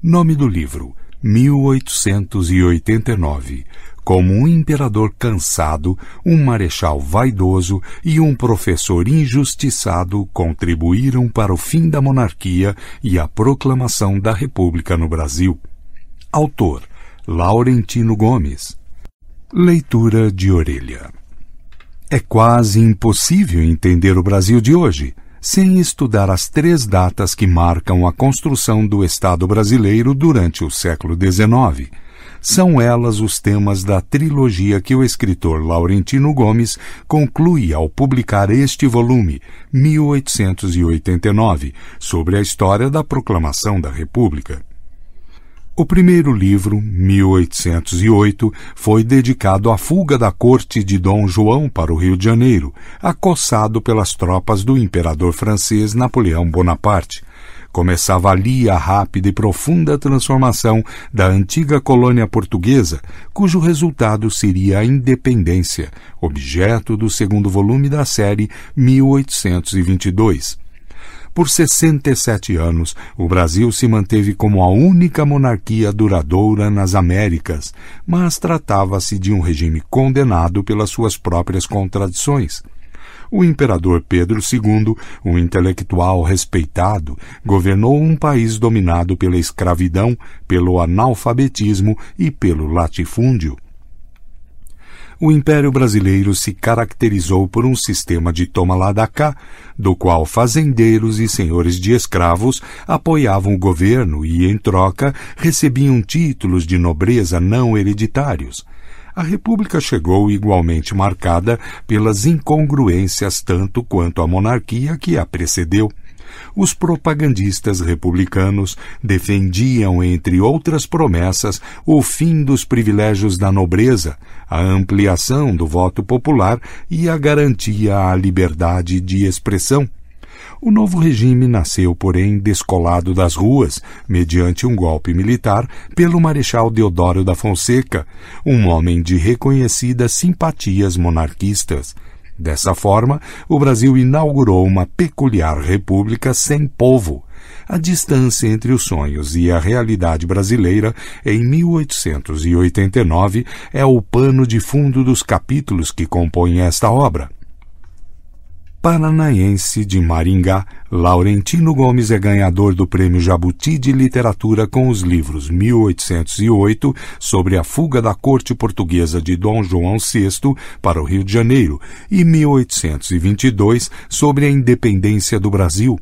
Nome do livro: 1889. Como um imperador cansado, um marechal vaidoso e um professor injustiçado contribuíram para o fim da monarquia e a proclamação da República no Brasil. Autor: Laurentino Gomes. Leitura de orelha. É quase impossível entender o Brasil de hoje sem estudar as três datas que marcam a construção do Estado brasileiro durante o século XIX. São elas os temas da trilogia que o escritor Laurentino Gomes conclui ao publicar este volume, 1889, sobre a história da proclamação da República. O primeiro livro, 1808, foi dedicado à fuga da corte de Dom João para o Rio de Janeiro, acossado pelas tropas do imperador francês Napoleão Bonaparte. Começava ali a rápida e profunda transformação da antiga colônia portuguesa, cujo resultado seria a independência, objeto do segundo volume da série 1822. Por 67 anos, o Brasil se manteve como a única monarquia duradoura nas Américas, mas tratava-se de um regime condenado pelas suas próprias contradições. O imperador Pedro II, um intelectual respeitado, governou um país dominado pela escravidão, pelo analfabetismo e pelo latifúndio o Império Brasileiro se caracterizou por um sistema de toma lá da cá, do qual fazendeiros e senhores de escravos apoiavam o governo e, em troca, recebiam títulos de nobreza não hereditários. A República chegou igualmente marcada pelas incongruências tanto quanto a monarquia que a precedeu os propagandistas republicanos defendiam, entre outras promessas, o fim dos privilégios da nobreza, a ampliação do voto popular e a garantia à liberdade de expressão. O novo regime nasceu, porém, descolado das ruas, mediante um golpe militar, pelo Marechal Deodoro da Fonseca, um homem de reconhecidas simpatias monarquistas. Dessa forma, o Brasil inaugurou uma peculiar república sem povo. A distância entre os sonhos e a realidade brasileira em 1889 é o pano de fundo dos capítulos que compõem esta obra paranaense de Maringá, Laurentino Gomes é ganhador do Prêmio Jabuti de Literatura com os livros 1808 sobre a fuga da corte portuguesa de Dom João VI para o Rio de Janeiro e 1822 sobre a independência do Brasil.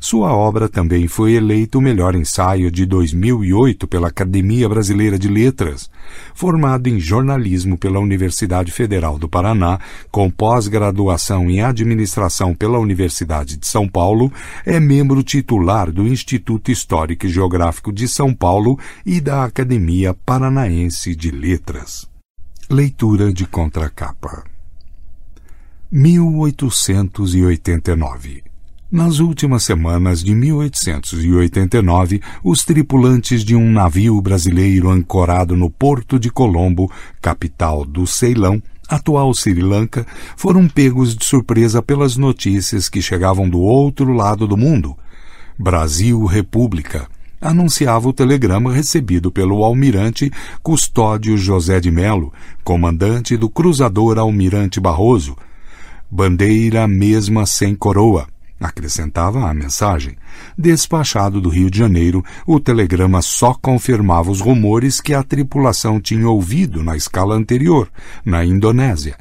Sua obra também foi eleita o melhor ensaio de 2008 pela Academia Brasileira de Letras. Formado em jornalismo pela Universidade Federal do Paraná, com pós-graduação em administração pela Universidade de São Paulo, é membro titular do Instituto Histórico e Geográfico de São Paulo e da Academia Paranaense de Letras. Leitura de contracapa. 1889 nas últimas semanas de 1889, os tripulantes de um navio brasileiro ancorado no porto de Colombo, capital do Ceilão, atual Sri Lanka, foram pegos de surpresa pelas notícias que chegavam do outro lado do mundo. Brasil República anunciava o telegrama recebido pelo almirante Custódio José de Melo, comandante do cruzador Almirante Barroso. Bandeira mesma sem coroa Acrescentava a mensagem. Despachado do Rio de Janeiro, o telegrama só confirmava os rumores que a tripulação tinha ouvido na escala anterior, na Indonésia.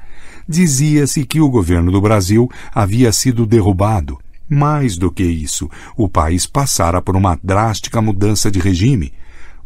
Dizia-se que o governo do Brasil havia sido derrubado. Mais do que isso, o país passara por uma drástica mudança de regime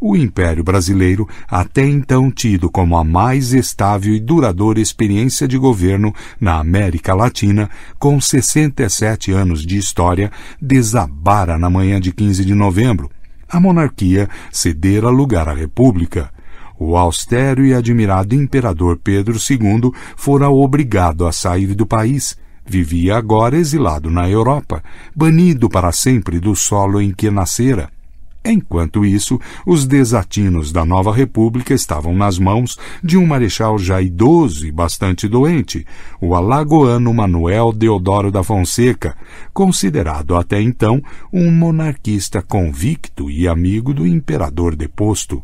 o Império Brasileiro, até então tido como a mais estável e duradoura experiência de governo na América Latina, com 67 anos de história, desabara na manhã de 15 de novembro. A monarquia cedera lugar à República. O austero e admirado imperador Pedro II fora obrigado a sair do país. Vivia agora exilado na Europa, banido para sempre do solo em que nascera Enquanto isso, os desatinos da nova república estavam nas mãos de um marechal já idoso e bastante doente, o alagoano Manuel Deodoro da Fonseca, considerado até então um monarquista convicto e amigo do imperador deposto.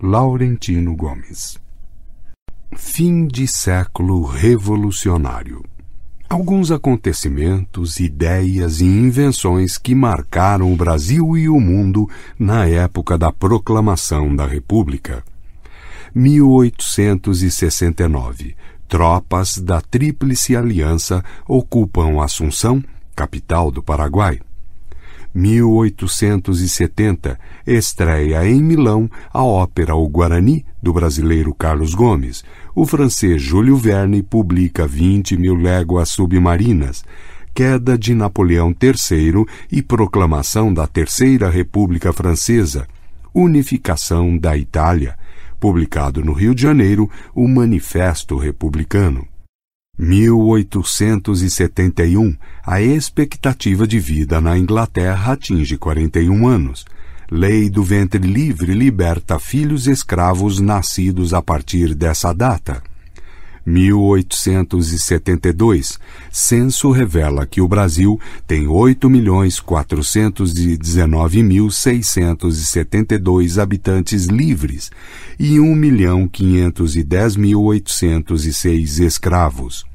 Laurentino Gomes Fim de século revolucionário alguns acontecimentos, ideias e invenções que marcaram o Brasil e o mundo na época da proclamação da República. 1869. Tropas da Tríplice Aliança ocupam Assunção, capital do Paraguai. 1870, estreia em Milão a ópera O Guarani, do brasileiro Carlos Gomes. O francês Júlio Verne publica 20 mil léguas submarinas. Queda de Napoleão III e proclamação da Terceira República Francesa. Unificação da Itália. Publicado no Rio de Janeiro, o Manifesto Republicano. 1871, a expectativa de vida na Inglaterra atinge 41 anos. Lei do ventre livre liberta filhos escravos nascidos a partir dessa data. 1872, censo revela que o Brasil tem 8.419.672 habitantes livres e 1.510.806 escravos.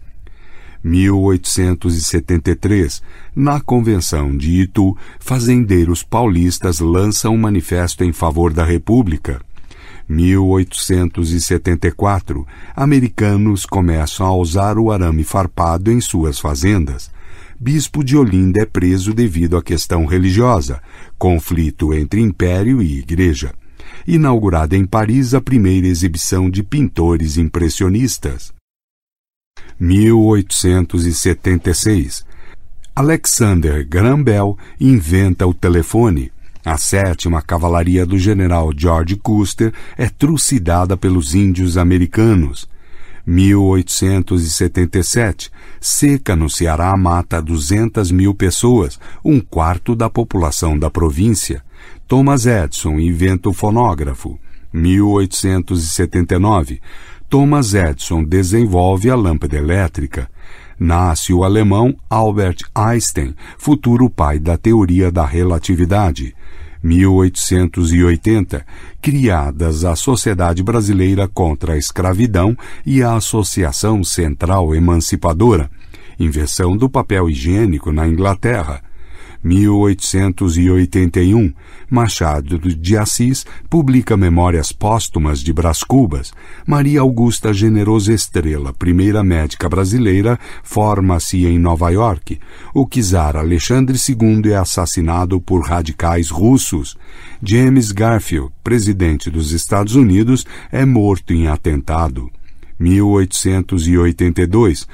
1873, na Convenção de Itu, fazendeiros paulistas lançam um manifesto em favor da República. 1874, americanos começam a usar o arame farpado em suas fazendas. Bispo de Olinda é preso devido à questão religiosa, conflito entre império e igreja. Inaugurada em Paris a primeira exibição de pintores impressionistas. 1876. Alexander Graham Bell inventa o telefone a sétima cavalaria do general George Custer é trucidada pelos índios americanos. 1877. Seca no Ceará mata 200 mil pessoas, um quarto da população da província. Thomas Edison inventa o fonógrafo. 1879. Thomas Edison desenvolve a lâmpada elétrica. Nasce o alemão Albert Einstein, futuro pai da teoria da relatividade. 1880, criadas a Sociedade Brasileira contra a Escravidão e a Associação Central Emancipadora, invenção do papel higiênico na Inglaterra, 1881, Machado de Assis publica Memórias Póstumas de Brás Cubas. Maria Augusta Generoso Estrela, primeira médica brasileira, forma-se em Nova York. O czar Alexandre II é assassinado por radicais russos. James Garfield, presidente dos Estados Unidos, é morto em atentado. 1882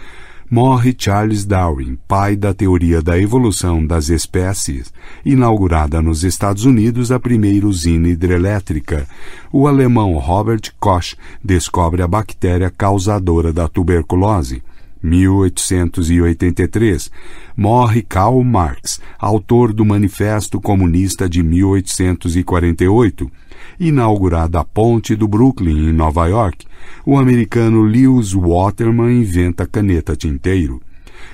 morre Charles Darwin, pai da teoria da evolução das espécies, inaugurada nos Estados Unidos a primeira usina hidrelétrica. O alemão Robert Koch descobre a bactéria causadora da tuberculose. 1883, morre Karl Marx, autor do Manifesto Comunista de 1848 inaugurada a ponte do Brooklyn, em Nova York, o americano Lewis Waterman inventa caneta tinteiro.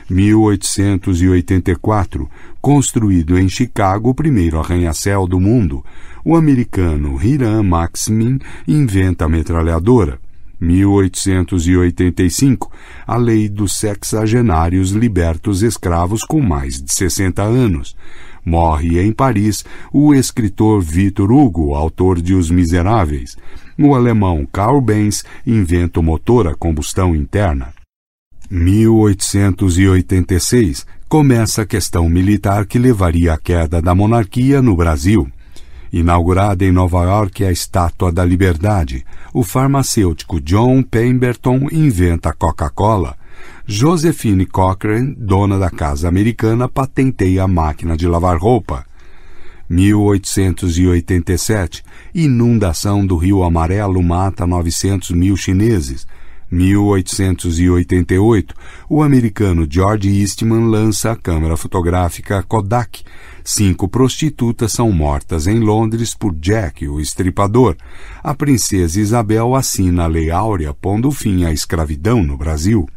1884, construído em Chicago o primeiro arranha-céu do mundo, o americano Hiram Maximin inventa a metralhadora. 1885, a lei dos sexagenários liberta os escravos com mais de 60 anos. Morre em Paris o escritor Victor Hugo, autor de Os Miseráveis. O alemão Karl Benz inventa o motor a combustão interna. 1886 começa a questão militar que levaria à queda da monarquia no Brasil. Inaugurada em Nova York a Estátua da Liberdade, o farmacêutico John Pemberton inventa a Coca-Cola. Josephine Cochrane, dona da casa americana, patenteia a máquina de lavar roupa. 1887, inundação do Rio Amarelo mata 900 mil chineses. 1888, o americano George Eastman lança a câmera fotográfica Kodak. Cinco prostitutas são mortas em Londres por Jack, o estripador. A princesa Isabel assina a Lei Áurea, pondo fim à escravidão no Brasil.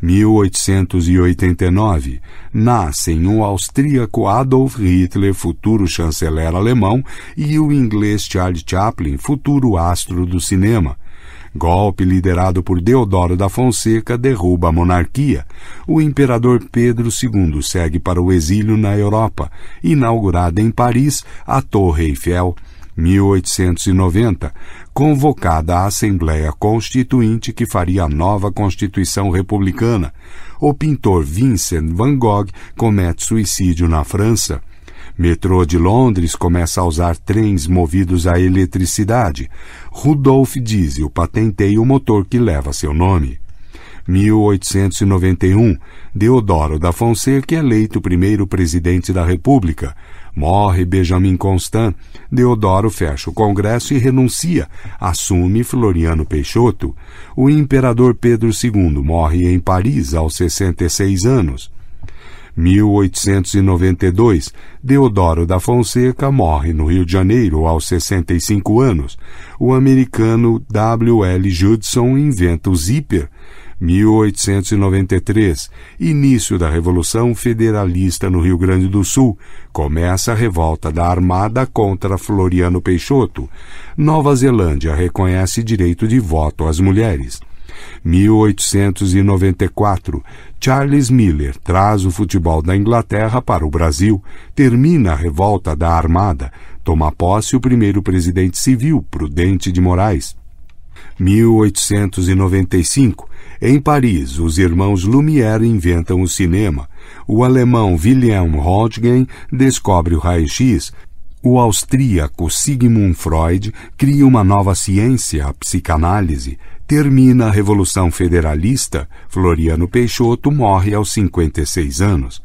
1889, nascem o austríaco Adolf Hitler, futuro chanceler alemão, e o inglês Charlie Chaplin, futuro astro do cinema. Golpe liderado por Deodoro da Fonseca derruba a monarquia. O imperador Pedro II segue para o exílio na Europa. Inaugurada em Paris, a Torre Eiffel. 1890, convocada a Assembleia Constituinte que faria a nova Constituição Republicana. O pintor Vincent van Gogh comete suicídio na França. Metrô de Londres começa a usar trens movidos a eletricidade. Rudolf Diesel patenteia o motor que leva seu nome. 1891, Deodoro da Fonseca é eleito primeiro presidente da República. Morre Benjamin Constant. Deodoro fecha o Congresso e renuncia. Assume Floriano Peixoto. O imperador Pedro II morre em Paris aos 66 anos. 1892, Deodoro da Fonseca morre no Rio de Janeiro aos 65 anos. O americano W. L. Judson inventa o zíper. 1893, início da Revolução Federalista no Rio Grande do Sul. Começa a revolta da Armada contra Floriano Peixoto. Nova Zelândia reconhece direito de voto às mulheres. 1894, Charles Miller traz o futebol da Inglaterra para o Brasil, termina a revolta da Armada, toma posse o primeiro presidente civil, Prudente de Moraes. 1895, em Paris, os irmãos Lumière inventam o cinema. O alemão Wilhelm Röntgen descobre o raio-x. O austríaco Sigmund Freud cria uma nova ciência, a psicanálise. Termina a Revolução Federalista. Floriano Peixoto morre aos 56 anos.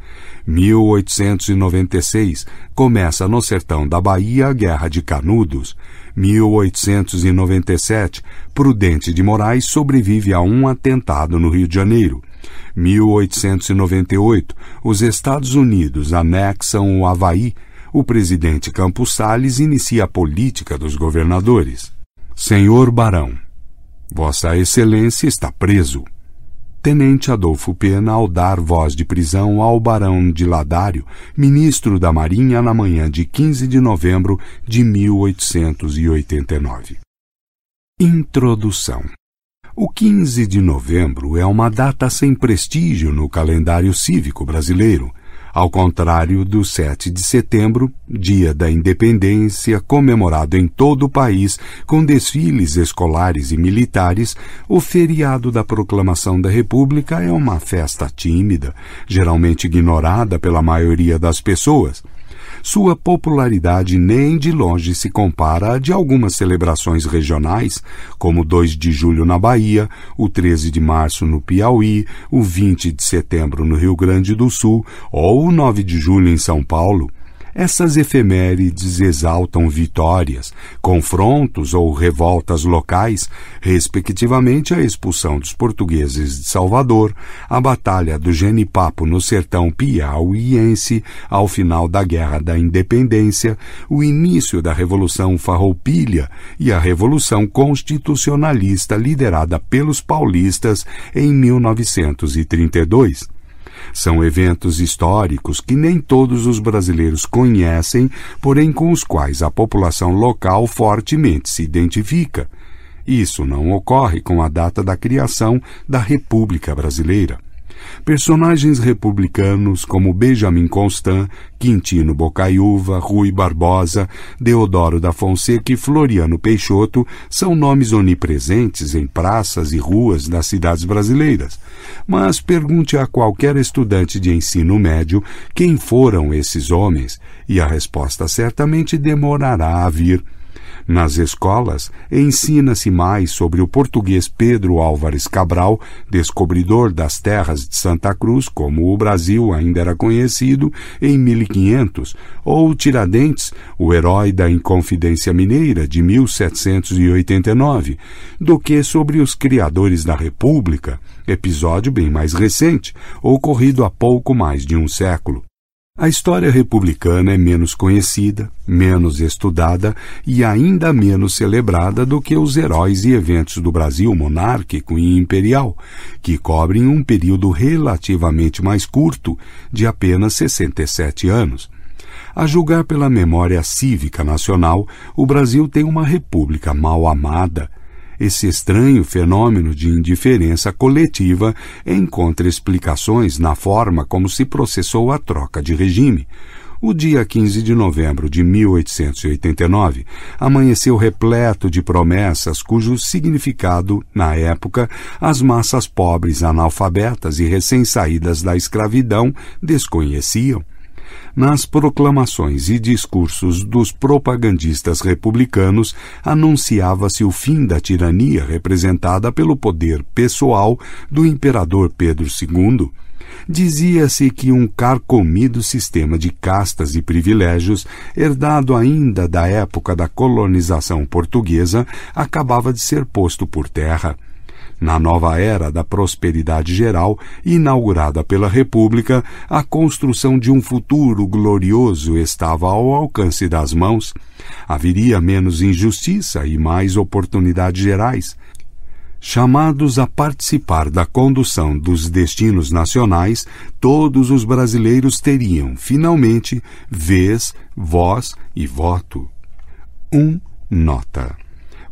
1896 começa no sertão da Bahia a Guerra de Canudos. 1897, Prudente de Moraes sobrevive a um atentado no Rio de Janeiro. 1898, os Estados Unidos anexam o Havaí. O presidente Campos Salles inicia a política dos governadores. Senhor Barão, Vossa Excelência está preso. Tenente Adolfo Pena ao dar voz de prisão ao Barão de Ladário, ministro da Marinha, na manhã de 15 de novembro de 1889. Introdução O 15 de novembro é uma data sem prestígio no calendário cívico brasileiro ao contrário do 7 de setembro, dia da independência, comemorado em todo o país com desfiles escolares e militares, o feriado da proclamação da República é uma festa tímida, geralmente ignorada pela maioria das pessoas sua popularidade nem de longe se compara à de algumas celebrações regionais, como 2 de julho na Bahia, o 13 de março no Piauí, o 20 de setembro no Rio Grande do Sul ou o 9 de julho em São Paulo. Essas efemérides exaltam vitórias, confrontos ou revoltas locais, respectivamente a expulsão dos portugueses de Salvador, a Batalha do Genipapo no sertão piauiense, ao final da Guerra da Independência, o início da Revolução Farroupilha e a Revolução Constitucionalista liderada pelos paulistas em 1932. São eventos históricos que nem todos os brasileiros conhecem, porém com os quais a população local fortemente se identifica. Isso não ocorre com a data da criação da República Brasileira. Personagens republicanos como Benjamin Constant, Quintino Bocaiúva, Rui Barbosa, Deodoro da Fonseca e Floriano Peixoto são nomes onipresentes em praças e ruas das cidades brasileiras. Mas pergunte a qualquer estudante de ensino médio quem foram esses homens, e a resposta certamente demorará a vir. Nas escolas, ensina-se mais sobre o português Pedro Álvares Cabral, descobridor das terras de Santa Cruz, como o Brasil ainda era conhecido, em 1500, ou Tiradentes, o herói da Inconfidência Mineira de 1789, do que sobre os criadores da República, episódio bem mais recente, ocorrido há pouco mais de um século. A história republicana é menos conhecida, menos estudada e ainda menos celebrada do que os heróis e eventos do Brasil monárquico e imperial, que cobrem um período relativamente mais curto, de apenas 67 anos. A julgar pela memória cívica nacional, o Brasil tem uma república mal amada, esse estranho fenômeno de indiferença coletiva encontra explicações na forma como se processou a troca de regime. O dia 15 de novembro de 1889 amanheceu repleto de promessas cujo significado, na época, as massas pobres, analfabetas e recém-saídas da escravidão desconheciam nas proclamações e discursos dos propagandistas republicanos, anunciava-se o fim da tirania representada pelo poder pessoal do imperador Pedro II. Dizia-se que um carcomido sistema de castas e privilégios, herdado ainda da época da colonização portuguesa, acabava de ser posto por terra na nova era da prosperidade geral, inaugurada pela República, a construção de um futuro glorioso estava ao alcance das mãos. Haveria menos injustiça e mais oportunidades gerais. Chamados a participar da condução dos destinos nacionais, todos os brasileiros teriam, finalmente, vez, voz e voto. 1. Um, nota.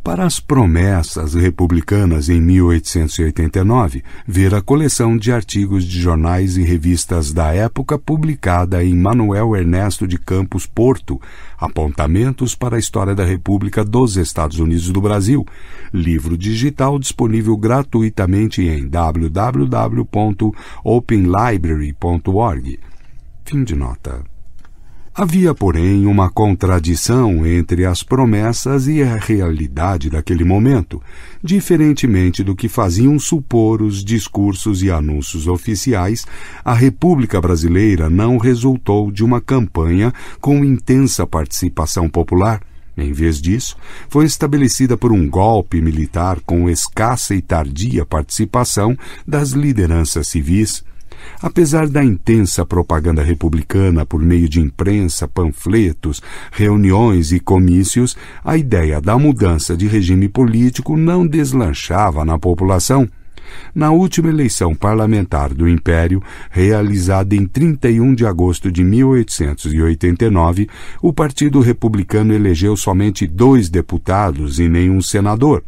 Para as promessas republicanas em 1889, ver a coleção de artigos de jornais e revistas da época publicada em Manuel Ernesto de Campos Porto, Apontamentos para a História da República dos Estados Unidos do Brasil, livro digital disponível gratuitamente em www.openlibrary.org. Fim de nota. Havia, porém, uma contradição entre as promessas e a realidade daquele momento, diferentemente do que faziam supor os discursos e anúncios oficiais, a República Brasileira não resultou de uma campanha com intensa participação popular. Em vez disso, foi estabelecida por um golpe militar com escassa e tardia participação das lideranças civis. Apesar da intensa propaganda republicana por meio de imprensa, panfletos, reuniões e comícios, a ideia da mudança de regime político não deslanchava na população. Na última eleição parlamentar do Império, realizada em 31 de agosto de 1889, o Partido Republicano elegeu somente dois deputados e nenhum senador.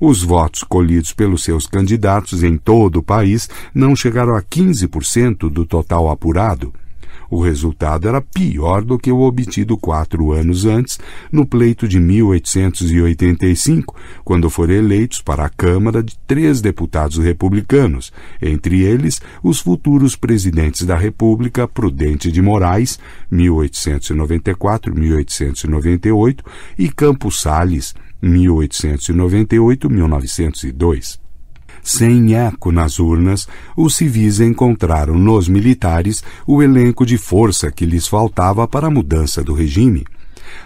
Os votos colhidos pelos seus candidatos em todo o país não chegaram a 15% do total apurado. O resultado era pior do que o obtido quatro anos antes, no pleito de 1885, quando foram eleitos para a Câmara de três deputados republicanos, entre eles os futuros presidentes da República Prudente de Moraes, 1894-1898, e Campos Salles, 1898-1902. Sem eco nas urnas, os civis encontraram nos militares o elenco de força que lhes faltava para a mudança do regime.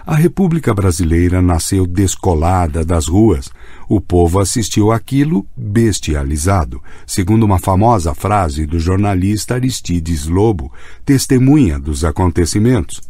A República Brasileira nasceu descolada das ruas. O povo assistiu àquilo bestializado, segundo uma famosa frase do jornalista Aristides Lobo, testemunha dos acontecimentos.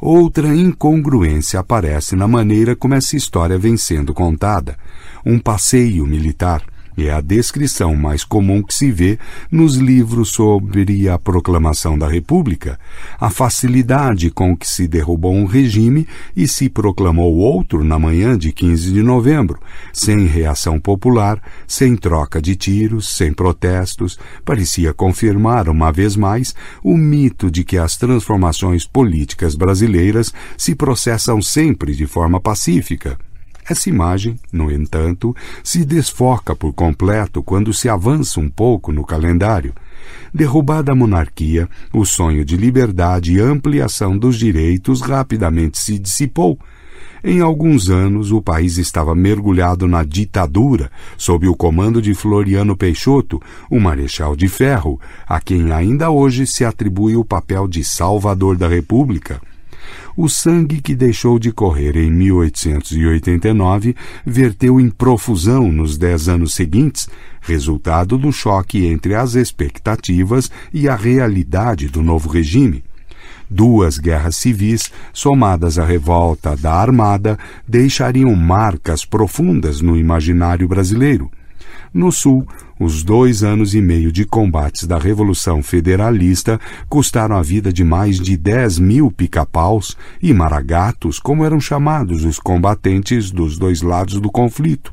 Outra incongruência aparece na maneira como essa história vem sendo contada. Um passeio militar é a descrição mais comum que se vê nos livros sobre a proclamação da República, a facilidade com que se derrubou um regime e se proclamou outro na manhã de 15 de novembro, sem reação popular, sem troca de tiros, sem protestos, parecia confirmar uma vez mais o mito de que as transformações políticas brasileiras se processam sempre de forma pacífica. Essa imagem, no entanto, se desfoca por completo quando se avança um pouco no calendário. Derrubada a monarquia, o sonho de liberdade e ampliação dos direitos rapidamente se dissipou. Em alguns anos, o país estava mergulhado na ditadura, sob o comando de Floriano Peixoto, o Marechal de Ferro, a quem ainda hoje se atribui o papel de salvador da República. O sangue que deixou de correr em 1889 verteu em profusão nos dez anos seguintes, resultado do choque entre as expectativas e a realidade do novo regime. Duas guerras civis, somadas à revolta da Armada, deixariam marcas profundas no imaginário brasileiro. No Sul, os dois anos e meio de combates da Revolução Federalista custaram a vida de mais de 10 mil pica-paus e maragatos, como eram chamados os combatentes dos dois lados do conflito.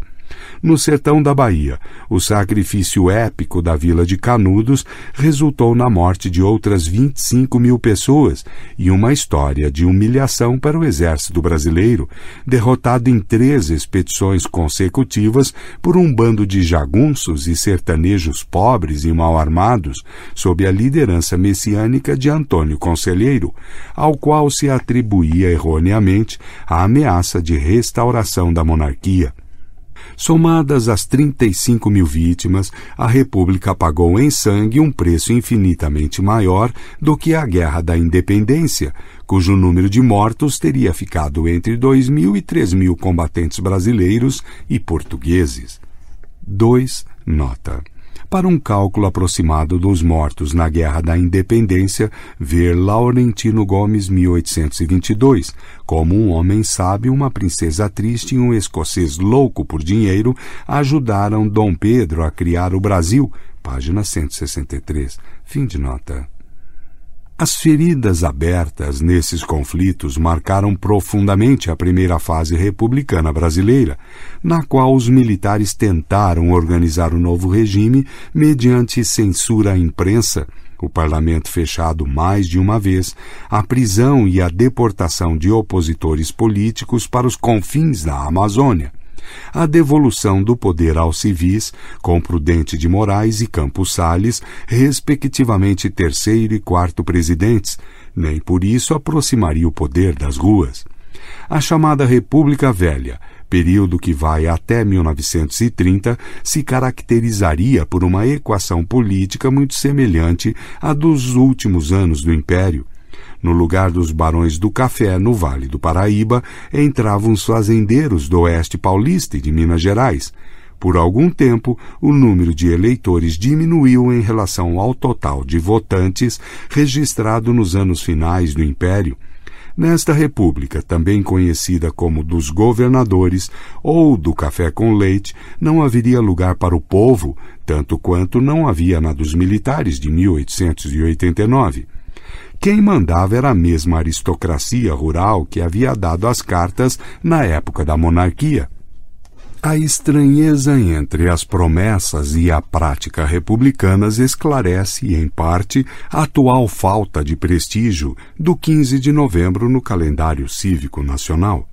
No sertão da Bahia, o sacrifício épico da vila de Canudos resultou na morte de outras 25 mil pessoas e uma história de humilhação para o exército brasileiro, derrotado em três expedições consecutivas por um bando de jagunços e sertanejos pobres e mal armados, sob a liderança messiânica de Antônio Conselheiro, ao qual se atribuía erroneamente a ameaça de restauração da monarquia. Somadas as 35 mil vítimas, a República pagou em sangue um preço infinitamente maior do que a Guerra da Independência, cujo número de mortos teria ficado entre 2 mil e 3 mil combatentes brasileiros e portugueses. 2. Nota. Para um cálculo aproximado dos mortos na Guerra da Independência, ver Laurentino Gomes 1822, como um homem sábio, uma princesa triste e um escocês louco por dinheiro ajudaram Dom Pedro a criar o Brasil. Página 163. Fim de nota. As feridas abertas nesses conflitos marcaram profundamente a primeira fase republicana brasileira, na qual os militares tentaram organizar o novo regime mediante censura à imprensa, o parlamento fechado mais de uma vez, a prisão e a deportação de opositores políticos para os confins da Amazônia a devolução do poder aos civis, com Prudente de Moraes e Campos Sales, respectivamente terceiro e quarto presidentes, nem por isso aproximaria o poder das ruas. A chamada República Velha, período que vai até 1930, se caracterizaria por uma equação política muito semelhante à dos últimos anos do Império. No lugar dos barões do café no Vale do Paraíba, entravam os fazendeiros do oeste paulista e de Minas Gerais. Por algum tempo, o número de eleitores diminuiu em relação ao total de votantes registrado nos anos finais do Império. Nesta república, também conhecida como dos governadores ou do café com leite, não haveria lugar para o povo, tanto quanto não havia na dos militares de 1889. Quem mandava era a mesma aristocracia rural que havia dado as cartas na época da monarquia. A estranheza entre as promessas e a prática republicanas esclarece, em parte, a atual falta de prestígio do 15 de novembro no calendário cívico nacional.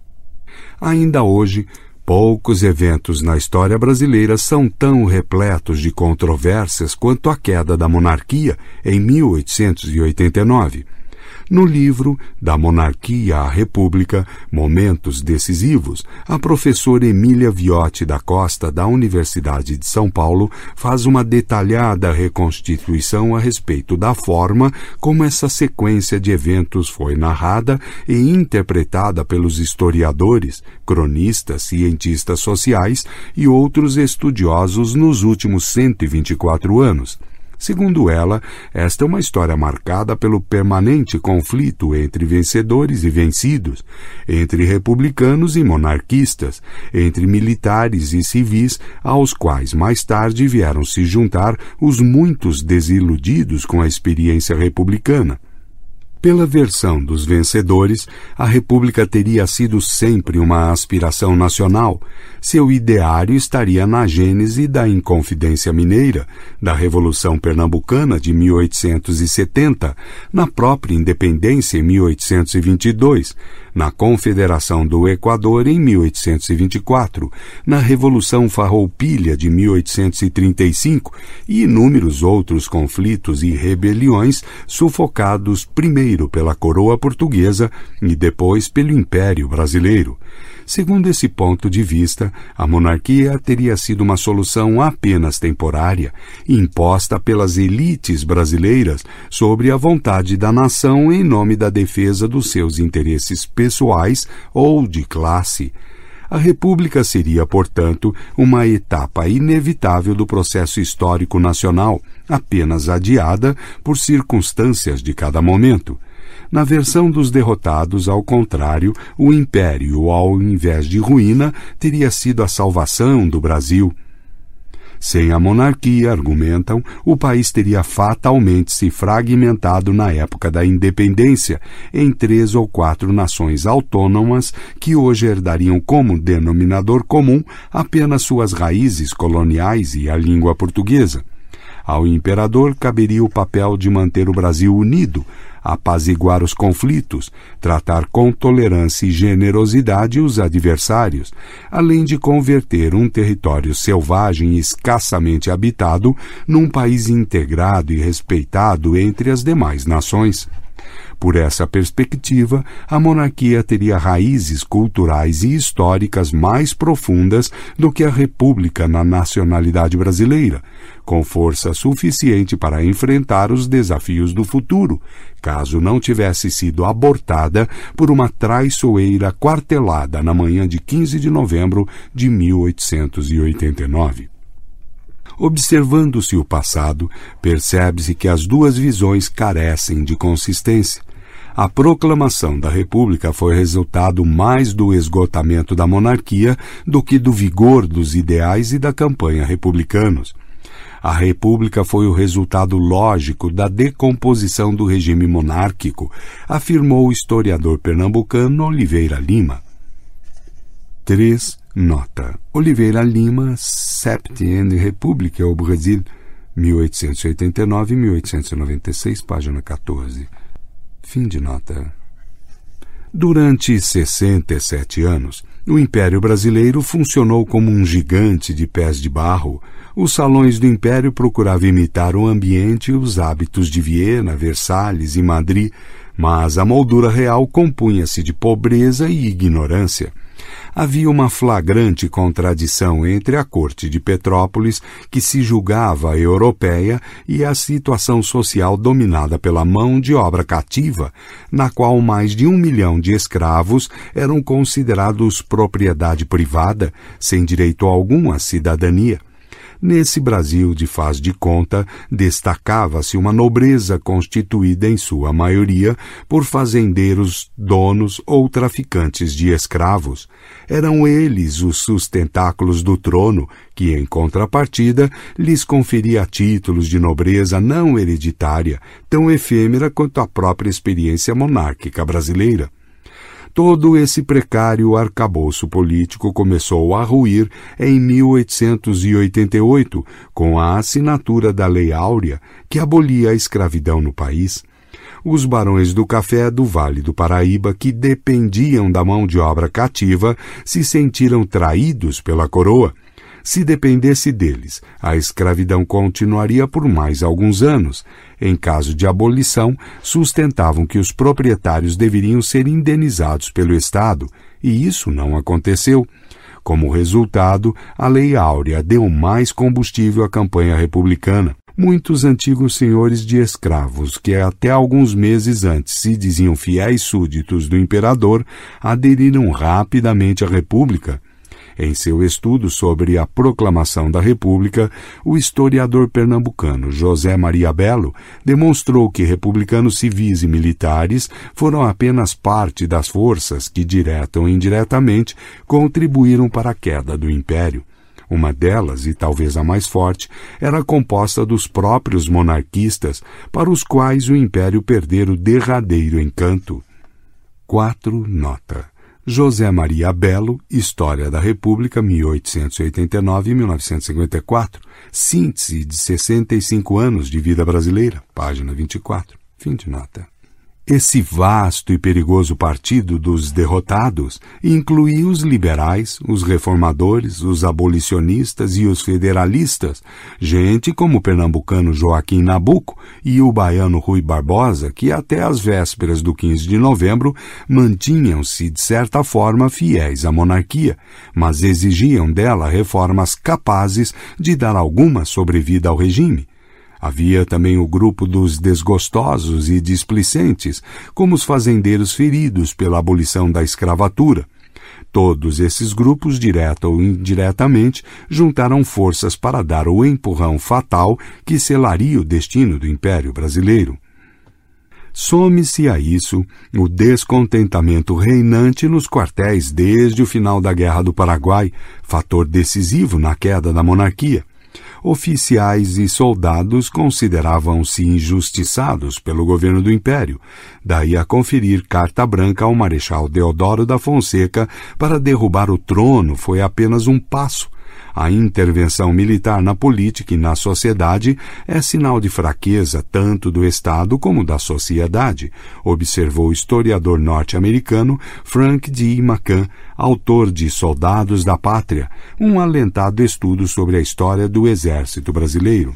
Ainda hoje, Poucos eventos na história brasileira são tão repletos de controvérsias quanto a queda da monarquia em 1889. No livro Da Monarquia à República, Momentos Decisivos, a professora Emília Viotti da Costa, da Universidade de São Paulo, faz uma detalhada reconstituição a respeito da forma como essa sequência de eventos foi narrada e interpretada pelos historiadores, cronistas, cientistas sociais e outros estudiosos nos últimos 124 anos. Segundo ela, esta é uma história marcada pelo permanente conflito entre vencedores e vencidos, entre republicanos e monarquistas, entre militares e civis, aos quais mais tarde vieram se juntar os muitos desiludidos com a experiência republicana. Pela versão dos vencedores, a República teria sido sempre uma aspiração nacional. Seu ideário estaria na gênese da Inconfidência Mineira, da Revolução Pernambucana de 1870, na própria independência em 1822, na Confederação do Equador em 1824, na Revolução Farroupilha de 1835 e inúmeros outros conflitos e rebeliões sufocados primeiro pela coroa portuguesa e depois pelo Império Brasileiro. Segundo esse ponto de vista, a monarquia teria sido uma solução apenas temporária, imposta pelas elites brasileiras sobre a vontade da nação em nome da defesa dos seus interesses pessoais ou de classe. A República seria, portanto, uma etapa inevitável do processo histórico nacional, apenas adiada por circunstâncias de cada momento. Na versão dos derrotados, ao contrário, o império, ao invés de ruína, teria sido a salvação do Brasil. Sem a monarquia, argumentam, o país teria fatalmente se fragmentado na época da independência em três ou quatro nações autônomas que hoje herdariam como denominador comum apenas suas raízes coloniais e a língua portuguesa. Ao imperador caberia o papel de manter o Brasil unido, apaziguar os conflitos, tratar com tolerância e generosidade os adversários, além de converter um território selvagem e escassamente habitado num país integrado e respeitado entre as demais nações. Por essa perspectiva, a monarquia teria raízes culturais e históricas mais profundas do que a república na nacionalidade brasileira, com força suficiente para enfrentar os desafios do futuro, caso não tivesse sido abortada por uma traiçoeira quartelada na manhã de 15 de novembro de 1889. Observando-se o passado, percebe-se que as duas visões carecem de consistência. A proclamação da República foi resultado mais do esgotamento da monarquia do que do vigor dos ideais e da campanha republicanos. A República foi o resultado lógico da decomposição do regime monárquico, afirmou o historiador pernambucano Oliveira Lima. 3. Nota. Oliveira Lima, Septième République au Brasil, 1889-1896, página 14. Fim de nota. Durante 67 anos, o Império Brasileiro funcionou como um gigante de pés de barro. Os salões do Império procuravam imitar o ambiente e os hábitos de Viena, Versalhes e Madrid, mas a moldura real compunha-se de pobreza e ignorância havia uma flagrante contradição entre a corte de Petrópolis, que se julgava europeia, e a situação social dominada pela mão de obra cativa, na qual mais de um milhão de escravos eram considerados propriedade privada, sem direito algum à cidadania. Nesse Brasil de faz de conta, destacava-se uma nobreza constituída em sua maioria por fazendeiros, donos ou traficantes de escravos. Eram eles os sustentáculos do trono, que, em contrapartida, lhes conferia títulos de nobreza não hereditária, tão efêmera quanto a própria experiência monárquica brasileira. Todo esse precário arcabouço político começou a ruir em 1888, com a assinatura da Lei Áurea, que abolia a escravidão no país. Os barões do café do Vale do Paraíba, que dependiam da mão de obra cativa, se sentiram traídos pela coroa se dependesse deles, a escravidão continuaria por mais alguns anos. Em caso de abolição, sustentavam que os proprietários deveriam ser indenizados pelo Estado, e isso não aconteceu. Como resultado, a Lei Áurea deu mais combustível à campanha republicana. Muitos antigos senhores de escravos, que até alguns meses antes se diziam fiéis súditos do imperador, aderiram rapidamente à República. Em seu estudo sobre a proclamação da República, o historiador pernambucano José Maria Belo demonstrou que republicanos civis e militares foram apenas parte das forças que, direta ou indiretamente, contribuíram para a queda do Império. Uma delas, e talvez a mais forte, era composta dos próprios monarquistas, para os quais o Império perdera o derradeiro encanto. 4. Nota. José Maria Belo, História da República, 1889-1954, síntese de 65 anos de vida brasileira, página 24, fim de nota. Esse vasto e perigoso partido dos derrotados incluía os liberais, os reformadores, os abolicionistas e os federalistas, gente como o pernambucano Joaquim Nabuco e o baiano Rui Barbosa, que até as vésperas do 15 de novembro mantinham-se, de certa forma, fiéis à monarquia, mas exigiam dela reformas capazes de dar alguma sobrevida ao regime. Havia também o grupo dos desgostosos e displicentes, como os fazendeiros feridos pela abolição da escravatura. Todos esses grupos, direta ou indiretamente, juntaram forças para dar o empurrão fatal que selaria o destino do Império Brasileiro. Some-se a isso o descontentamento reinante nos quartéis desde o final da Guerra do Paraguai, fator decisivo na queda da monarquia oficiais e soldados consideravam-se injustiçados pelo governo do Império, daí a conferir carta branca ao Marechal Deodoro da Fonseca para derrubar o trono foi apenas um passo a intervenção militar na política e na sociedade é sinal de fraqueza tanto do Estado como da sociedade, observou o historiador norte-americano Frank D. McCann, autor de Soldados da Pátria, um alentado estudo sobre a história do Exército Brasileiro.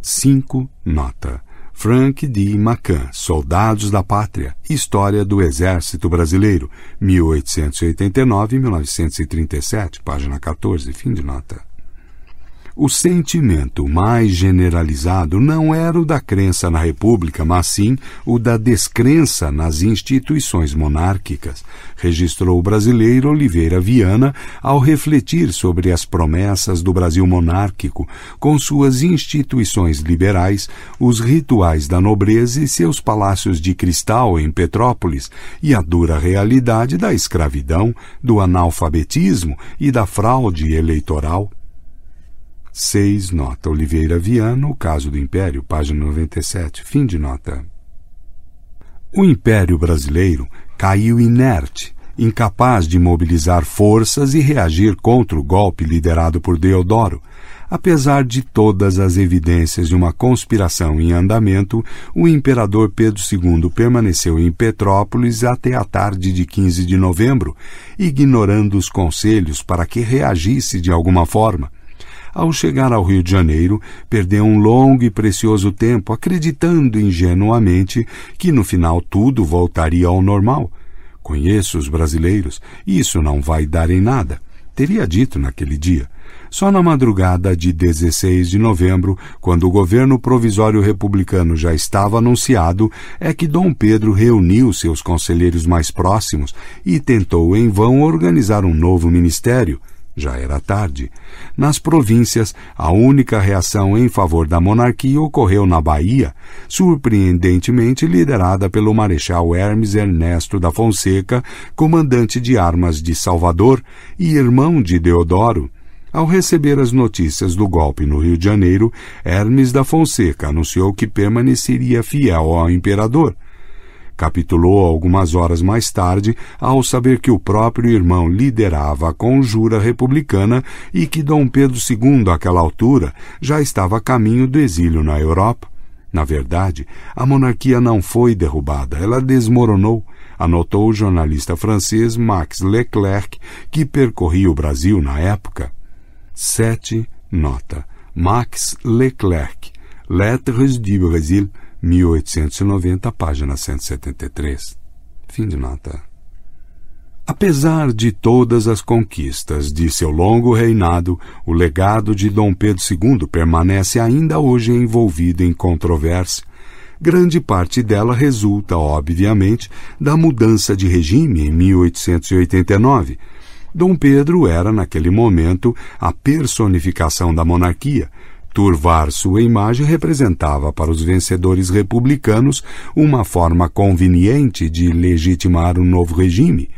5. Nota. Frank D. McCann, Soldados da Pátria, História do Exército Brasileiro, 1889-1937, página 14, fim de nota. O sentimento mais generalizado não era o da crença na República, mas sim o da descrença nas instituições monárquicas, registrou o brasileiro Oliveira Viana ao refletir sobre as promessas do Brasil monárquico, com suas instituições liberais, os rituais da nobreza e seus palácios de cristal em Petrópolis, e a dura realidade da escravidão, do analfabetismo e da fraude eleitoral. 6, nota Oliveira Viana, o caso do Império, página 97, fim de nota. O Império Brasileiro caiu inerte, incapaz de mobilizar forças e reagir contra o golpe liderado por Deodoro. Apesar de todas as evidências de uma conspiração em andamento, o imperador Pedro II permaneceu em Petrópolis até a tarde de 15 de novembro, ignorando os conselhos para que reagisse de alguma forma. Ao chegar ao Rio de Janeiro, perdeu um longo e precioso tempo acreditando ingenuamente que no final tudo voltaria ao normal. Conheço os brasileiros, isso não vai dar em nada, teria dito naquele dia. Só na madrugada de 16 de novembro, quando o governo provisório republicano já estava anunciado, é que Dom Pedro reuniu seus conselheiros mais próximos e tentou em vão organizar um novo ministério. Já era tarde. Nas províncias, a única reação em favor da monarquia ocorreu na Bahia, surpreendentemente liderada pelo Marechal Hermes Ernesto da Fonseca, comandante de armas de Salvador e irmão de Deodoro. Ao receber as notícias do golpe no Rio de Janeiro, Hermes da Fonseca anunciou que permaneceria fiel ao imperador. Capitulou algumas horas mais tarde ao saber que o próprio irmão liderava a conjura republicana e que Dom Pedro II, àquela altura, já estava a caminho do exílio na Europa. Na verdade, a monarquia não foi derrubada, ela desmoronou, anotou o jornalista francês Max Leclerc, que percorria o Brasil na época. 7. Nota. Max Leclerc, Lettres du Brésil, 1890, página 173. Fim de nota. Apesar de todas as conquistas de seu longo reinado, o legado de Dom Pedro II permanece ainda hoje envolvido em controvérsia. Grande parte dela resulta, obviamente, da mudança de regime em 1889. Dom Pedro era, naquele momento, a personificação da monarquia, Turvar sua imagem representava para os vencedores republicanos uma forma conveniente de legitimar um novo regime.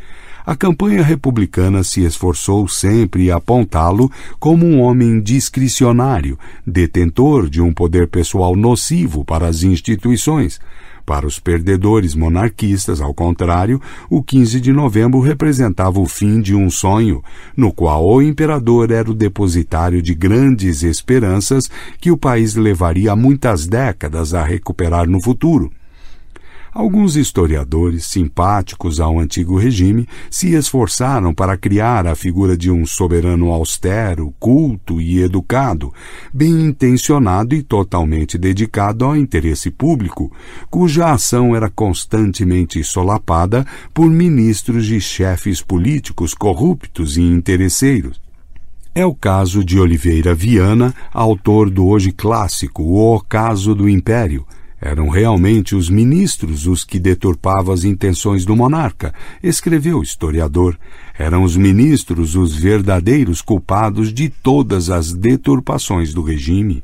A campanha republicana se esforçou sempre a apontá-lo como um homem discricionário, detentor de um poder pessoal nocivo para as instituições, para os perdedores monarquistas, ao contrário, o 15 de novembro representava o fim de um sonho, no qual o imperador era o depositário de grandes esperanças que o país levaria muitas décadas a recuperar no futuro. Alguns historiadores, simpáticos ao antigo regime, se esforçaram para criar a figura de um soberano austero, culto e educado, bem intencionado e totalmente dedicado ao interesse público, cuja ação era constantemente solapada por ministros e chefes políticos corruptos e interesseiros. É o caso de Oliveira Viana, autor do hoje clássico O Ocaso do Império, eram realmente os ministros os que deturpavam as intenções do monarca, escreveu o historiador. Eram os ministros os verdadeiros culpados de todas as deturpações do regime.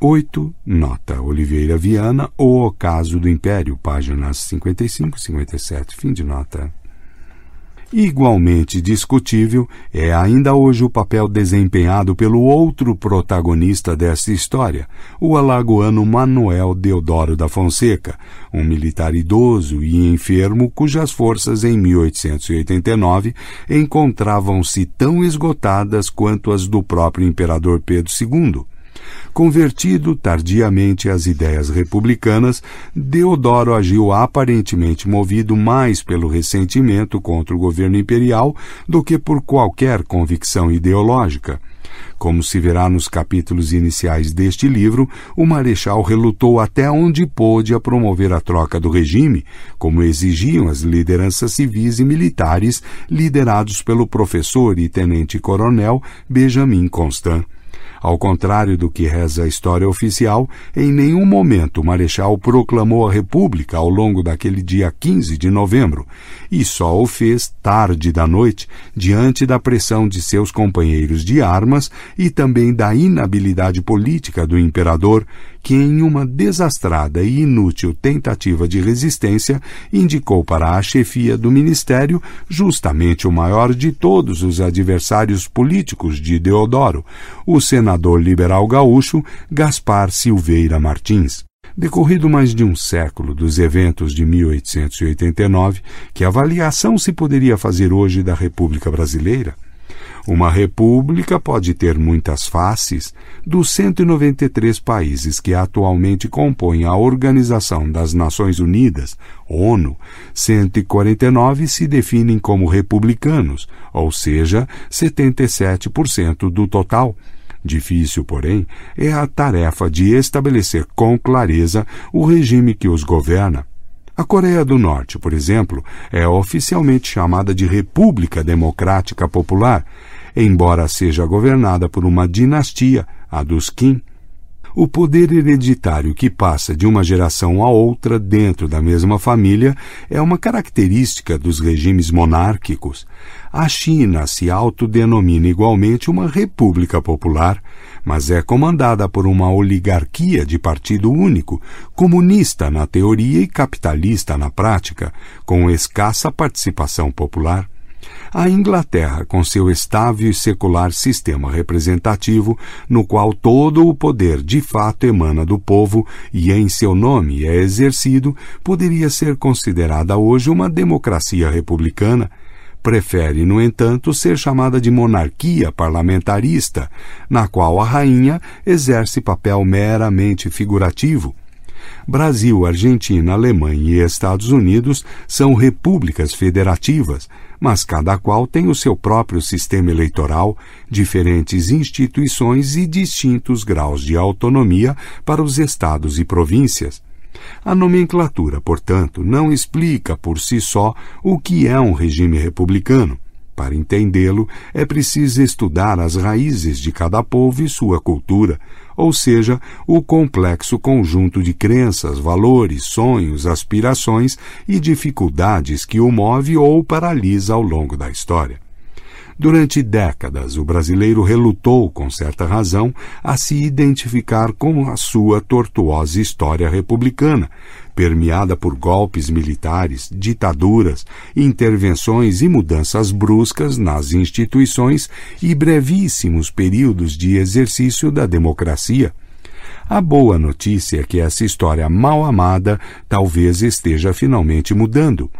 8. Nota Oliveira Viana, O Ocaso do Império, páginas 55 e 57. Fim de nota. Igualmente discutível é ainda hoje o papel desempenhado pelo outro protagonista desta história, o alagoano Manuel Deodoro da Fonseca, um militar idoso e enfermo cujas forças em 1889 encontravam-se tão esgotadas quanto as do próprio imperador Pedro II. Convertido tardiamente às ideias republicanas, Deodoro agiu aparentemente movido mais pelo ressentimento contra o governo imperial do que por qualquer convicção ideológica. Como se verá nos capítulos iniciais deste livro, o Marechal relutou até onde pôde a promover a troca do regime, como exigiam as lideranças civis e militares liderados pelo professor e tenente-coronel Benjamin Constant. Ao contrário do que reza a história oficial, em nenhum momento o Marechal proclamou a República ao longo daquele dia 15 de novembro, e só o fez tarde da noite, diante da pressão de seus companheiros de armas e também da inabilidade política do imperador, que, em uma desastrada e inútil tentativa de resistência, indicou para a chefia do ministério justamente o maior de todos os adversários políticos de Deodoro, o senador liberal gaúcho Gaspar Silveira Martins. Decorrido mais de um século dos eventos de 1889, que avaliação se poderia fazer hoje da República Brasileira? Uma república pode ter muitas faces. Dos 193 países que atualmente compõem a Organização das Nações Unidas, ONU, 149 se definem como republicanos, ou seja, 77% do total. Difícil, porém, é a tarefa de estabelecer com clareza o regime que os governa. A Coreia do Norte, por exemplo, é oficialmente chamada de República Democrática Popular, embora seja governada por uma dinastia, a dos Kim. O poder hereditário que passa de uma geração a outra dentro da mesma família é uma característica dos regimes monárquicos. A China se autodenomina igualmente uma república popular, mas é comandada por uma oligarquia de partido único, comunista na teoria e capitalista na prática, com escassa participação popular. A Inglaterra, com seu estável e secular sistema representativo, no qual todo o poder de fato emana do povo e em seu nome é exercido, poderia ser considerada hoje uma democracia republicana. Prefere, no entanto, ser chamada de monarquia parlamentarista, na qual a rainha exerce papel meramente figurativo. Brasil, Argentina, Alemanha e Estados Unidos são repúblicas federativas, mas cada qual tem o seu próprio sistema eleitoral, diferentes instituições e distintos graus de autonomia para os estados e províncias. A nomenclatura, portanto, não explica por si só o que é um regime republicano. Para entendê-lo, é preciso estudar as raízes de cada povo e sua cultura, ou seja, o complexo conjunto de crenças, valores, sonhos, aspirações e dificuldades que o move ou paralisa ao longo da história. Durante décadas, o brasileiro relutou, com certa razão, a se identificar com a sua tortuosa história republicana, permeada por golpes militares, ditaduras, intervenções e mudanças bruscas nas instituições e brevíssimos períodos de exercício da democracia. A boa notícia é que essa história mal amada talvez esteja finalmente mudando.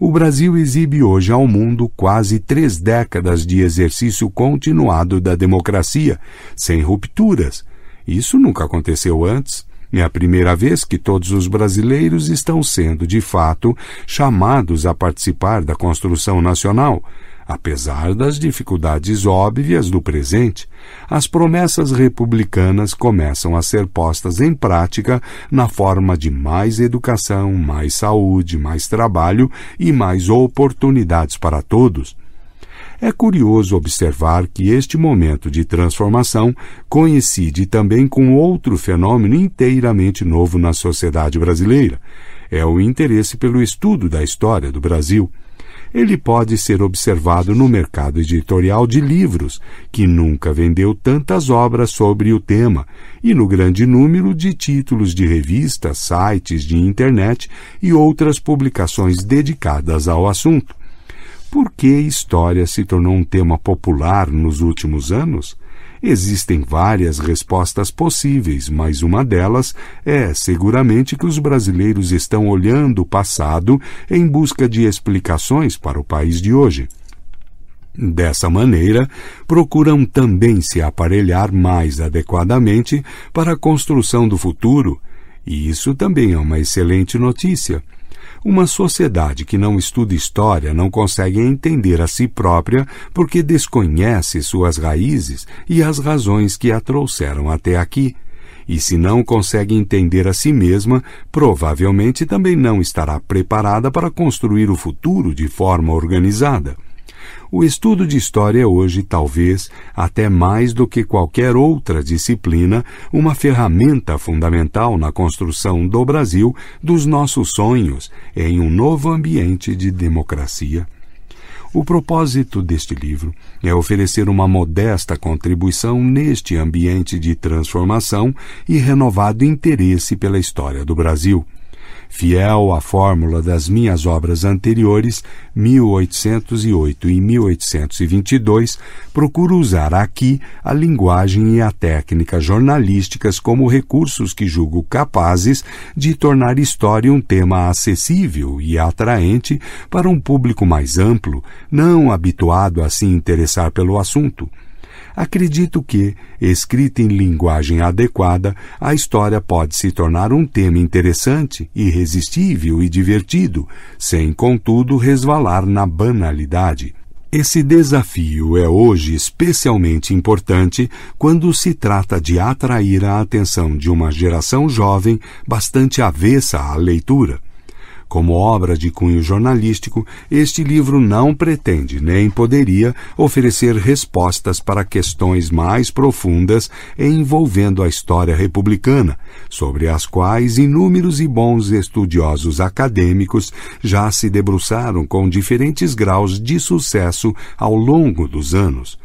O Brasil exibe hoje ao mundo quase três décadas de exercício continuado da democracia, sem rupturas. Isso nunca aconteceu antes. É a primeira vez que todos os brasileiros estão sendo, de fato, chamados a participar da construção nacional. Apesar das dificuldades óbvias do presente, as promessas republicanas começam a ser postas em prática na forma de mais educação, mais saúde, mais trabalho e mais oportunidades para todos. É curioso observar que este momento de transformação coincide também com outro fenômeno inteiramente novo na sociedade brasileira. É o interesse pelo estudo da história do Brasil. Ele pode ser observado no mercado editorial de livros, que nunca vendeu tantas obras sobre o tema, e no grande número de títulos de revistas, sites de internet e outras publicações dedicadas ao assunto. Por que história se tornou um tema popular nos últimos anos? Existem várias respostas possíveis, mas uma delas é seguramente que os brasileiros estão olhando o passado em busca de explicações para o país de hoje. Dessa maneira, procuram também se aparelhar mais adequadamente para a construção do futuro, e isso também é uma excelente notícia. Uma sociedade que não estuda história não consegue entender a si própria porque desconhece suas raízes e as razões que a trouxeram até aqui. E se não consegue entender a si mesma, provavelmente também não estará preparada para construir o futuro de forma organizada. O estudo de história é hoje, talvez, até mais do que qualquer outra disciplina, uma ferramenta fundamental na construção do Brasil dos nossos sonhos em um novo ambiente de democracia. O propósito deste livro é oferecer uma modesta contribuição neste ambiente de transformação e renovado interesse pela história do Brasil. Fiel à fórmula das minhas obras anteriores, 1808 e 1822, procuro usar aqui a linguagem e a técnica jornalísticas como recursos que julgo capazes de tornar história um tema acessível e atraente para um público mais amplo, não habituado a se interessar pelo assunto. Acredito que, escrita em linguagem adequada, a história pode se tornar um tema interessante, irresistível e divertido, sem, contudo, resvalar na banalidade. Esse desafio é hoje especialmente importante quando se trata de atrair a atenção de uma geração jovem bastante avessa à leitura. Como obra de cunho jornalístico, este livro não pretende nem poderia oferecer respostas para questões mais profundas envolvendo a história republicana, sobre as quais inúmeros e bons estudiosos acadêmicos já se debruçaram com diferentes graus de sucesso ao longo dos anos.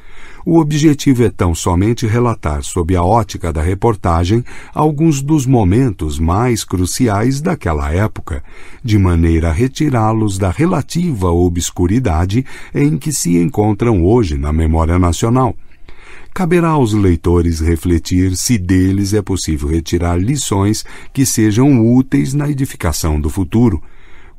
O objetivo é tão somente relatar, sob a ótica da reportagem, alguns dos momentos mais cruciais daquela época, de maneira a retirá-los da relativa obscuridade em que se encontram hoje na memória nacional. Caberá aos leitores refletir se deles é possível retirar lições que sejam úteis na edificação do futuro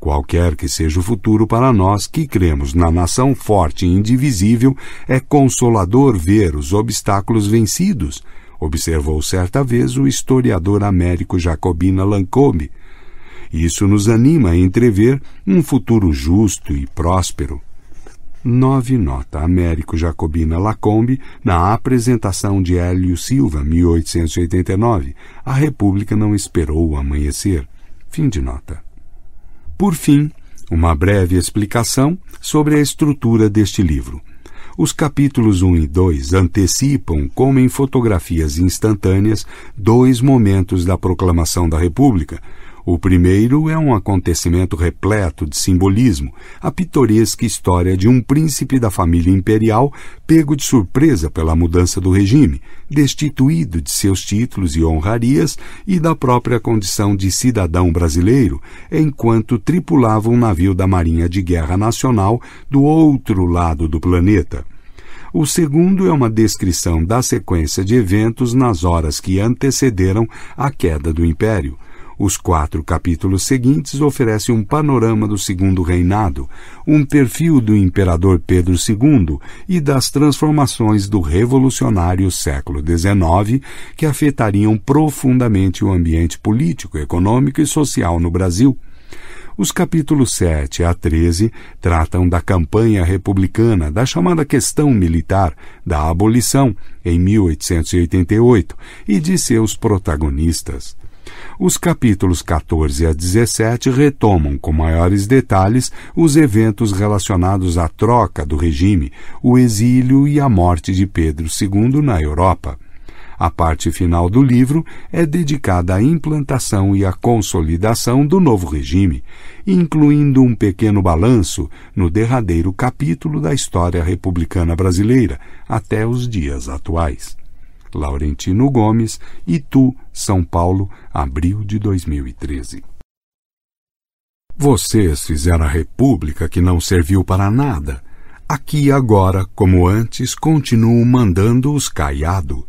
Qualquer que seja o futuro para nós que cremos na nação forte e indivisível, é consolador ver os obstáculos vencidos, observou certa vez o historiador américo Jacobina Lancôme. Isso nos anima a entrever um futuro justo e próspero. 9 Nota Américo Jacobina Lacombe, na apresentação de Hélio Silva, 1889. A República não esperou o amanhecer. Fim de nota. Por fim, uma breve explicação sobre a estrutura deste livro. Os capítulos 1 e 2 antecipam, como em fotografias instantâneas, dois momentos da proclamação da República, o primeiro é um acontecimento repleto de simbolismo, a pitoresca história de um príncipe da família imperial pego de surpresa pela mudança do regime, destituído de seus títulos e honrarias e da própria condição de cidadão brasileiro, enquanto tripulava um navio da Marinha de Guerra Nacional do outro lado do planeta. O segundo é uma descrição da sequência de eventos nas horas que antecederam a queda do Império Os quatro capítulos seguintes oferecem um panorama do segundo reinado, um perfil do imperador Pedro II e das transformações do revolucionário século XIX que afetariam profundamente o ambiente político, econômico e social no Brasil. Os capítulos 7 a 13 tratam da campanha republicana, da chamada questão militar, da abolição, em 1888, e de seus protagonistas. Os capítulos 14 a 17 retomam com maiores detalhes os eventos relacionados à troca do regime, o exílio e a morte de Pedro II na Europa. A parte final do livro é dedicada à implantação e à consolidação do novo regime, incluindo um pequeno balanço no derradeiro capítulo da história republicana brasileira até os dias atuais. Laurentino Gomes, Itu, São Paulo, abril de 2013. Vocês fizeram a república que não serviu para nada. Aqui agora, como antes, continuam mandando os caiado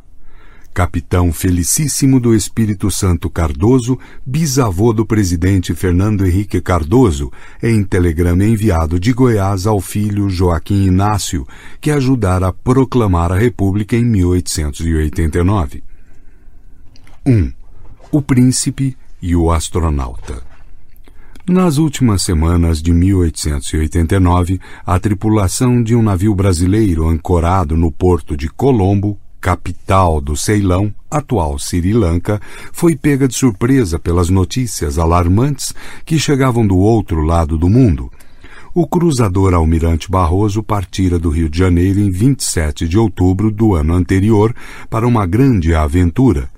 capitão Felicíssimo do Espírito Santo Cardoso, bisavô do presidente Fernando Henrique Cardoso, em telegrama enviado de Goiás ao filho Joaquim Inácio, que ajudara a proclamar a República em 1889. 1. Um, o Príncipe e o Astronauta. Nas últimas semanas de 1889, a tripulação de um navio brasileiro ancorado no porto de Colombo, capital do Ceilão, atual Sri Lanka, foi pega de surpresa pelas notícias alarmantes que chegavam do outro lado do mundo. O cruzador Almirante Barroso partira do Rio de Janeiro em 27 de outubro do ano anterior para uma grande aventura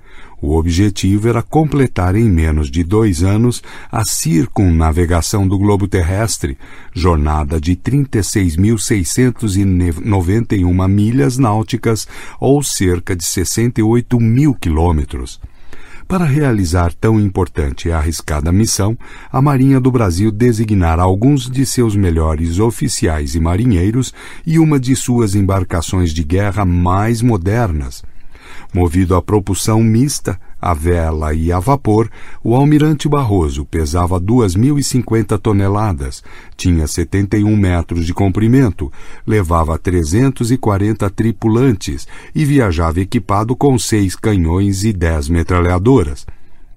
o objetivo era completar em menos de dois anos a circunnavegação do globo terrestre, jornada de 36.691 milhas náuticas ou cerca de 68 mil quilômetros. Para realizar tão importante e arriscada missão, a Marinha do Brasil designara alguns de seus melhores oficiais e marinheiros e uma de suas embarcações de guerra mais modernas Movido à propulsão mista, a vela e a vapor, o almirante Barroso pesava 2.050 toneladas, tinha 71 metros de comprimento, levava 340 tripulantes e viajava equipado com seis canhões e dez metralhadoras.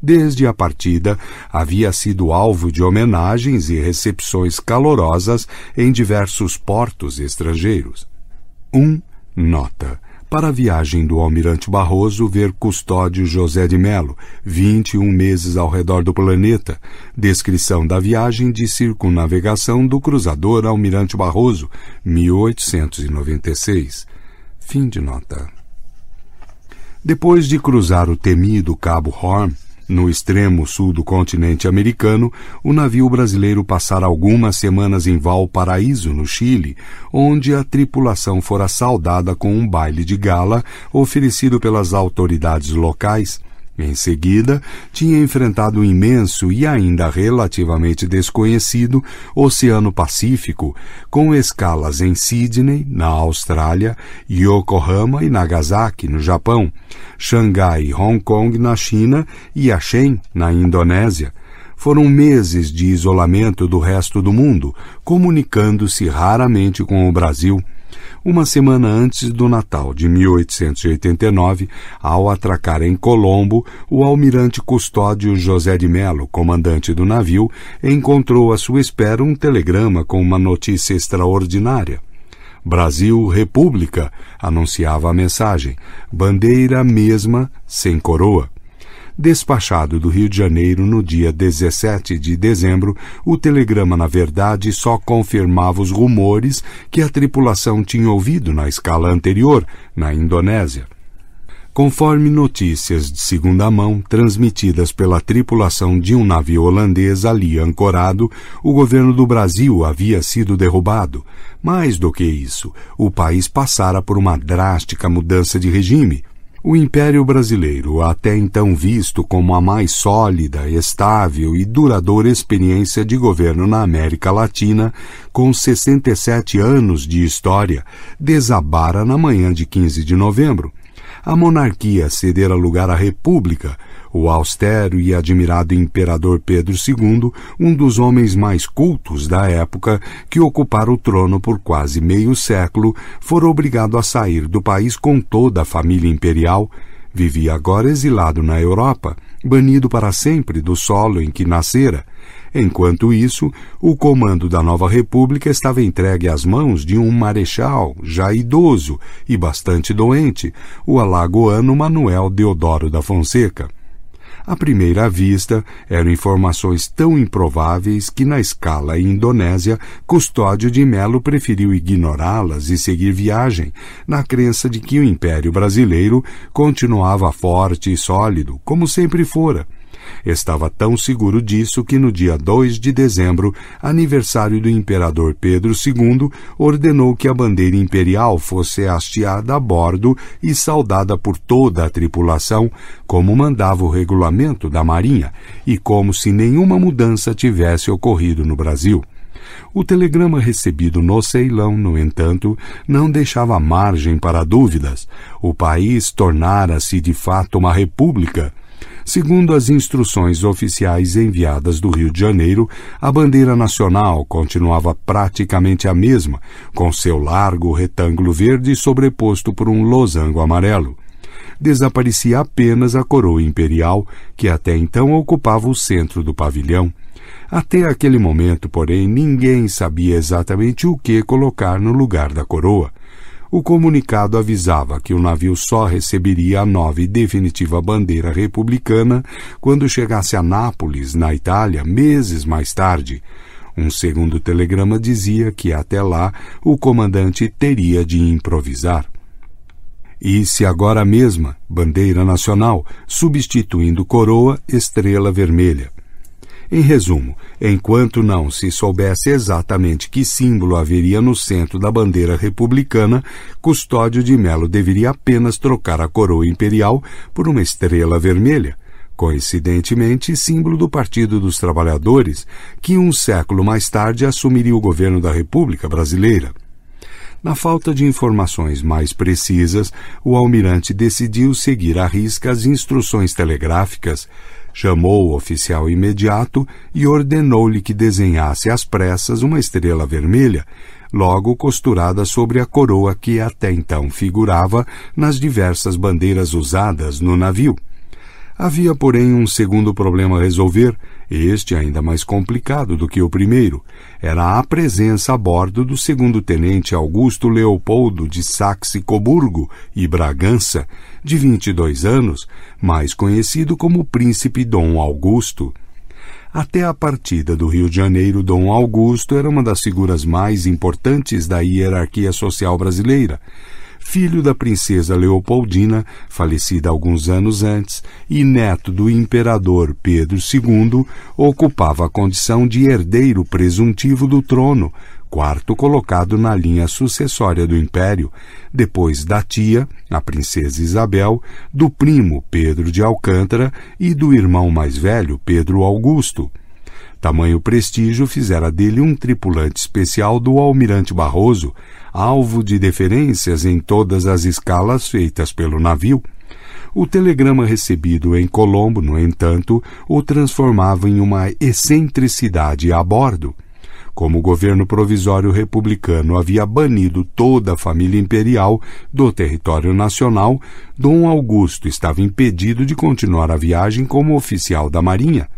Desde a partida, havia sido alvo de homenagens e recepções calorosas em diversos portos estrangeiros. 1. Um, nota para a viagem do almirante Barroso ver Custódio José de Melo, 21 meses ao redor do planeta. Descrição da viagem de circunnavegação do cruzador Almirante Barroso, 1896. Fim de nota. Depois de cruzar o temido Cabo Horn, no extremo sul do continente americano, o navio brasileiro passara algumas semanas em Valparaíso, no Chile, onde a tripulação fora saudada com um baile de gala oferecido pelas autoridades locais em seguida, tinha enfrentado o imenso e ainda relativamente desconhecido Oceano Pacífico, com escalas em Sydney, na Austrália, Yokohama e Nagasaki, no Japão, Xangai e Hong Kong, na China e Achem, na Indonésia. Foram meses de isolamento do resto do mundo, comunicando-se raramente com o Brasil uma semana antes do Natal de 1889, ao atracar em Colombo, o almirante Custódio José de Melo, comandante do navio, encontrou à sua espera um telegrama com uma notícia extraordinária. Brasil República, anunciava a mensagem, bandeira mesma, sem coroa. Despachado do Rio de Janeiro no dia 17 de dezembro, o telegrama, na verdade, só confirmava os rumores que a tripulação tinha ouvido na escala anterior, na Indonésia. Conforme notícias de segunda mão transmitidas pela tripulação de um navio holandês ali ancorado, o governo do Brasil havia sido derrubado. Mais do que isso, o país passara por uma drástica mudança de regime, o Império Brasileiro, até então visto como a mais sólida, estável e duradoura experiência de governo na América Latina, com 67 anos de história, desabara na manhã de 15 de novembro. a monarquia cedera lugar à república, o austero e admirado imperador Pedro II, um dos homens mais cultos da época, que ocupara o trono por quase meio século, fora obrigado a sair do país com toda a família imperial. Vivia agora exilado na Europa, banido para sempre do solo em que nascera. Enquanto isso, o comando da nova república estava entregue às mãos de um marechal já idoso e bastante doente, o alagoano Manuel Deodoro da Fonseca. À primeira vista, eram informações tão improváveis que, na escala Indonésia, Custódio de Melo preferiu ignorá-las e seguir viagem, na crença de que o Império Brasileiro continuava forte e sólido, como sempre fora. Estava tão seguro disso que no dia 2 de dezembro, aniversário do imperador Pedro II, ordenou que a bandeira imperial fosse hasteada a bordo e saudada por toda a tripulação, como mandava o regulamento da Marinha, e como se nenhuma mudança tivesse ocorrido no Brasil. O telegrama recebido no Ceilão, no entanto, não deixava margem para dúvidas. O país tornara-se de fato uma república Segundo as instruções oficiais enviadas do Rio de Janeiro, a bandeira nacional continuava praticamente a mesma, com seu largo retângulo verde sobreposto por um losango amarelo. Desaparecia apenas a coroa imperial, que até então ocupava o centro do pavilhão. Até aquele momento, porém, ninguém sabia exatamente o que colocar no lugar da coroa. O comunicado avisava que o navio só receberia a nova e definitiva bandeira republicana quando chegasse a Nápoles, na Itália, meses mais tarde. Um segundo telegrama dizia que até lá o comandante teria de improvisar. E se agora mesma, bandeira nacional, substituindo coroa, estrela vermelha. Em resumo, enquanto não se soubesse exatamente que símbolo haveria no centro da bandeira republicana, Custódio de Melo deveria apenas trocar a coroa imperial por uma estrela vermelha, coincidentemente símbolo do Partido dos Trabalhadores, que um século mais tarde assumiria o governo da República Brasileira. Na falta de informações mais precisas, o almirante decidiu seguir à risca as instruções telegráficas chamou o oficial imediato e ordenou-lhe que desenhasse às pressas uma estrela vermelha, logo costurada sobre a coroa que até então figurava nas diversas bandeiras usadas no navio. Havia, porém, um segundo problema a resolver, este ainda mais complicado do que o primeiro. Era a presença a bordo do segundo-tenente Augusto Leopoldo de Saxe-Coburgo e Bragança, de 22 anos, mais conhecido como Príncipe Dom Augusto. Até a partida do Rio de Janeiro, Dom Augusto era uma das figuras mais importantes da hierarquia social brasileira filho da princesa Leopoldina, falecida alguns anos antes, e neto do imperador Pedro II, ocupava a condição de herdeiro presuntivo do trono, quarto colocado na linha sucessória do império, depois da tia, a princesa Isabel, do primo Pedro de Alcântara e do irmão mais velho, Pedro Augusto. Tamanho prestígio fizera dele um tripulante especial do almirante Barroso, alvo de deferências em todas as escalas feitas pelo navio. O telegrama recebido em Colombo, no entanto, o transformava em uma excentricidade a bordo. Como o governo provisório republicano havia banido toda a família imperial do território nacional, Dom Augusto estava impedido de continuar a viagem como oficial da Marinha.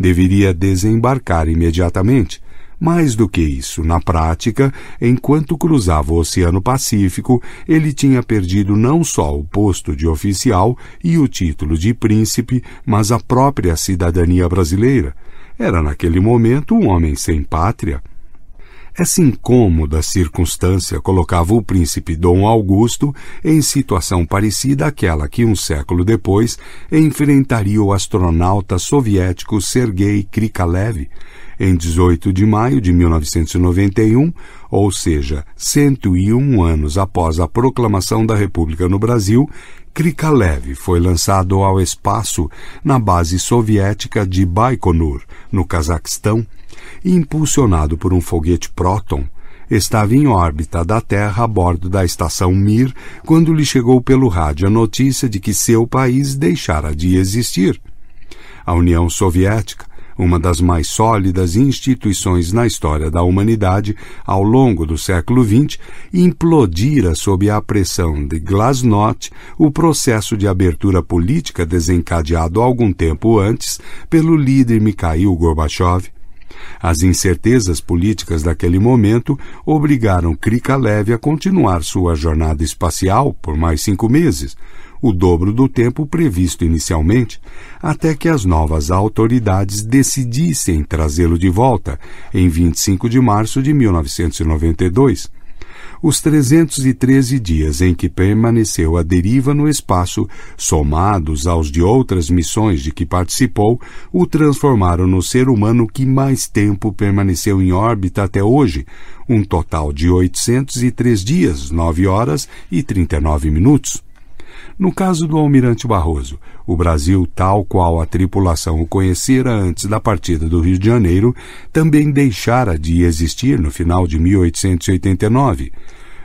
Deveria desembarcar imediatamente. Mais do que isso, na prática, enquanto cruzava o Oceano Pacífico, ele tinha perdido não só o posto de oficial e o título de príncipe, mas a própria cidadania brasileira. Era naquele momento um homem sem pátria. Essa incômoda circunstância colocava o príncipe Dom Augusto em situação parecida àquela que um século depois enfrentaria o astronauta soviético Sergei Krikalev, em 18 de maio de 1991, ou seja, 101 anos após a proclamação da República no Brasil, Krikalev foi lançado ao espaço na base soviética de Baikonur, no Cazaquistão, e impulsionado por um foguete Proton, estava em órbita da Terra a bordo da estação Mir quando lhe chegou pelo rádio a notícia de que seu país deixara de existir. A União Soviética, uma das mais sólidas instituições na história da humanidade ao longo do século XX, implodira sob a pressão de Glasnost o processo de abertura política desencadeado algum tempo antes pelo líder Mikhail Gorbachev, as incertezas políticas daquele momento obrigaram Krikalev a continuar sua jornada espacial por mais cinco meses, o dobro do tempo previsto inicialmente, até que as novas autoridades decidissem trazê-lo de volta em 25 de março de 1992 os 313 dias em que permaneceu à deriva no espaço, somados aos de outras missões de que participou, o transformaram no ser humano que mais tempo permaneceu em órbita até hoje, um total de 803 dias, 9 horas e 39 minutos. No caso do almirante Barroso, o Brasil, tal qual a tripulação o conhecera antes da partida do Rio de Janeiro, também deixara de existir no final de 1889.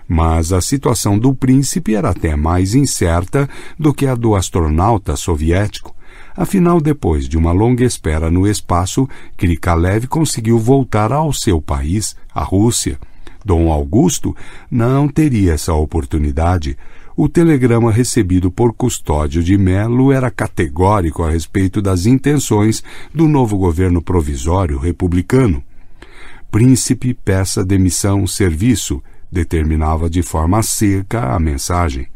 Mas a situação do príncipe era até mais incerta do que a do astronauta soviético. Afinal, depois de uma longa espera no espaço, Krikalev conseguiu voltar ao seu país, a Rússia. Dom Augusto não teria essa oportunidade o telegrama recebido por Custódio de Melo era categórico a respeito das intenções do novo governo provisório republicano. Príncipe peça demissão serviço, determinava de forma seca a mensagem.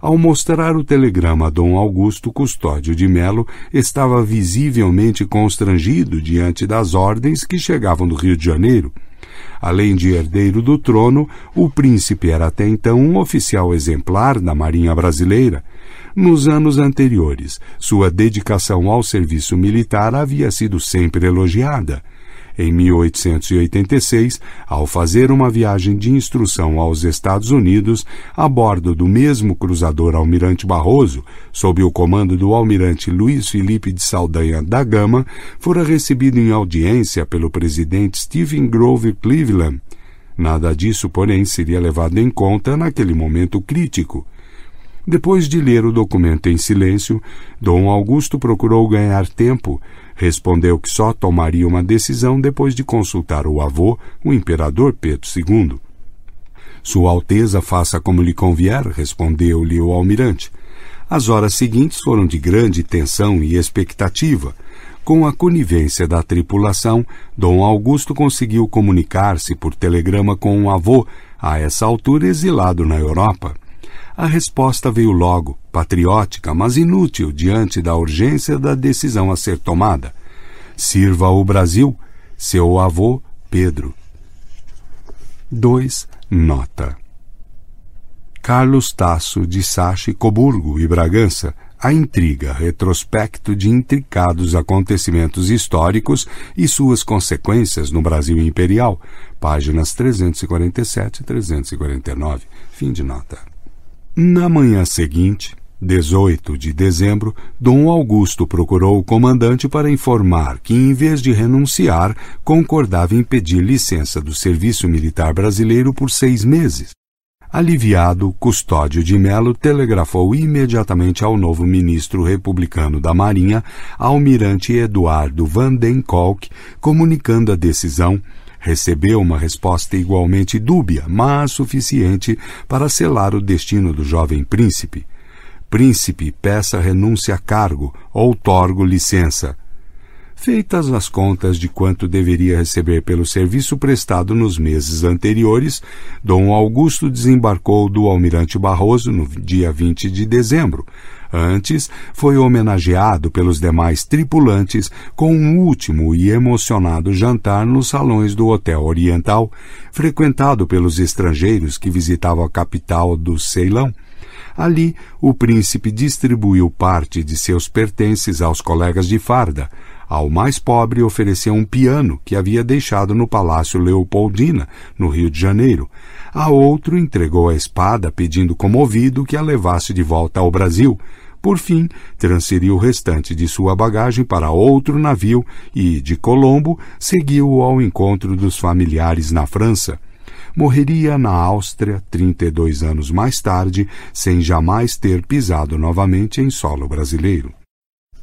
Ao mostrar o telegrama a Dom Augusto Custódio de Melo, estava visivelmente constrangido diante das ordens que chegavam do Rio de Janeiro. Além de herdeiro do trono, o príncipe era até então um oficial exemplar da Marinha Brasileira. Nos anos anteriores, sua dedicação ao serviço militar havia sido sempre elogiada. Em 1886, ao fazer uma viagem de instrução aos Estados Unidos, a bordo do mesmo cruzador Almirante Barroso, sob o comando do almirante Luiz Felipe de Saldanha da Gama, fora recebido em audiência pelo presidente Stephen Grover Cleveland. Nada disso, porém, seria levado em conta naquele momento crítico. Depois de ler o documento em silêncio, Dom Augusto procurou ganhar tempo. Respondeu que só tomaria uma decisão depois de consultar o avô, o imperador Pedro II. Sua Alteza faça como lhe convier, respondeu-lhe o almirante. As horas seguintes foram de grande tensão e expectativa. Com a conivência da tripulação, Dom Augusto conseguiu comunicar-se por telegrama com o avô, a essa altura exilado na Europa. A resposta veio logo, patriótica, mas inútil diante da urgência da decisão a ser tomada. Sirva o Brasil, seu avô Pedro. 2. Nota. Carlos Tasso de Sachi, Coburgo e Bragança, a intriga, retrospecto de intricados acontecimentos históricos e suas consequências no Brasil imperial, páginas 347 e 349. Fim de nota. Na manhã seguinte, 18 de dezembro, Dom Augusto procurou o comandante para informar que, em vez de renunciar, concordava em pedir licença do serviço militar brasileiro por seis meses. Aliviado, Custódio de Melo telegrafou imediatamente ao novo ministro republicano da Marinha, almirante Eduardo Van den Kolk, comunicando a decisão recebeu uma resposta igualmente dúbia, mas suficiente para selar o destino do jovem príncipe. Príncipe, peça renúncia a cargo, outorgo licença. Feitas as contas de quanto deveria receber pelo serviço prestado nos meses anteriores, Dom Augusto desembarcou do Almirante Barroso no dia 20 de dezembro, Antes, foi homenageado pelos demais tripulantes com um último e emocionado jantar nos salões do Hotel Oriental, frequentado pelos estrangeiros que visitavam a capital do Ceilão. Ali, o príncipe distribuiu parte de seus pertences aos colegas de farda. Ao mais pobre ofereceu um piano que havia deixado no Palácio Leopoldina, no Rio de Janeiro. A outro entregou a espada, pedindo comovido que a levasse de volta ao Brasil. Por fim, transferiu o restante de sua bagagem para outro navio e, de Colombo, seguiu ao encontro dos familiares na França. morreria na Áustria 32 anos mais tarde, sem jamais ter pisado novamente em solo brasileiro.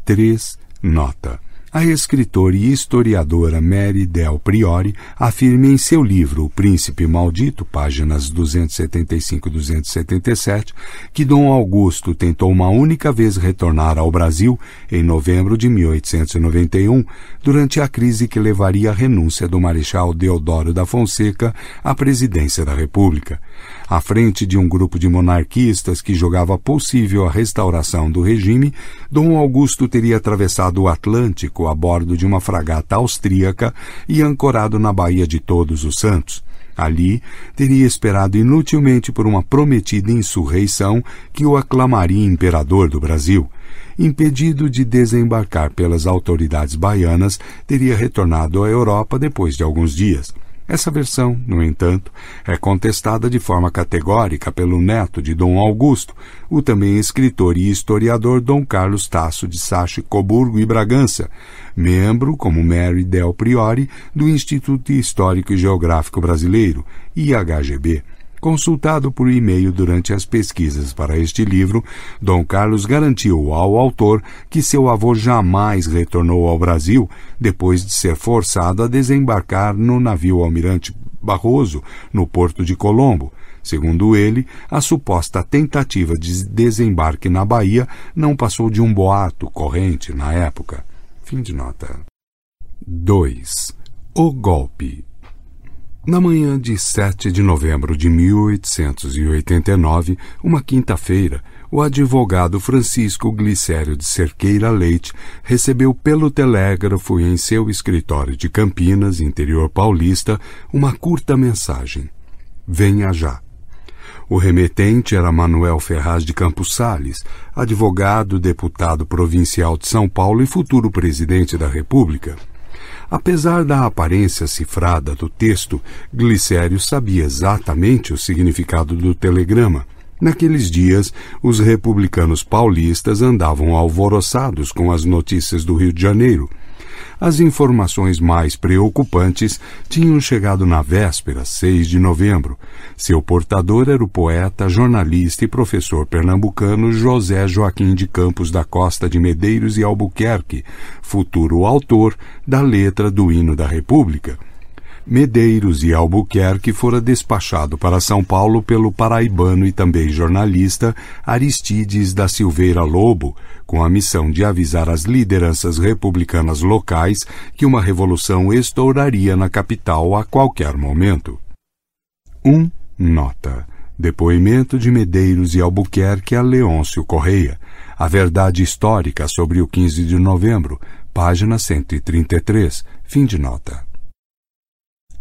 3. Nota. A escritora e historiadora Mary Del Priori afirma em seu livro O Príncipe Maldito, páginas 275 e 277, que Dom Augusto tentou uma única vez retornar ao Brasil em novembro de 1891, durante a crise que levaria à renúncia do Marechal Deodoro da Fonseca à presidência da República à frente de um grupo de monarquistas que julgava possível a restauração do regime, Dom Augusto teria atravessado o Atlântico a bordo de uma fragata austríaca e ancorado na Baía de Todos os Santos. Ali, teria esperado inutilmente por uma prometida insurreição que o aclamaria imperador do Brasil. Impedido de desembarcar pelas autoridades baianas, teria retornado à Europa depois de alguns dias. Essa versão, no entanto, é contestada de forma categórica pelo neto de Dom Augusto, o também escritor e historiador Dom Carlos Tasso de Sache Coburgo e Bragança, membro, como Mary Del Priori, do Instituto Histórico e Geográfico Brasileiro, IHGB. Consultado por e-mail durante as pesquisas para este livro, Dom Carlos garantiu ao autor que seu avô jamais retornou ao Brasil depois de ser forçado a desembarcar no navio Almirante Barroso, no porto de Colombo. Segundo ele, a suposta tentativa de desembarque na Bahia não passou de um boato corrente na época. Fim de nota. 2. O golpe. Na manhã de 7 de novembro de 1889, uma quinta-feira, o advogado Francisco Glicério de Cerqueira Leite recebeu pelo telégrafo em seu escritório de Campinas, interior paulista, uma curta mensagem. Venha já. O remetente era Manuel Ferraz de Campos Sales, advogado, deputado provincial de São Paulo e futuro presidente da República. Apesar da aparência cifrada do texto, Glicério sabia exatamente o significado do telegrama. Naqueles dias, os republicanos paulistas andavam alvoroçados com as notícias do Rio de Janeiro as informações mais preocupantes tinham chegado na véspera, 6 de novembro. Seu portador era o poeta, jornalista e professor pernambucano José Joaquim de Campos da Costa de Medeiros e Albuquerque, futuro autor da letra do hino da República. Medeiros e Albuquerque fora despachado para São Paulo pelo paraibano e também jornalista Aristides da Silveira Lobo, com a missão de avisar as lideranças republicanas locais que uma revolução estouraria na capital a qualquer momento. 1. Um, nota. Depoimento de Medeiros e Albuquerque a Leôncio Correia. A verdade histórica sobre o 15 de novembro, página 133. Fim de nota.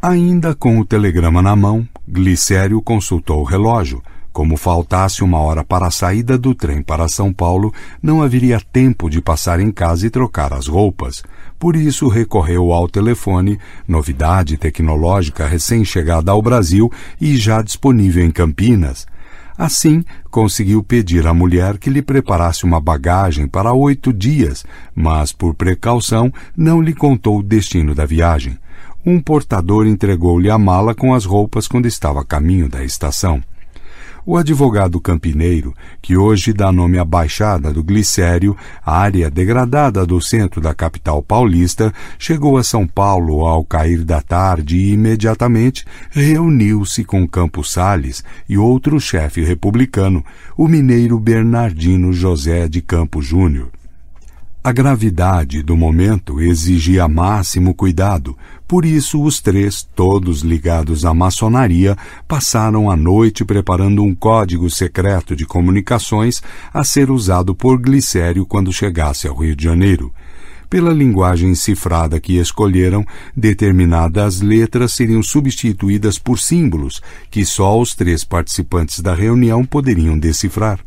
Ainda com o telegrama na mão, Glicério consultou o relógio. Como faltasse uma hora para a saída do trem para São Paulo, não haveria tempo de passar em casa e trocar as roupas. Por isso recorreu ao telefone, novidade tecnológica recém-chegada ao Brasil e já disponível em Campinas. Assim, conseguiu pedir à mulher que lhe preparasse uma bagagem para oito dias, mas, por precaução, não lhe contou o destino da viagem um portador entregou-lhe a mala com as roupas quando estava a caminho da estação. O advogado campineiro, que hoje dá nome à Baixada do Glicério, área degradada do centro da capital paulista, chegou a São Paulo ao cair da tarde e imediatamente reuniu-se com Campos Sales e outro chefe republicano, o mineiro Bernardino José de Campos Júnior. A gravidade do momento exigia máximo cuidado, por isso os três, todos ligados à maçonaria, passaram a noite preparando um código secreto de comunicações a ser usado por Glicério quando chegasse ao Rio de Janeiro. Pela linguagem cifrada que escolheram, determinadas letras seriam substituídas por símbolos que só os três participantes da reunião poderiam decifrar.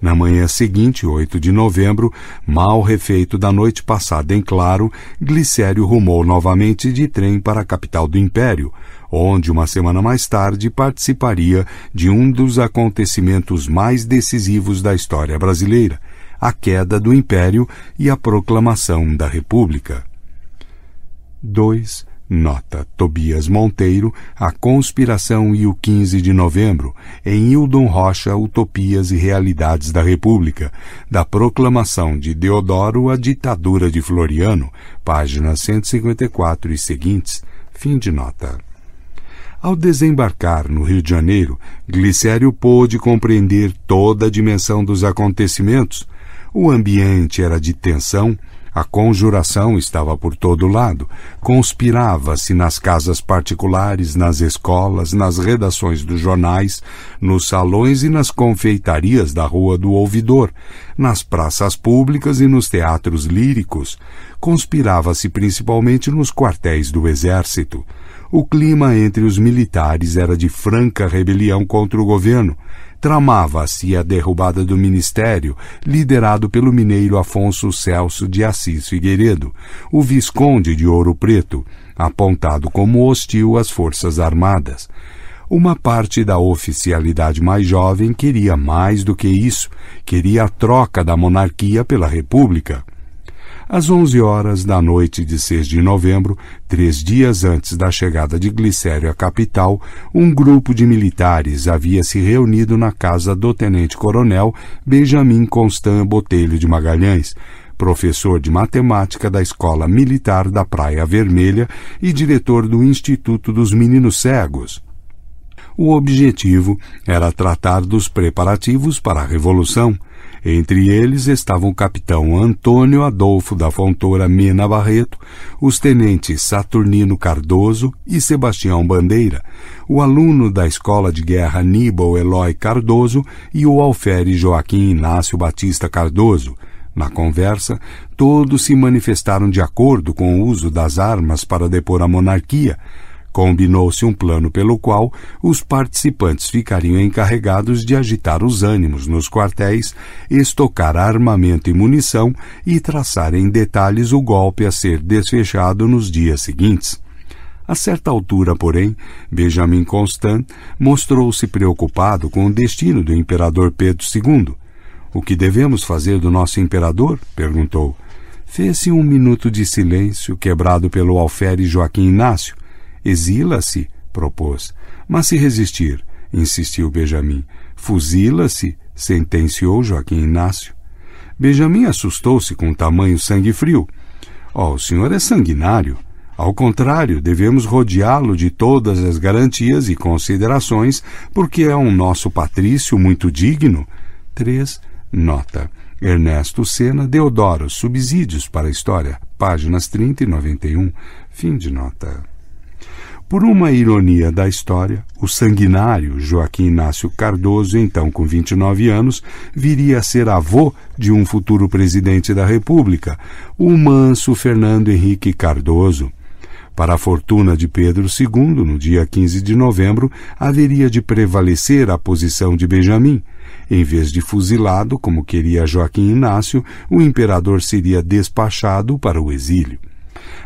Na manhã seguinte, 8 de novembro, mal refeito da noite passada em claro, Glicério rumou novamente de trem para a capital do Império, onde uma semana mais tarde participaria de um dos acontecimentos mais decisivos da história brasileira, a queda do Império e a proclamação da República. 2. Nota Tobias Monteiro, A Conspiração e o 15 de Novembro, em Hildon Rocha, Utopias e Realidades da República, da Proclamação de Deodoro à Ditadura de Floriano, páginas 154 e seguintes. Fim de nota. Ao desembarcar no Rio de Janeiro, Glicério pôde compreender toda a dimensão dos acontecimentos. O ambiente era de tensão a conjuração estava por todo lado. Conspirava-se nas casas particulares, nas escolas, nas redações dos jornais, nos salões e nas confeitarias da Rua do Ouvidor, nas praças públicas e nos teatros líricos. Conspirava-se principalmente nos quartéis do Exército. O clima entre os militares era de franca rebelião contra o governo tramava-se a derrubada do ministério, liderado pelo mineiro Afonso Celso de Assis Figueiredo, o Visconde de Ouro Preto, apontado como hostil às Forças Armadas. Uma parte da oficialidade mais jovem queria mais do que isso, queria a troca da monarquia pela república. Às onze horas da noite de 6 de novembro, três dias antes da chegada de Glicério à capital, um grupo de militares havia se reunido na casa do tenente-coronel Benjamin Constant Botelho de Magalhães, professor de matemática da Escola Militar da Praia Vermelha e diretor do Instituto dos Meninos Cegos. O objetivo era tratar dos preparativos para a Revolução, entre eles estavam o capitão Antônio Adolfo da Fontoura Mena Barreto, os tenentes Saturnino Cardoso e Sebastião Bandeira, o aluno da Escola de Guerra Aníbal Eloy Cardoso e o alferes Joaquim Inácio Batista Cardoso. Na conversa, todos se manifestaram de acordo com o uso das armas para depor a monarquia, Combinou-se um plano pelo qual os participantes ficariam encarregados de agitar os ânimos nos quartéis, estocar armamento e munição e traçar em detalhes o golpe a ser desfechado nos dias seguintes. A certa altura, porém, Benjamin Constant mostrou-se preocupado com o destino do imperador Pedro II. O que devemos fazer do nosso imperador? perguntou. Fez-se um minuto de silêncio, quebrado pelo alferes Joaquim Inácio, Exila-se, propôs. Mas se resistir, insistiu Benjamin. Fuzila-se, sentenciou Joaquim Inácio. Benjamin assustou-se com tamanho sangue frio. Oh, o senhor é sanguinário. Ao contrário, devemos rodeá-lo de todas as garantias e considerações, porque é um nosso patrício muito digno. 3. Nota. Ernesto Sena, Deodoro, Subsídios para a História, páginas 30 e 91. Fim de nota. Por uma ironia da história, o sanguinário Joaquim Inácio Cardoso, então com 29 anos, viria a ser avô de um futuro presidente da República, o manso Fernando Henrique Cardoso. Para a fortuna de Pedro II, no dia 15 de novembro, haveria de prevalecer a posição de Benjamin. Em vez de fuzilado, como queria Joaquim Inácio, o imperador seria despachado para o exílio.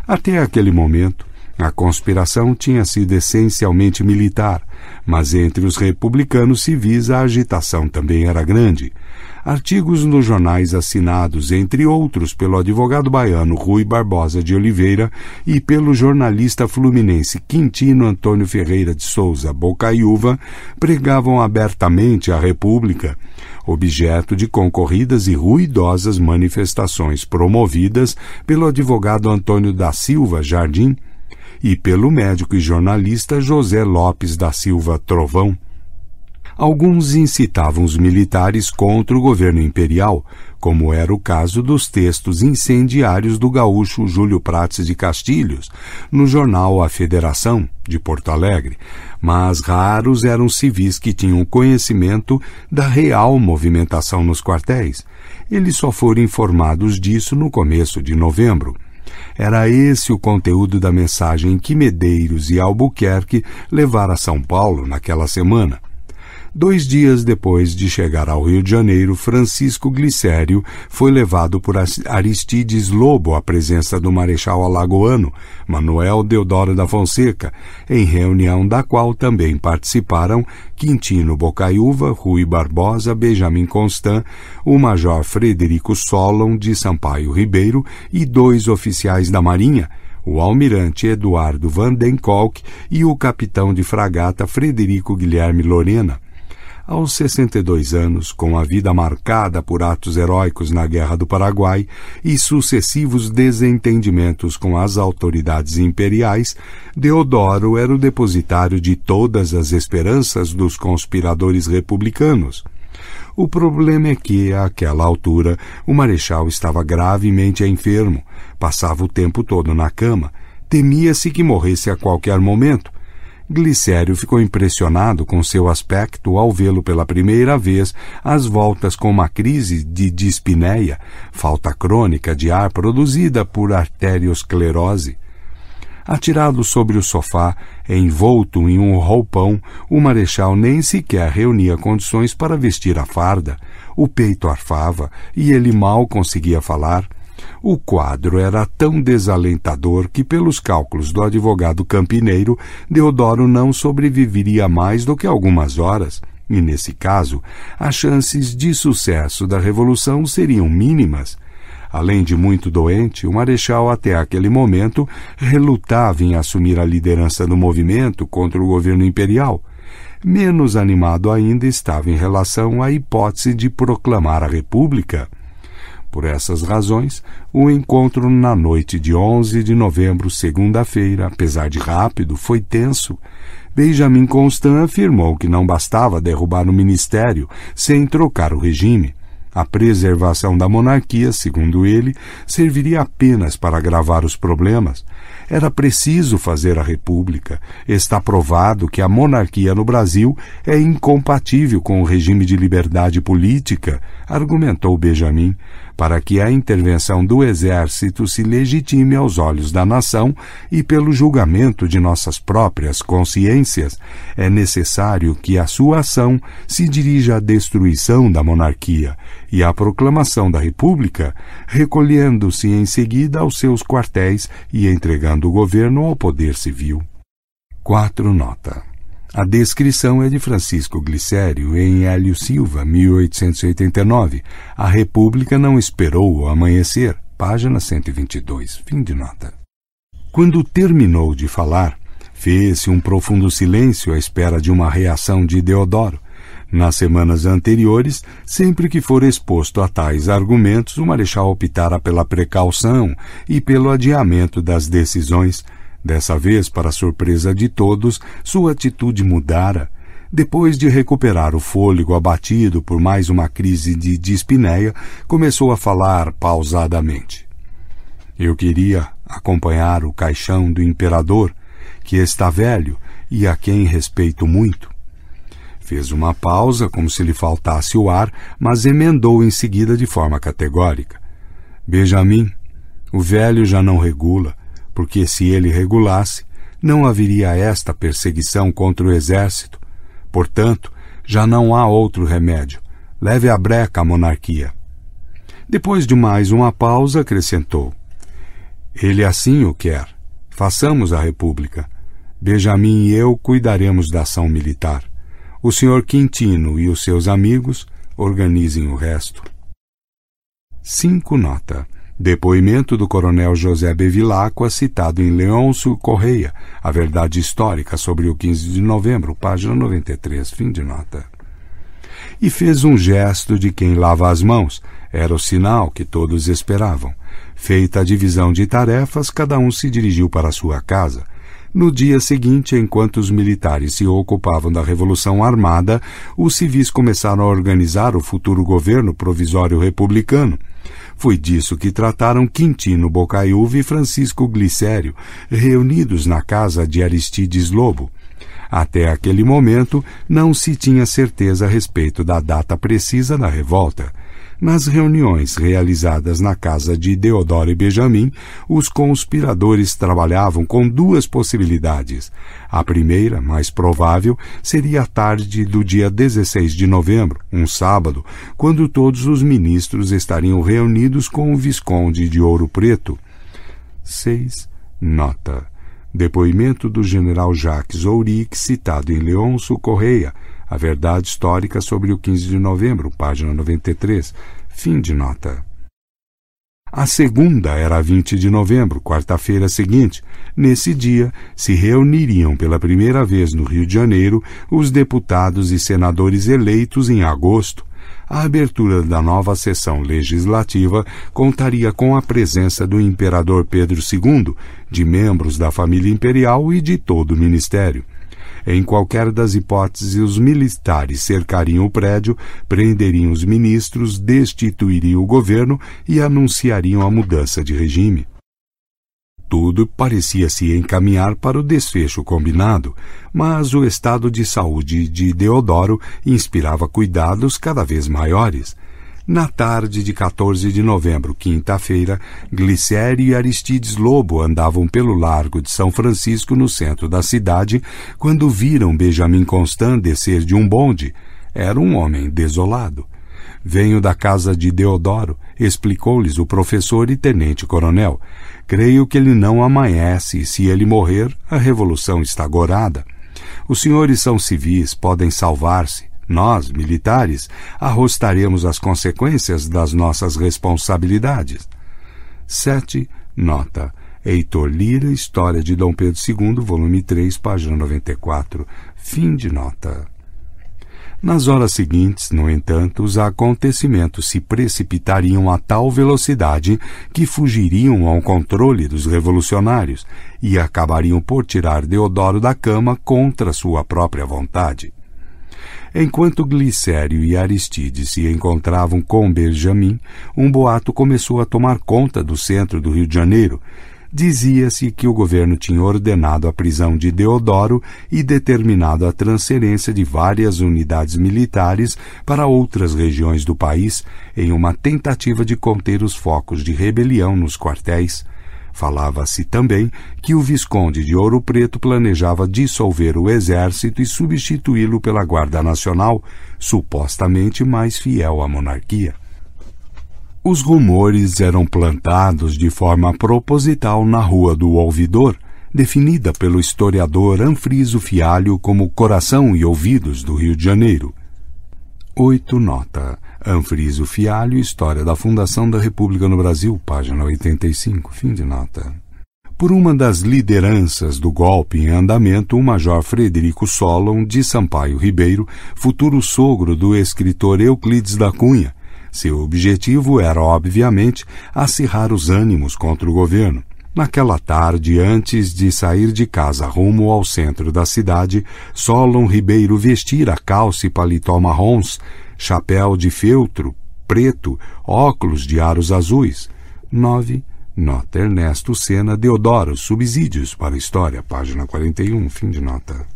Até aquele momento, a conspiração tinha sido essencialmente militar, mas entre os republicanos civis a agitação também era grande. Artigos nos jornais assinados, entre outros, pelo advogado baiano Rui Barbosa de Oliveira e pelo jornalista fluminense Quintino Antônio Ferreira de Souza Bocaiúva, pregavam abertamente a República, objeto de concorridas e ruidosas manifestações promovidas pelo advogado Antônio da Silva Jardim e pelo médico e jornalista José Lopes da Silva Trovão. Alguns incitavam os militares contra o governo imperial, como era o caso dos textos incendiários do gaúcho Júlio Prates de Castilhos, no jornal A Federação, de Porto Alegre, mas raros eram civis que tinham conhecimento da real movimentação nos quartéis. Eles só foram informados disso no começo de novembro. Era esse o conteúdo da mensagem que Medeiros e Albuquerque levaram a São Paulo naquela semana. Dois dias depois de chegar ao Rio de Janeiro, Francisco Glicério foi levado por Aristides Lobo à presença do Marechal Alagoano, Manuel Deodoro da Fonseca, em reunião da qual também participaram Quintino Bocaiúva, Rui Barbosa, Benjamin Constant, o Major Frederico Solon de Sampaio Ribeiro e dois oficiais da Marinha, o almirante Eduardo Van den Kolk e o capitão de fragata Frederico Guilherme Lorena. Aos 62 anos, com a vida marcada por atos heróicos na Guerra do Paraguai e sucessivos desentendimentos com as autoridades imperiais, Deodoro era o depositário de todas as esperanças dos conspiradores republicanos. O problema é que, àquela altura, o marechal estava gravemente enfermo, passava o tempo todo na cama, temia-se que morresse a qualquer momento. Glicério ficou impressionado com seu aspecto ao vê-lo pela primeira vez às voltas com uma crise de dispneia, falta crônica de ar produzida por arteriosclerose. Atirado sobre o sofá, envolto em um roupão, o marechal nem sequer reunia condições para vestir a farda. O peito arfava e ele mal conseguia falar. O quadro era tão desalentador que, pelos cálculos do advogado campineiro, Deodoro não sobreviveria mais do que algumas horas. E, nesse caso, as chances de sucesso da revolução seriam mínimas. Além de muito doente, o Marechal até aquele momento relutava em assumir a liderança do movimento contra o governo imperial. Menos animado ainda estava em relação à hipótese de proclamar a República. Por essas razões, o encontro na noite de 11 de novembro, segunda-feira, apesar de rápido, foi tenso. Benjamin Constant afirmou que não bastava derrubar o ministério sem trocar o regime. A preservação da monarquia, segundo ele, serviria apenas para agravar os problemas. Era preciso fazer a república. Está provado que a monarquia no Brasil é incompatível com o regime de liberdade política, argumentou Benjamin para que a intervenção do exército se legitime aos olhos da nação e pelo julgamento de nossas próprias consciências, é necessário que a sua ação se dirija à destruição da monarquia e à proclamação da República, recolhendo-se em seguida aos seus quartéis e entregando o governo ao poder civil. 4 nota. A descrição é de Francisco Glicério em Hélio Silva, 1889. A República não esperou o amanhecer. Página 122. Fim de nota. Quando terminou de falar, fez-se um profundo silêncio à espera de uma reação de Deodoro. Nas semanas anteriores, sempre que for exposto a tais argumentos, o Marechal optara pela precaução e pelo adiamento das decisões Dessa vez, para surpresa de todos, sua atitude mudara. Depois de recuperar o fôlego abatido por mais uma crise de dispneia, começou a falar pausadamente. Eu queria acompanhar o caixão do imperador, que está velho e a quem respeito muito. Fez uma pausa, como se lhe faltasse o ar, mas emendou em seguida de forma categórica. Benjamin, o velho já não regula porque se ele regulasse, não haveria esta perseguição contra o exército. Portanto, já não há outro remédio. Leve a breca a monarquia. Depois de mais uma pausa, acrescentou: Ele assim o quer. Façamos a república. Benjamin e eu cuidaremos da ação militar. O senhor Quintino e os seus amigos organizem o resto. 5 nota. Depoimento do coronel José Bevilacqua, citado em Leôncio Correia, A Verdade Histórica sobre o 15 de novembro, página 93, fim de nota. E fez um gesto de quem lava as mãos. Era o sinal que todos esperavam. Feita a divisão de tarefas, cada um se dirigiu para sua casa. No dia seguinte, enquanto os militares se ocupavam da Revolução Armada, os civis começaram a organizar o futuro governo provisório republicano. Foi disso que trataram Quintino Bocaiúva e Francisco Glicério, reunidos na casa de Aristides Lobo. Até aquele momento, não se tinha certeza a respeito da data precisa da revolta. Nas reuniões realizadas na casa de Deodoro e Benjamin, os conspiradores trabalhavam com duas possibilidades. A primeira, mais provável, seria a tarde do dia 16 de novembro, um sábado, quando todos os ministros estariam reunidos com o Visconde de Ouro Preto. 6. Nota. Depoimento do general Jacques Ourique, citado em Leôncio Correia, a Verdade Histórica sobre o 15 de Novembro, página 93. Fim de nota. A segunda era 20 de novembro, quarta-feira seguinte. Nesse dia, se reuniriam pela primeira vez no Rio de Janeiro os deputados e senadores eleitos em agosto. A abertura da nova sessão legislativa contaria com a presença do imperador Pedro II, de membros da família imperial e de todo o ministério. Em qualquer das hipóteses, os militares cercariam o prédio, prenderiam os ministros, destituiriam o governo e anunciariam a mudança de regime. Tudo parecia se encaminhar para o desfecho combinado, mas o estado de saúde de Deodoro inspirava cuidados cada vez maiores. Na tarde de 14 de novembro, quinta-feira, Glicério e Aristides Lobo andavam pelo largo de São Francisco, no centro da cidade, quando viram Benjamin Constant descer de um bonde. Era um homem desolado. Venho da casa de Deodoro, explicou-lhes o professor e tenente-coronel. Creio que ele não amanhece e, se ele morrer, a revolução está gorada. Os senhores são civis, podem salvar-se. Nós, militares, arrostaremos as consequências das nossas responsabilidades. 7. Nota. Heitor Lira, História de Dom Pedro II, volume 3, página 94. Fim de nota. Nas horas seguintes, no entanto, os acontecimentos se precipitariam a tal velocidade que fugiriam ao controle dos revolucionários e acabariam por tirar Deodoro da cama contra sua própria vontade. Enquanto Glicério e Aristides se encontravam com Benjamin, um boato começou a tomar conta do centro do Rio de Janeiro. Dizia-se que o governo tinha ordenado a prisão de Deodoro e determinado a transferência de várias unidades militares para outras regiões do país, em uma tentativa de conter os focos de rebelião nos quartéis. Falava-se também que o Visconde de Ouro Preto planejava dissolver o exército e substituí-lo pela Guarda Nacional, supostamente mais fiel à monarquia. Os rumores eram plantados de forma proposital na Rua do Ouvidor, definida pelo historiador Anfriso Fialho como coração e ouvidos do Rio de Janeiro. 8 nota Anfriso Fialho, História da Fundação da República no Brasil, página 85, fim de nota. Por uma das lideranças do golpe em andamento, o Major Frederico Solon de Sampaio Ribeiro, futuro sogro do escritor Euclides da Cunha. Seu objetivo era, obviamente, acirrar os ânimos contra o governo. Naquela tarde, antes de sair de casa rumo ao centro da cidade, Solon Ribeiro vestira calça e paletó marrons, chapéu de feltro, preto, óculos de aros azuis. 9. Nota Ernesto Sena Deodoro, Subsídios para a História, página 41, fim de nota.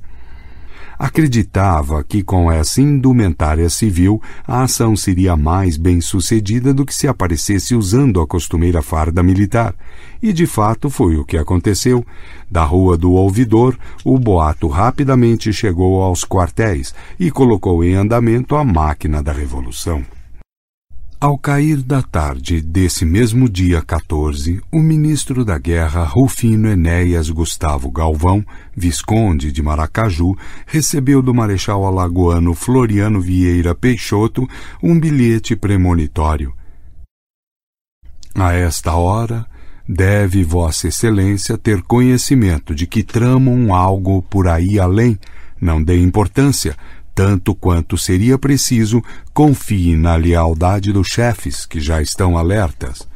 Acreditava que com essa indumentária civil a ação seria mais bem sucedida do que se aparecesse usando a costumeira farda militar. E de fato foi o que aconteceu. Da Rua do Ouvidor, o boato rapidamente chegou aos quartéis e colocou em andamento a máquina da Revolução. Ao cair da tarde desse mesmo dia 14, o ministro da Guerra Rufino Enéas Gustavo Galvão, visconde de Maracaju, recebeu do marechal alagoano Floriano Vieira Peixoto um bilhete premonitório. A esta hora, deve Vossa Excelência ter conhecimento de que tramam algo por aí além. Não dê importância, tanto quanto seria preciso, confie na lealdade dos chefes, que já estão alertas.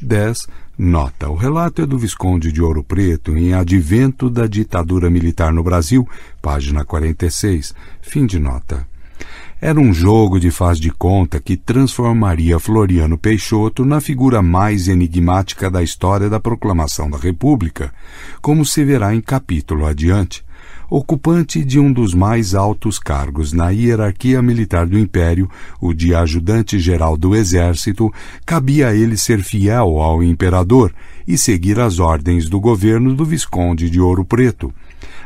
10. Nota: o relato é do Visconde de Ouro Preto em Advento da Ditadura Militar no Brasil, página 46. Fim de nota. Era um jogo de faz de conta que transformaria Floriano Peixoto na figura mais enigmática da história da proclamação da República, como se verá em capítulo adiante ocupante de um dos mais altos cargos na hierarquia militar do Império, o de ajudante-geral do Exército, cabia a ele ser fiel ao imperador e seguir as ordens do governo do Visconde de Ouro Preto.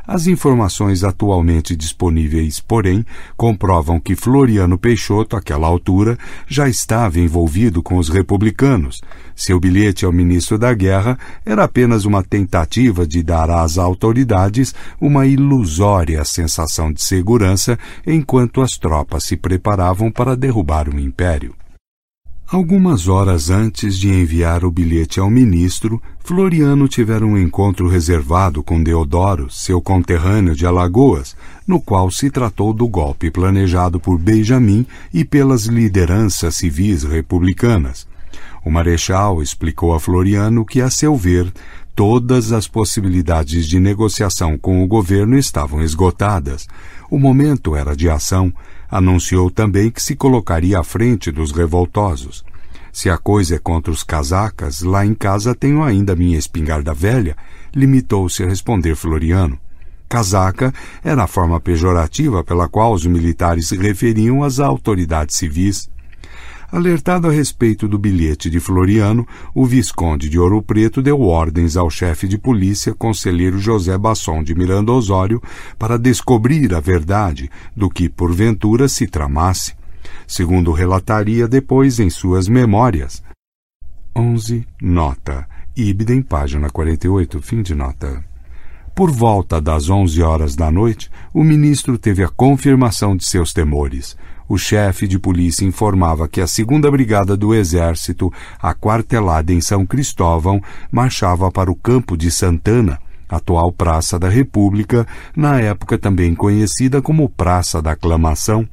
As informações atualmente disponíveis, porém, comprovam que Floriano Peixoto, àquela altura, já estava envolvido com os republicanos. Seu bilhete ao ministro da Guerra era apenas uma tentativa de dar às autoridades uma ilusória sensação de segurança enquanto as tropas se preparavam para derrubar o império. Algumas horas antes de enviar o bilhete ao ministro, Floriano tivera um encontro reservado com Deodoro, seu conterrâneo de Alagoas, no qual se tratou do golpe planejado por Benjamin e pelas lideranças civis republicanas. O marechal explicou a Floriano que, a seu ver, todas as possibilidades de negociação com o governo estavam esgotadas. O momento era de ação anunciou também que se colocaria à frente dos revoltosos. Se a coisa é contra os casacas, lá em casa tenho ainda minha espingarda velha, limitou-se a responder Floriano. Casaca era a forma pejorativa pela qual os militares se referiam às autoridades civis. Alertado a respeito do bilhete de Floriano, o Visconde de Ouro Preto deu ordens ao chefe de polícia, conselheiro José Basson de Miranda Osório, para descobrir a verdade do que, porventura, se tramasse. Segundo relataria depois em suas memórias. 11. Nota. Ibidem, página 48, fim de nota. Por volta das onze horas da noite, o ministro teve a confirmação de seus temores o chefe de polícia informava que a segunda brigada do Exército, aquartelada em São Cristóvão, marchava para o campo de Santana, atual Praça da República, na época também conhecida como Praça da Aclamação.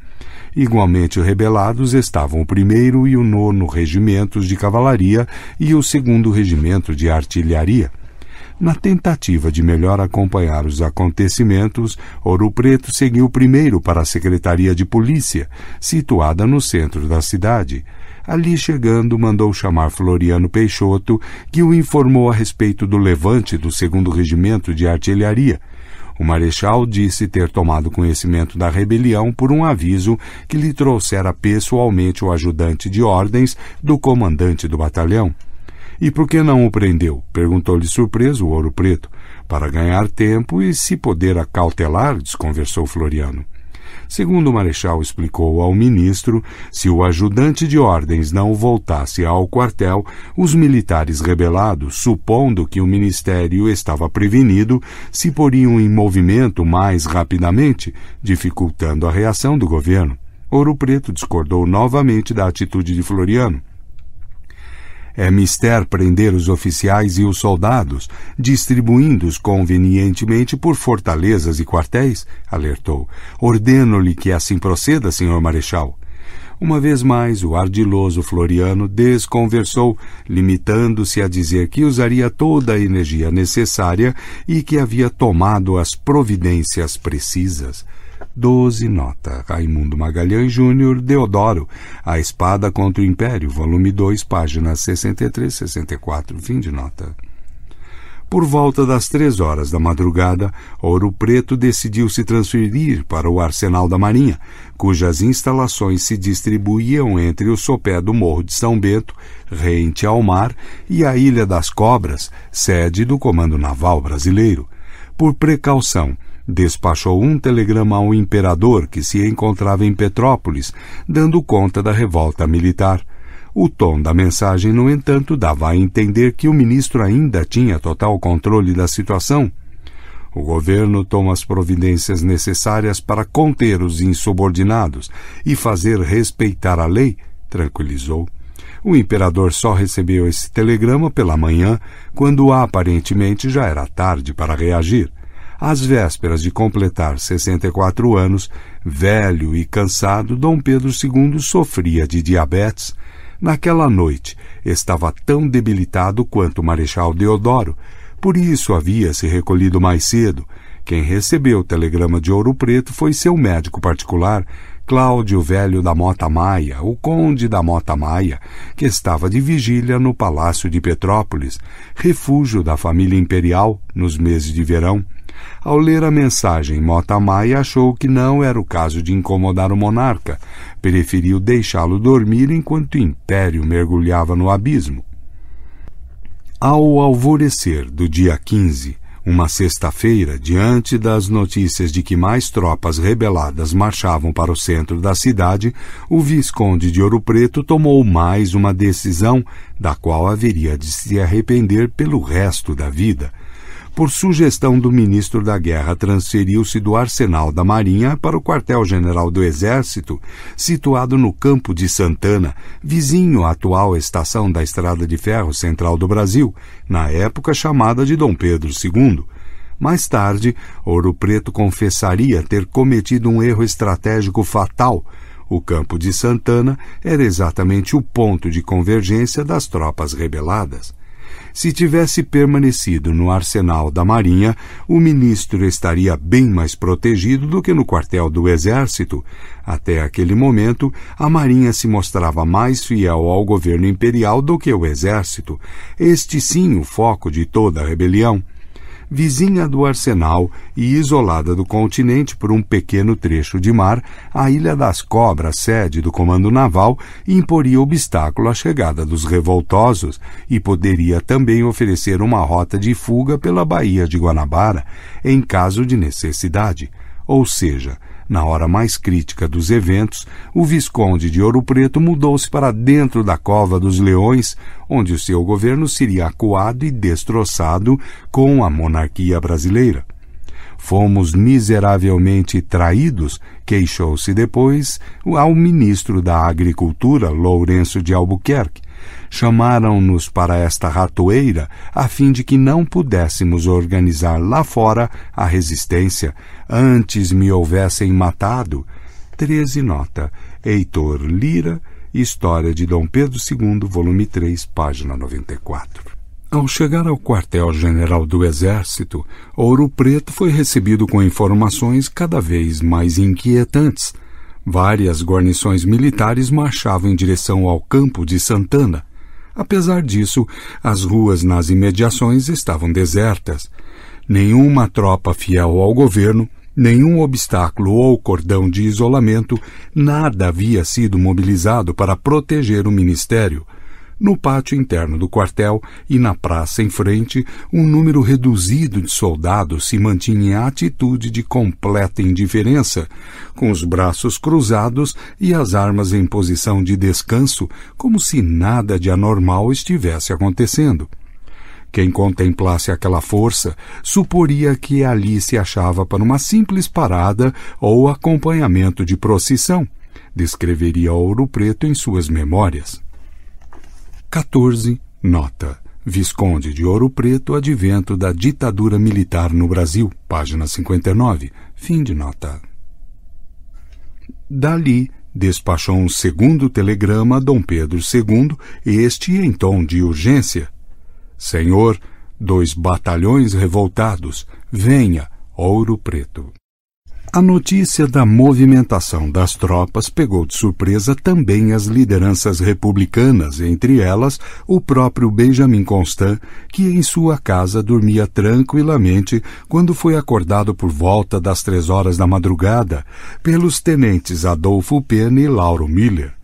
Igualmente rebelados estavam o primeiro e o nono regimentos de cavalaria e o segundo regimento de artilharia. Na tentativa de melhor acompanhar os acontecimentos, Ouro Preto seguiu primeiro para a Secretaria de Polícia, situada no centro da cidade. Ali chegando, mandou chamar Floriano Peixoto, que o informou a respeito do levante do segundo regimento de artilharia. O marechal disse ter tomado conhecimento da rebelião por um aviso que lhe trouxera pessoalmente o ajudante de ordens do comandante do batalhão. E por que não o prendeu? perguntou-lhe surpreso o Ouro Preto. Para ganhar tempo e se poder acautelar, desconversou Floriano. Segundo o Marechal explicou ao ministro, se o ajudante de ordens não voltasse ao quartel, os militares rebelados, supondo que o ministério estava prevenido, se poriam em movimento mais rapidamente, dificultando a reação do governo. Ouro Preto discordou novamente da atitude de Floriano. É mister prender os oficiais e os soldados, distribuindo-os convenientemente por fortalezas e quartéis, alertou. Ordeno-lhe que assim proceda, senhor Marechal. Uma vez mais, o ardiloso Floriano desconversou, limitando-se a dizer que usaria toda a energia necessária e que havia tomado as providências precisas. 12 nota. Raimundo Magalhães Júnior, Deodoro, A Espada contra o Império, volume 2, páginas 63 e 64, fim de nota. Por volta das três horas da madrugada, Ouro Preto decidiu se transferir para o Arsenal da Marinha, cujas instalações se distribuíam entre o sopé do Morro de São Bento, rente ao mar, e a Ilha das Cobras, sede do Comando Naval Brasileiro. Por precaução, despachou um telegrama ao imperador que se encontrava em Petrópolis, dando conta da revolta militar. O tom da mensagem, no entanto, dava a entender que o ministro ainda tinha total controle da situação. O governo toma as providências necessárias para conter os insubordinados e fazer respeitar a lei, tranquilizou. O imperador só recebeu esse telegrama pela manhã, quando aparentemente já era tarde para reagir. Às vésperas de completar 64 anos, velho e cansado, Dom Pedro II sofria de diabetes. Naquela noite, estava tão debilitado quanto o Marechal Deodoro, por isso havia se recolhido mais cedo. Quem recebeu o telegrama de Ouro Preto foi seu médico particular, Cláudio Velho da Mota Maia, o conde da Mota Maia, que estava de vigília no Palácio de Petrópolis, refúgio da família imperial nos meses de verão. Ao ler a mensagem, Mota Maia achou que não era o caso de incomodar o monarca. Preferiu deixá-lo dormir enquanto o império mergulhava no abismo. Ao alvorecer do dia 15, uma sexta-feira, diante das notícias de que mais tropas rebeladas marchavam para o centro da cidade, o Visconde de Ouro Preto tomou mais uma decisão da qual haveria de se arrepender pelo resto da vida por sugestão do ministro da Guerra, transferiu-se do arsenal da Marinha para o quartel-general do Exército, situado no Campo de Santana, vizinho à atual estação da Estrada de Ferro Central do Brasil, na época chamada de Dom Pedro II. Mais tarde, Ouro Preto confessaria ter cometido um erro estratégico fatal. O Campo de Santana era exatamente o ponto de convergência das tropas rebeladas. Se tivesse permanecido no arsenal da Marinha, o ministro estaria bem mais protegido do que no quartel do Exército. Até aquele momento, a Marinha se mostrava mais fiel ao governo imperial do que o Exército. Este sim o foco de toda a rebelião vizinha do arsenal e isolada do continente por um pequeno trecho de mar, a Ilha das Cobras, sede do Comando Naval, imporia obstáculo à chegada dos revoltosos e poderia também oferecer uma rota de fuga pela Baía de Guanabara, em caso de necessidade. Ou seja, na hora mais crítica dos eventos, o Visconde de Ouro Preto mudou-se para dentro da Cova dos Leões, onde o seu governo seria acuado e destroçado com a monarquia brasileira. Fomos miseravelmente traídos, queixou-se depois ao ministro da Agricultura, Lourenço de Albuquerque, chamaram-nos para esta ratoeira a fim de que não pudéssemos organizar lá fora a resistência, antes me houvessem matado. 13 nota. Heitor Lira, História de Dom Pedro II, volume 3, página 94. Ao chegar ao quartel-general do Exército, Ouro Preto foi recebido com informações cada vez mais inquietantes. Várias guarnições militares marchavam em direção ao campo de Santana. Apesar disso, as ruas nas imediações estavam desertas. Nenhuma tropa fiel ao governo, nenhum obstáculo ou cordão de isolamento, nada havia sido mobilizado para proteger o ministério. No pátio interno do quartel e na praça em frente, um número reduzido de soldados se mantinha em atitude de completa indiferença, com os braços cruzados e as armas em posição de descanso, como se nada de anormal estivesse acontecendo. Quem contemplasse aquela força suporia que ali se achava para uma simples parada ou acompanhamento de procissão, descreveria Ouro Preto em suas memórias. 14. Nota. Visconde de Ouro Preto, advento da ditadura militar no Brasil, página 59. Fim de nota. Dali, despachou um segundo telegrama a Dom Pedro II, este em tom de urgência. Senhor, dois batalhões revoltados, venha, Ouro Preto. A notícia da movimentação das tropas pegou de surpresa também as lideranças republicanas, entre elas o próprio Benjamin Constant, que em sua casa dormia tranquilamente quando foi acordado por volta das três horas da madrugada pelos tenentes Adolfo Pena e Lauro Miller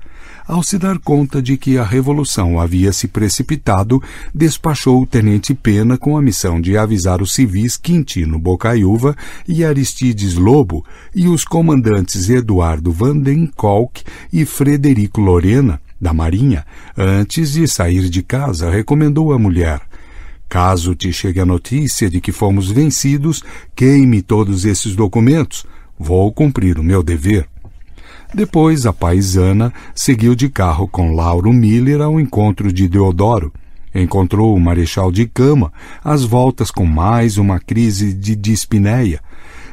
ao se dar conta de que a revolução havia se precipitado, despachou o tenente Pena com a missão de avisar os civis Quintino Bocaiúva e Aristides Lobo e os comandantes Eduardo Vandenkolk e Frederico Lorena, da Marinha, antes de sair de casa, recomendou a mulher. Caso te chegue a notícia de que fomos vencidos, queime todos esses documentos. Vou cumprir o meu dever. Depois, a paisana seguiu de carro com Lauro Miller ao encontro de Deodoro. Encontrou o marechal de cama, às voltas com mais uma crise de dispneia.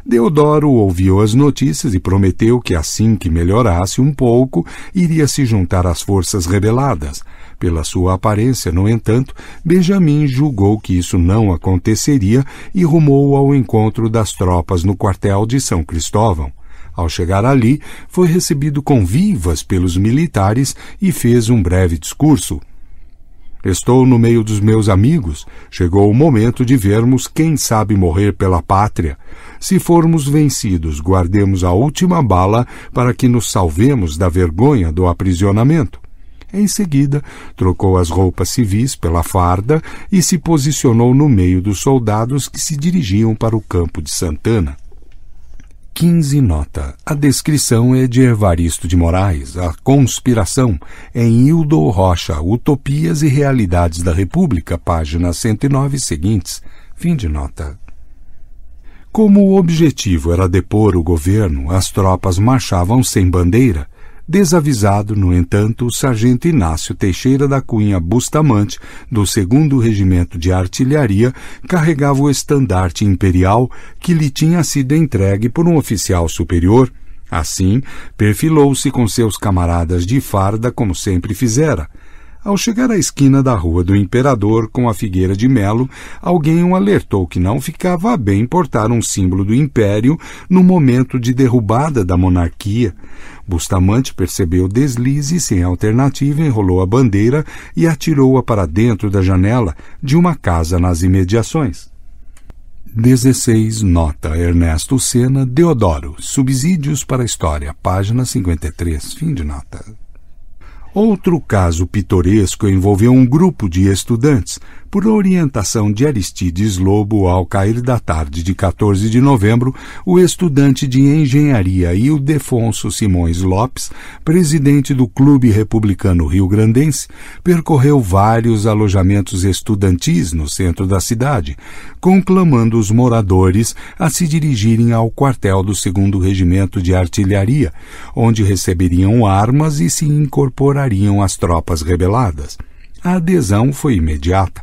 Deodoro ouviu as notícias e prometeu que assim que melhorasse um pouco, iria se juntar às forças rebeladas. Pela sua aparência, no entanto, Benjamin julgou que isso não aconteceria e rumou ao encontro das tropas no quartel de São Cristóvão. Ao chegar ali, foi recebido com vivas pelos militares e fez um breve discurso. Estou no meio dos meus amigos. Chegou o momento de vermos quem sabe morrer pela pátria. Se formos vencidos, guardemos a última bala para que nos salvemos da vergonha do aprisionamento. Em seguida, trocou as roupas civis pela farda e se posicionou no meio dos soldados que se dirigiam para o campo de Santana. 15 nota. A descrição é de Evaristo de Moraes, A Conspiração, em Hildo Rocha, Utopias e Realidades da República, página 109 seguintes. Fim de nota. Como o objetivo era depor o governo, as tropas marchavam sem bandeira. Desavisado, no entanto, o sargento Inácio Teixeira da Cunha Bustamante, do 2 Regimento de Artilharia, carregava o estandarte imperial que lhe tinha sido entregue por um oficial superior. Assim, perfilou-se com seus camaradas de farda como sempre fizera. Ao chegar à esquina da Rua do Imperador com a Figueira de Melo, alguém o alertou que não ficava bem portar um símbolo do Império no momento de derrubada da monarquia. Bustamante percebeu o deslize sem alternativa, enrolou a bandeira e atirou-a para dentro da janela de uma casa nas imediações. 16. Nota Ernesto Sena Deodoro. Subsídios para a História. Página 53. Fim de nota. Outro caso pitoresco envolveu um grupo de estudantes por orientação de Aristides Lobo, ao cair da tarde de 14 de novembro, o estudante de engenharia Ildefonso Simões Lopes, presidente do Clube Republicano Rio Grandense, percorreu vários alojamentos estudantis no centro da cidade, conclamando os moradores a se dirigirem ao quartel do 2 Regimento de Artilharia, onde receberiam armas e se incorporariam às tropas rebeladas. A adesão foi imediata.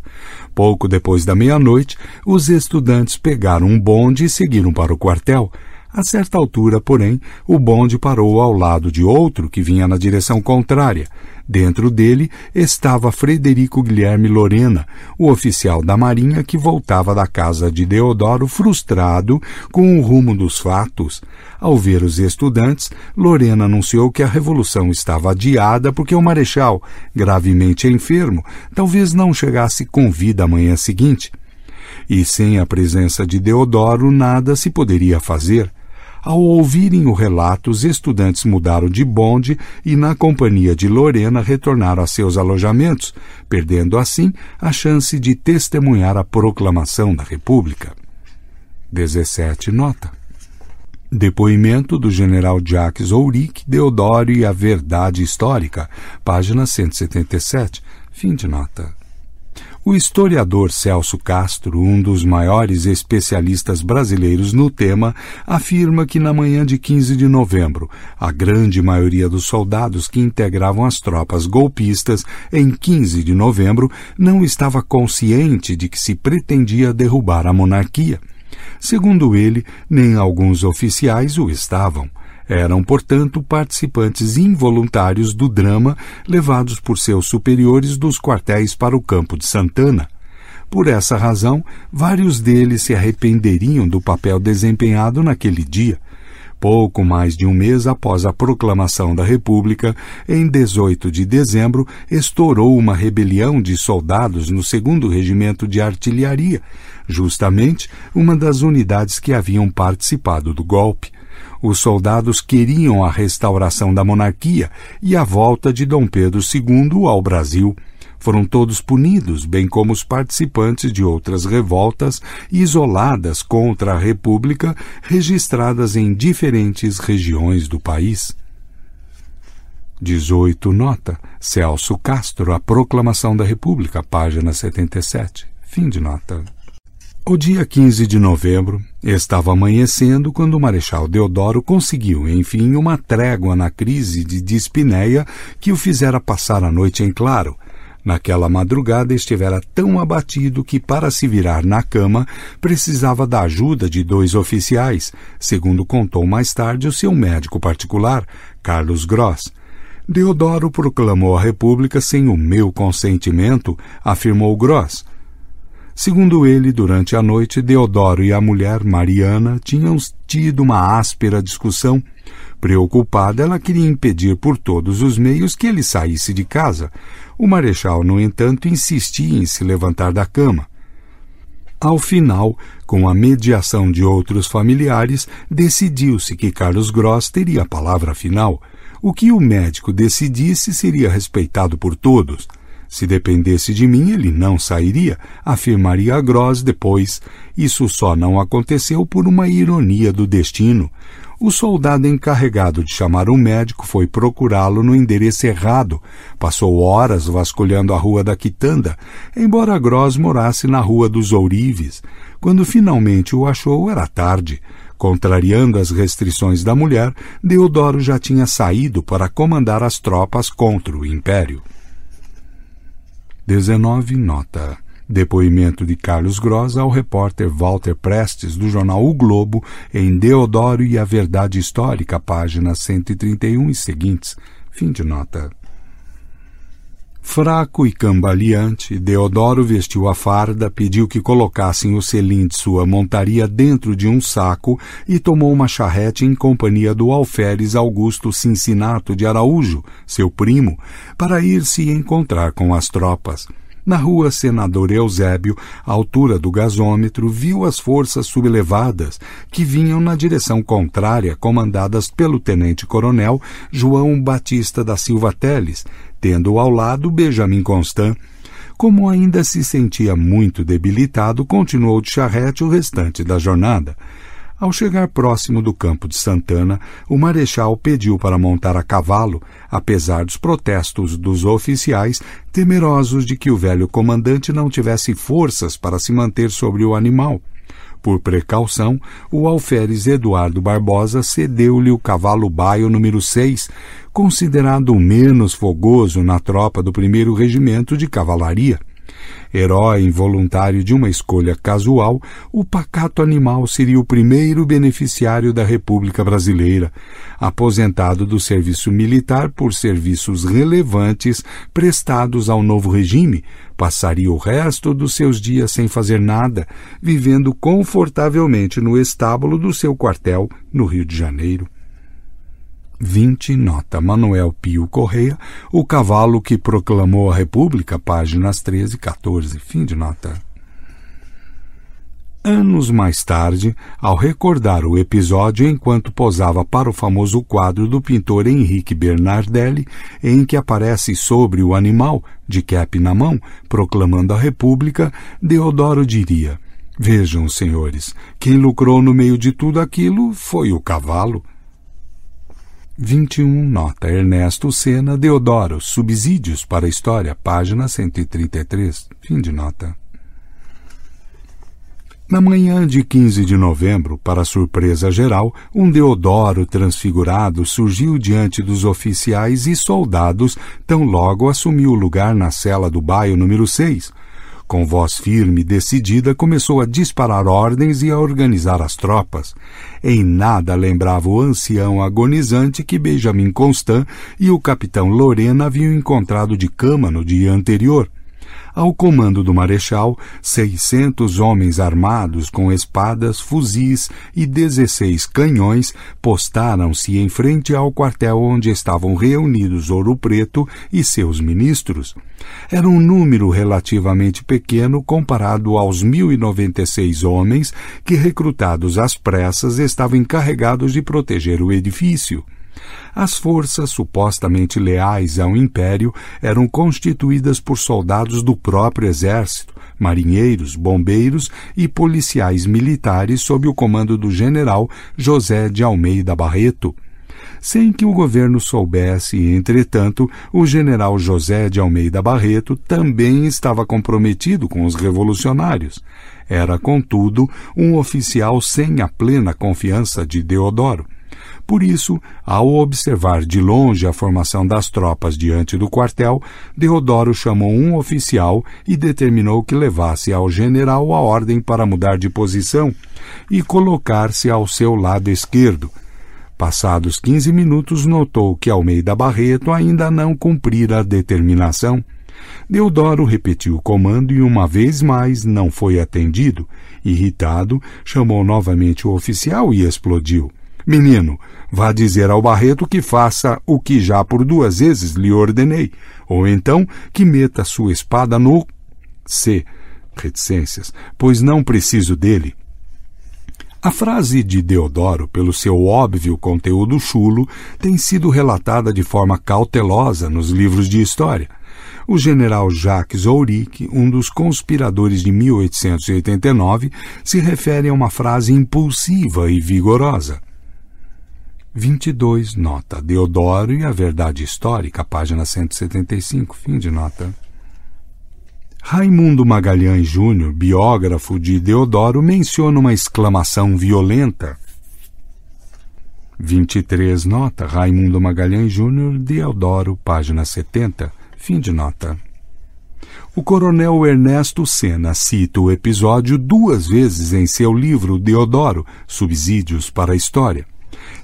Pouco depois da meia-noite, os estudantes pegaram um bonde e seguiram para o quartel. A certa altura, porém, o bonde parou ao lado de outro que vinha na direção contrária. Dentro dele estava Frederico Guilherme Lorena, o oficial da Marinha que voltava da casa de Deodoro frustrado com o rumo dos fatos. Ao ver os estudantes, Lorena anunciou que a revolução estava adiada porque o marechal, gravemente enfermo, talvez não chegasse com vida amanhã seguinte. E sem a presença de Deodoro nada se poderia fazer. Ao ouvirem o relato, os estudantes mudaram de bonde e, na companhia de Lorena, retornaram a seus alojamentos, perdendo assim a chance de testemunhar a proclamação da República. 17 nota. Depoimento do general Jacques Ourique, Deodoro e a Verdade Histórica, página 177. Fim de nota. O historiador Celso Castro, um dos maiores especialistas brasileiros no tema, afirma que na manhã de 15 de novembro, a grande maioria dos soldados que integravam as tropas golpistas em 15 de novembro não estava consciente de que se pretendia derrubar a monarquia. Segundo ele, nem alguns oficiais o estavam. Eram, portanto, participantes involuntários do drama levados por seus superiores dos quartéis para o campo de Santana. Por essa razão, vários deles se arrependeriam do papel desempenhado naquele dia. Pouco mais de um mês após a proclamação da República, em 18 de dezembro, estourou uma rebelião de soldados no 2 Regimento de Artilharia, justamente uma das unidades que haviam participado do golpe. Os soldados queriam a restauração da monarquia e a volta de Dom Pedro II ao Brasil. Foram todos punidos, bem como os participantes de outras revoltas isoladas contra a República registradas em diferentes regiões do país. 18 nota Celso Castro, A Proclamação da República, página 77. Fim de nota. O dia 15 de novembro estava amanhecendo quando o Marechal Deodoro conseguiu, enfim, uma trégua na crise de dispneia que o fizera passar a noite em claro. Naquela madrugada estivera tão abatido que, para se virar na cama, precisava da ajuda de dois oficiais, segundo contou mais tarde o seu médico particular, Carlos Gross. Deodoro proclamou a República sem o meu consentimento, afirmou Gross Segundo ele, durante a noite, Deodoro e a mulher Mariana tinham tido uma áspera discussão. Preocupada, ela queria impedir por todos os meios que ele saísse de casa. O marechal, no entanto, insistia em se levantar da cama. Ao final, com a mediação de outros familiares, decidiu-se que Carlos Gross teria a palavra final. O que o médico decidisse seria respeitado por todos. Se dependesse de mim, ele não sairia, afirmaria Gross depois. Isso só não aconteceu por uma ironia do destino. o soldado encarregado de chamar um médico foi procurá-lo no endereço errado. Passou horas vasculhando a rua da Quitanda, embora Gross morasse na rua dos Ourives. Quando finalmente o achou, era tarde. Contrariando as restrições da mulher, Deodoro já tinha saído para comandar as tropas contra o Império. 19 nota. Depoimento de Carlos Gross ao repórter Walter Prestes, do jornal O Globo, em Deodoro e a Verdade Histórica, páginas 131 e seguintes. Fim de nota. Fraco e cambaleante, Deodoro vestiu a farda, pediu que colocassem o selim de sua montaria dentro de um saco e tomou uma charrete em companhia do alferes Augusto Cincinato de Araújo, seu primo, para ir se encontrar com as tropas. Na rua Senador Eusébio, à altura do gasômetro, viu as forças sublevadas que vinham na direção contrária, comandadas pelo tenente-coronel João Batista da Silva Teles, tendo ao lado Benjamin Constant. Como ainda se sentia muito debilitado, continuou de charrete o restante da jornada. Ao chegar próximo do campo de Santana, o marechal pediu para montar a cavalo, apesar dos protestos dos oficiais, temerosos de que o velho comandante não tivesse forças para se manter sobre o animal. Por precaução, o alferes Eduardo Barbosa cedeu-lhe o cavalo baio número 6, considerado o menos fogoso na tropa do primeiro regimento de cavalaria. Herói involuntário de uma escolha casual, o pacato animal seria o primeiro beneficiário da República Brasileira, aposentado do serviço militar por serviços relevantes prestados ao novo regime, passaria o resto dos seus dias sem fazer nada, vivendo confortavelmente no estábulo do seu quartel no Rio de Janeiro. 20, nota Manuel Pio Correia, O Cavalo que Proclamou a República, páginas 13 e 14, fim de nota. Anos mais tarde, ao recordar o episódio enquanto posava para o famoso quadro do pintor Henrique Bernardelli, em que aparece sobre o animal, de cap na mão, proclamando a República, Deodoro diria: Vejam, senhores, quem lucrou no meio de tudo aquilo foi o cavalo. 21, nota Ernesto Sena, Deodoro, Subsídios para a História, página 133, fim de nota. Na manhã de 15 de novembro, para surpresa geral, um Deodoro transfigurado surgiu diante dos oficiais e soldados, tão logo assumiu o lugar na cela do baio número 6, com voz firme e decidida, começou a disparar ordens e a organizar as tropas. Em nada lembrava o ancião agonizante que Benjamin Constant e o capitão Lorena haviam encontrado de cama no dia anterior. Ao comando do marechal, seiscentos homens armados com espadas, fuzis e dezesseis canhões postaram-se em frente ao quartel onde estavam reunidos Ouro Preto e seus ministros. Era um número relativamente pequeno comparado aos 1.096 homens que, recrutados às pressas, estavam encarregados de proteger o edifício. As forças supostamente leais ao Império eram constituídas por soldados do próprio exército, marinheiros, bombeiros e policiais militares sob o comando do general José de Almeida Barreto. Sem que o governo soubesse, entretanto, o general José de Almeida Barreto também estava comprometido com os revolucionários. Era, contudo, um oficial sem a plena confiança de Deodoro. Por isso, ao observar de longe a formação das tropas diante do quartel, Deodoro chamou um oficial e determinou que levasse ao general a ordem para mudar de posição e colocar-se ao seu lado esquerdo. Passados quinze minutos, notou que Almeida Barreto ainda não cumprira a determinação. Deodoro repetiu o comando e uma vez mais não foi atendido. Irritado, chamou novamente o oficial e explodiu. Menino, vá dizer ao Barreto que faça o que já por duas vezes lhe ordenei, ou então que meta sua espada no C. Reticências, pois não preciso dele. A frase de Deodoro, pelo seu óbvio conteúdo chulo, tem sido relatada de forma cautelosa nos livros de história. O general Jacques Ourique, um dos conspiradores de 1889, se refere a uma frase impulsiva e vigorosa. 22, nota. Deodoro e a Verdade Histórica, página 175, fim de nota. Raimundo Magalhães Júnior, biógrafo de Deodoro, menciona uma exclamação violenta. 23, nota. Raimundo Magalhães Júnior, Deodoro, página 70, fim de nota. O coronel Ernesto Senna cita o episódio duas vezes em seu livro Deodoro, Subsídios para a História.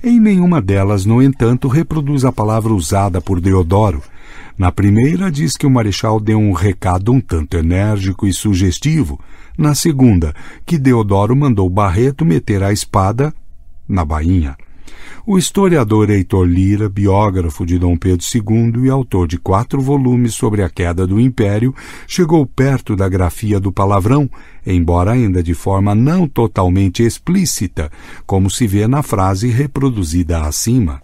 Em nenhuma delas, no entanto, reproduz a palavra usada por Deodoro. Na primeira, diz que o marechal deu um recado um tanto enérgico e sugestivo. Na segunda, que Deodoro mandou Barreto meter a espada na bainha. O historiador Heitor Lira, biógrafo de Dom Pedro II e autor de quatro volumes sobre a queda do Império, chegou perto da grafia do palavrão, embora ainda de forma não totalmente explícita, como se vê na frase reproduzida acima.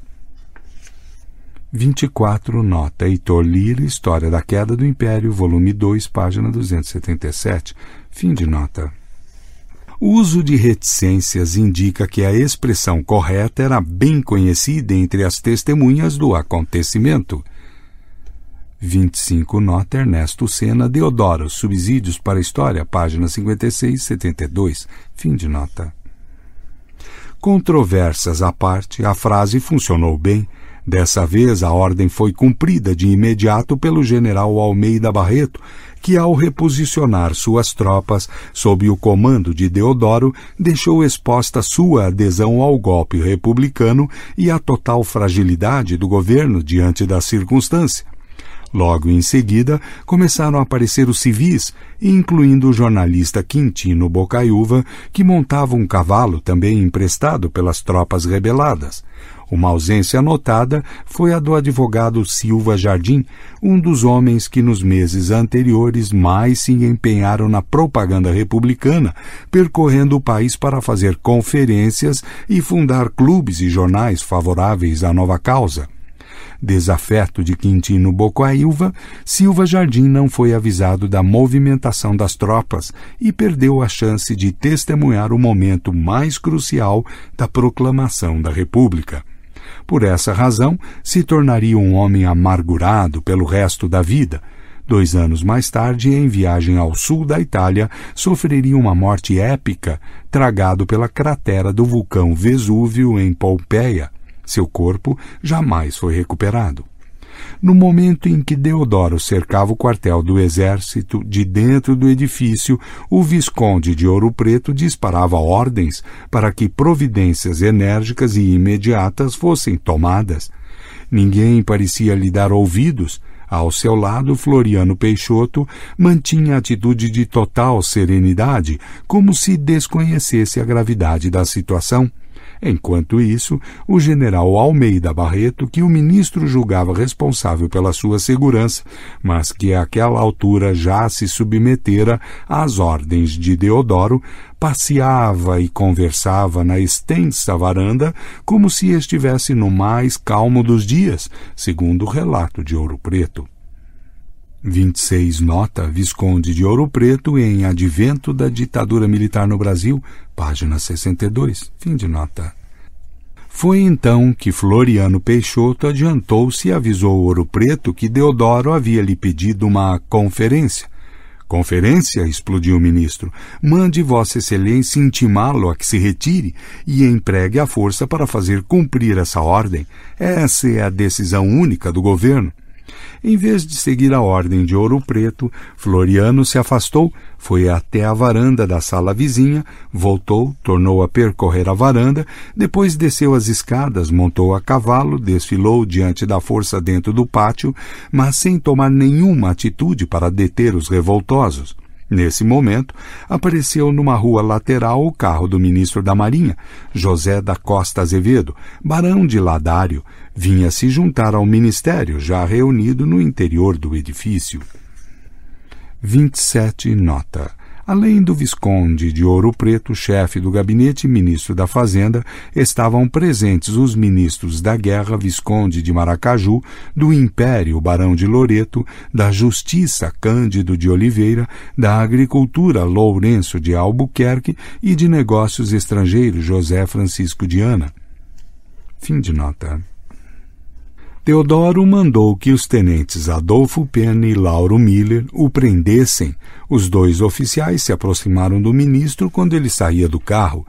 24 Nota Heitor Lira, História da Queda do Império, volume 2, página 277. Fim de nota. O uso de reticências indica que a expressão correta era bem conhecida entre as testemunhas do acontecimento. 25 Nota Ernesto Senna Deodoro, Subsídios para a História, página 56 72, fim de nota. Controversas à parte, a frase funcionou bem. Dessa vez, a ordem foi cumprida de imediato pelo general Almeida Barreto, que, ao reposicionar suas tropas sob o comando de Deodoro, deixou exposta sua adesão ao golpe republicano e a total fragilidade do governo diante da circunstância. Logo em seguida, começaram a aparecer os civis, incluindo o jornalista Quintino Bocaiúva, que montava um cavalo também emprestado pelas tropas rebeladas. Uma ausência notada foi a do advogado Silva Jardim, um dos homens que nos meses anteriores mais se empenharam na propaganda republicana, percorrendo o país para fazer conferências e fundar clubes e jornais favoráveis à nova causa. Desafeto de Quintino Bocoailva, Silva Jardim não foi avisado da movimentação das tropas e perdeu a chance de testemunhar o momento mais crucial da proclamação da República. Por essa razão, se tornaria um homem amargurado pelo resto da vida. Dois anos mais tarde, em viagem ao sul da Itália, sofreria uma morte épica, tragado pela cratera do vulcão Vesúvio em Pompeia. Seu corpo jamais foi recuperado. No momento em que Deodoro cercava o quartel do exército, de dentro do edifício, o Visconde de Ouro Preto disparava ordens para que providências enérgicas e imediatas fossem tomadas. Ninguém parecia lhe dar ouvidos. Ao seu lado, Floriano Peixoto mantinha atitude de total serenidade, como se desconhecesse a gravidade da situação. Enquanto isso, o general Almeida Barreto, que o ministro julgava responsável pela sua segurança, mas que àquela altura já se submetera às ordens de Deodoro, passeava e conversava na extensa varanda como se estivesse no mais calmo dos dias, segundo o relato de Ouro Preto. 26 Nota Visconde de Ouro Preto em Advento da Ditadura Militar no Brasil, página 62, fim de nota. Foi então que Floriano Peixoto adiantou-se e avisou Ouro Preto que Deodoro havia lhe pedido uma conferência. Conferência? explodiu o ministro. Mande Vossa Excelência intimá-lo a que se retire e empregue a força para fazer cumprir essa ordem. Essa é a decisão única do governo. Em vez de seguir a ordem de Ouro Preto, Floriano se afastou, foi até a varanda da sala vizinha, voltou, tornou a percorrer a varanda, depois desceu as escadas, montou a cavalo, desfilou diante da força dentro do pátio, mas sem tomar nenhuma atitude para deter os revoltosos. Nesse momento, apareceu numa rua lateral o carro do ministro da Marinha, José da Costa Azevedo, barão de Ladário, vinha se juntar ao ministério já reunido no interior do edifício. 27 nota. Além do Visconde de Ouro Preto, chefe do gabinete e ministro da Fazenda, estavam presentes os ministros da Guerra, Visconde de Maracaju, do Império, Barão de Loreto, da Justiça, Cândido de Oliveira, da Agricultura, Lourenço de Albuquerque e de Negócios Estrangeiros, José Francisco de Ana. Fim de nota. Teodoro mandou que os tenentes Adolfo Pena e Lauro Miller o prendessem. Os dois oficiais se aproximaram do ministro quando ele saía do carro.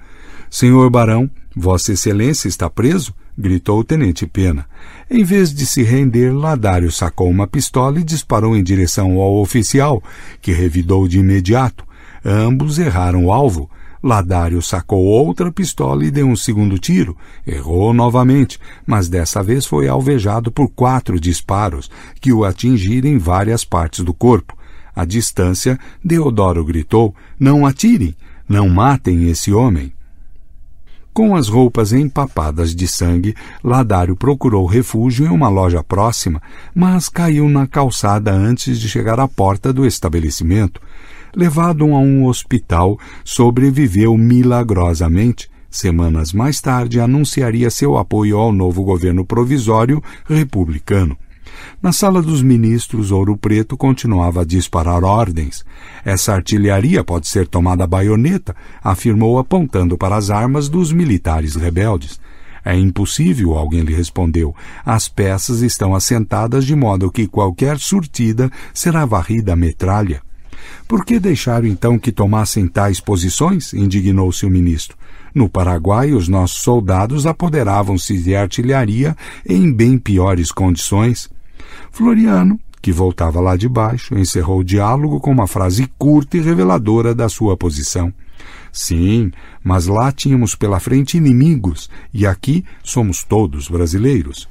Senhor Barão, Vossa Excelência está preso? gritou o tenente Pena. Em vez de se render, Ladário sacou uma pistola e disparou em direção ao oficial, que revidou de imediato. Ambos erraram o alvo. Ladário sacou outra pistola e deu um segundo tiro. Errou novamente, mas dessa vez foi alvejado por quatro disparos, que o atingiram em várias partes do corpo. À distância, Deodoro gritou: Não atirem! Não matem esse homem! Com as roupas empapadas de sangue, Ladário procurou refúgio em uma loja próxima, mas caiu na calçada antes de chegar à porta do estabelecimento levado a um hospital, sobreviveu milagrosamente. Semanas mais tarde, anunciaria seu apoio ao novo governo provisório republicano. Na sala dos ministros, Ouro Preto continuava a disparar ordens. Essa artilharia pode ser tomada a baioneta, afirmou apontando para as armas dos militares rebeldes. É impossível, alguém lhe respondeu. As peças estão assentadas de modo que qualquer surtida será varrida a metralha. Por que deixaram então que tomassem tais posições? indignou-se o ministro. No Paraguai, os nossos soldados apoderavam-se de artilharia em bem piores condições. Floriano, que voltava lá de baixo, encerrou o diálogo com uma frase curta e reveladora da sua posição. Sim, mas lá tínhamos pela frente inimigos, e aqui somos todos brasileiros.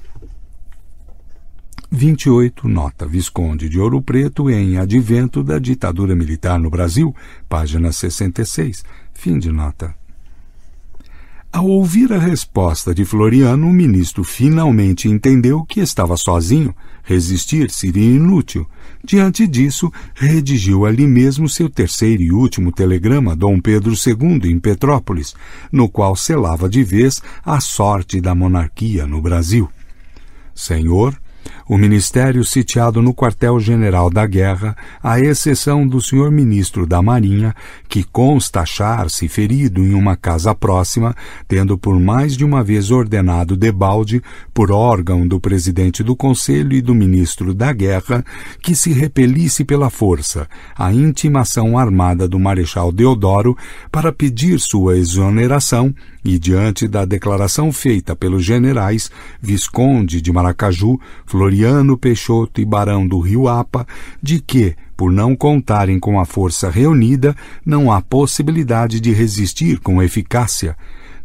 28, nota Visconde de Ouro Preto em Advento da Ditadura Militar no Brasil, página 66. Fim de nota. Ao ouvir a resposta de Floriano, o ministro finalmente entendeu que estava sozinho. Resistir seria inútil. Diante disso, redigiu ali mesmo seu terceiro e último telegrama a Dom Pedro II em Petrópolis, no qual selava de vez a sorte da monarquia no Brasil. Senhor, o ministério sitiado no quartel-general da guerra, à exceção do senhor ministro da Marinha, que consta achar-se ferido em uma casa próxima, tendo por mais de uma vez ordenado debalde, por órgão do presidente do Conselho e do ministro da Guerra, que se repelisse pela força a intimação armada do Marechal Deodoro para pedir sua exoneração e diante da declaração feita pelos generais Visconde de Maracaju, Floriano Peixoto e Barão do Rio Apa, de que, por não contarem com a força reunida, não há possibilidade de resistir com eficácia.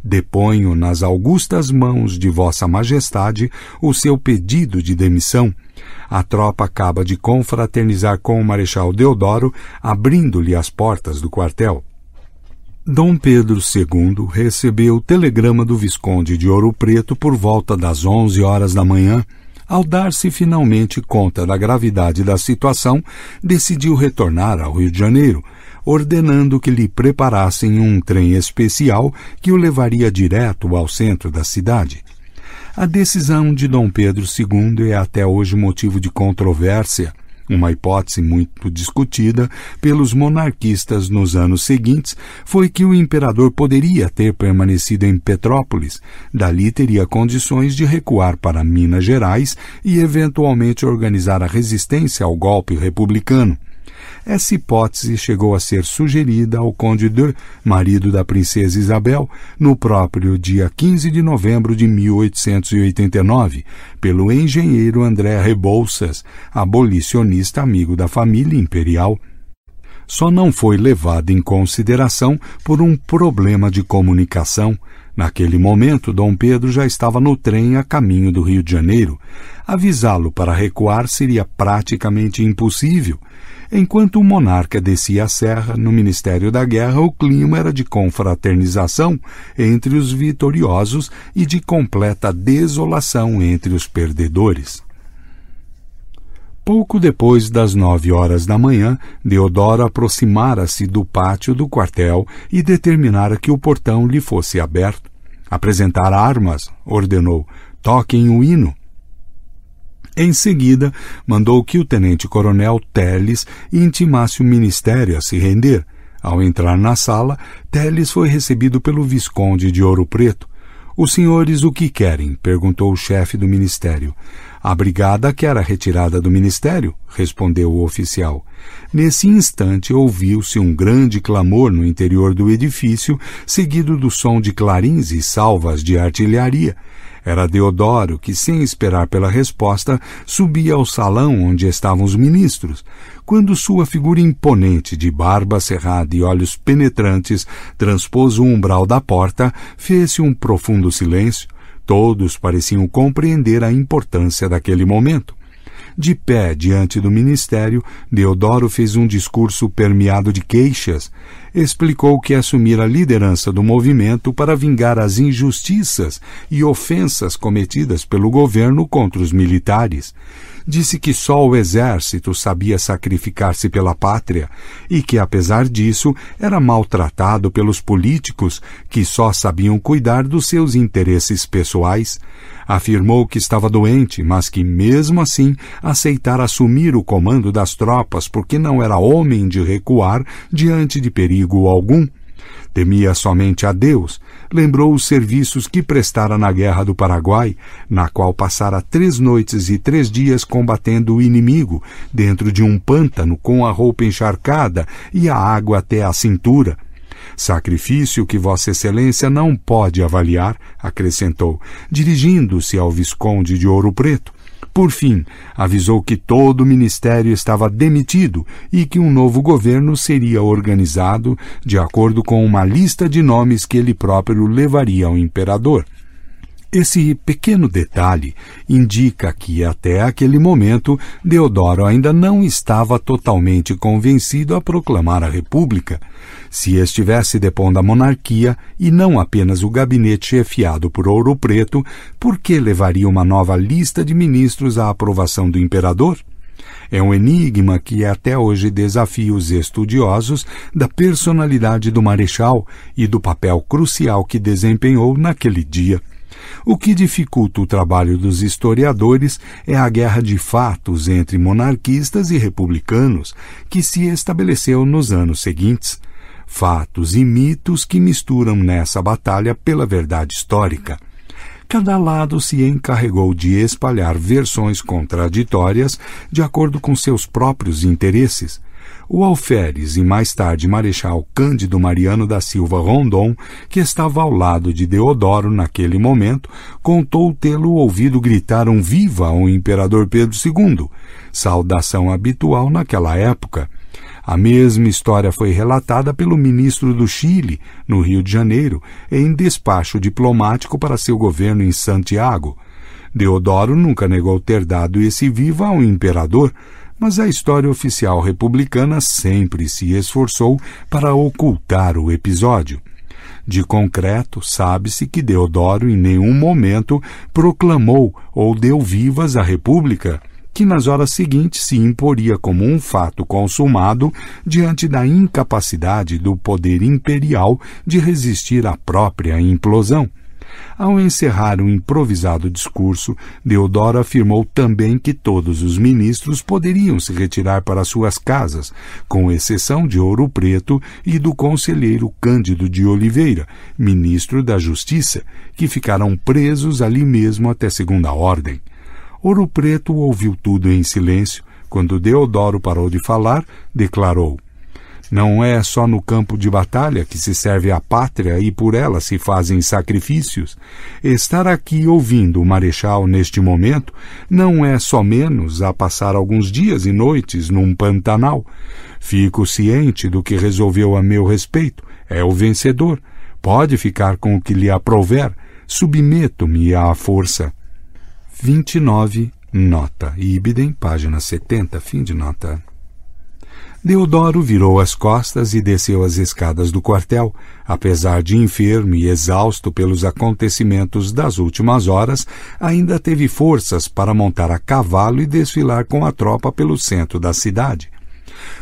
Deponho nas augustas mãos de Vossa Majestade o seu pedido de demissão. A tropa acaba de confraternizar com o Marechal Deodoro, abrindo-lhe as portas do quartel. Dom Pedro II recebeu o telegrama do Visconde de Ouro Preto por volta das onze horas da manhã. Ao dar-se finalmente conta da gravidade da situação, decidiu retornar ao Rio de Janeiro, ordenando que lhe preparassem um trem especial que o levaria direto ao centro da cidade. A decisão de Dom Pedro II é até hoje motivo de controvérsia uma hipótese muito discutida pelos monarquistas nos anos seguintes foi que o imperador poderia ter permanecido em Petrópolis, dali teria condições de recuar para Minas Gerais e eventualmente organizar a resistência ao golpe republicano. Essa hipótese chegou a ser sugerida ao Conde de, marido da princesa Isabel, no próprio dia 15 de novembro de 1889, pelo engenheiro André Rebouças, abolicionista amigo da família imperial. Só não foi levado em consideração por um problema de comunicação. Naquele momento, Dom Pedro já estava no trem a caminho do Rio de Janeiro. Avisá-lo para recuar seria praticamente impossível. Enquanto o monarca descia a serra, no Ministério da Guerra, o clima era de confraternização entre os vitoriosos e de completa desolação entre os perdedores. Pouco depois das nove horas da manhã, Deodoro aproximara-se do pátio do quartel e determinara que o portão lhe fosse aberto. Apresentar armas, ordenou. Toquem o hino. Em seguida, mandou que o tenente-coronel Teles intimasse o ministério a se render. Ao entrar na sala, Teles foi recebido pelo Visconde de Ouro Preto. Os senhores o que querem? perguntou o chefe do ministério. A brigada quer a retirada do ministério, respondeu o oficial. Nesse instante ouviu-se um grande clamor no interior do edifício, seguido do som de clarins e salvas de artilharia. Era Deodoro que, sem esperar pela resposta, subia ao salão onde estavam os ministros. Quando sua figura imponente, de barba cerrada e olhos penetrantes, transpôs o umbral da porta, fez-se um profundo silêncio. Todos pareciam compreender a importância daquele momento. De pé diante do ministério, Deodoro fez um discurso permeado de queixas. Explicou que assumira a liderança do movimento para vingar as injustiças e ofensas cometidas pelo governo contra os militares disse que só o exército sabia sacrificar-se pela pátria e que, apesar disso, era maltratado pelos políticos que só sabiam cuidar dos seus interesses pessoais. Afirmou que estava doente, mas que, mesmo assim, aceitara assumir o comando das tropas porque não era homem de recuar diante de perigo algum. Temia somente a Deus. Lembrou os serviços que prestara na Guerra do Paraguai, na qual passara três noites e três dias combatendo o inimigo, dentro de um pântano com a roupa encharcada e a água até a cintura. Sacrifício que Vossa Excelência não pode avaliar, acrescentou, dirigindo-se ao Visconde de Ouro Preto. Por fim, avisou que todo o ministério estava demitido e que um novo governo seria organizado de acordo com uma lista de nomes que ele próprio levaria ao imperador. Esse pequeno detalhe indica que, até aquele momento, Deodoro ainda não estava totalmente convencido a proclamar a República. Se estivesse depondo a monarquia e não apenas o gabinete chefiado por Ouro Preto, por que levaria uma nova lista de ministros à aprovação do imperador? É um enigma que até hoje desafia os estudiosos da personalidade do marechal e do papel crucial que desempenhou naquele dia. O que dificulta o trabalho dos historiadores é a guerra de fatos entre monarquistas e republicanos que se estabeleceu nos anos seguintes. Fatos e mitos que misturam nessa batalha pela verdade histórica. Cada lado se encarregou de espalhar versões contraditórias de acordo com seus próprios interesses o alferes e mais tarde Marechal Cândido Mariano da Silva Rondon, que estava ao lado de Deodoro naquele momento, contou tê-lo ouvido gritar um viva ao imperador Pedro II, saudação habitual naquela época. A mesma história foi relatada pelo ministro do Chile, no Rio de Janeiro, em despacho diplomático para seu governo em Santiago. Deodoro nunca negou ter dado esse viva ao imperador, mas a história oficial republicana sempre se esforçou para ocultar o episódio. De concreto, sabe-se que Deodoro em nenhum momento proclamou ou deu vivas à República, que nas horas seguintes se imporia como um fato consumado diante da incapacidade do poder imperial de resistir à própria implosão. Ao encerrar um improvisado discurso, Deodoro afirmou também que todos os ministros poderiam se retirar para suas casas, com exceção de Ouro Preto e do conselheiro Cândido de Oliveira, ministro da Justiça, que ficaram presos ali mesmo até segunda ordem. Ouro Preto ouviu tudo em silêncio. Quando Deodoro parou de falar, declarou: não é só no campo de batalha que se serve a pátria e por ela se fazem sacrifícios. Estar aqui ouvindo o marechal neste momento não é só menos a passar alguns dias e noites num pantanal. Fico ciente do que resolveu a meu respeito. É o vencedor. Pode ficar com o que lhe aprouver. Submeto-me à força. 29. Nota. Ibidem, página 70, fim de nota. Deodoro virou as costas e desceu as escadas do quartel. Apesar de enfermo e exausto pelos acontecimentos das últimas horas, ainda teve forças para montar a cavalo e desfilar com a tropa pelo centro da cidade.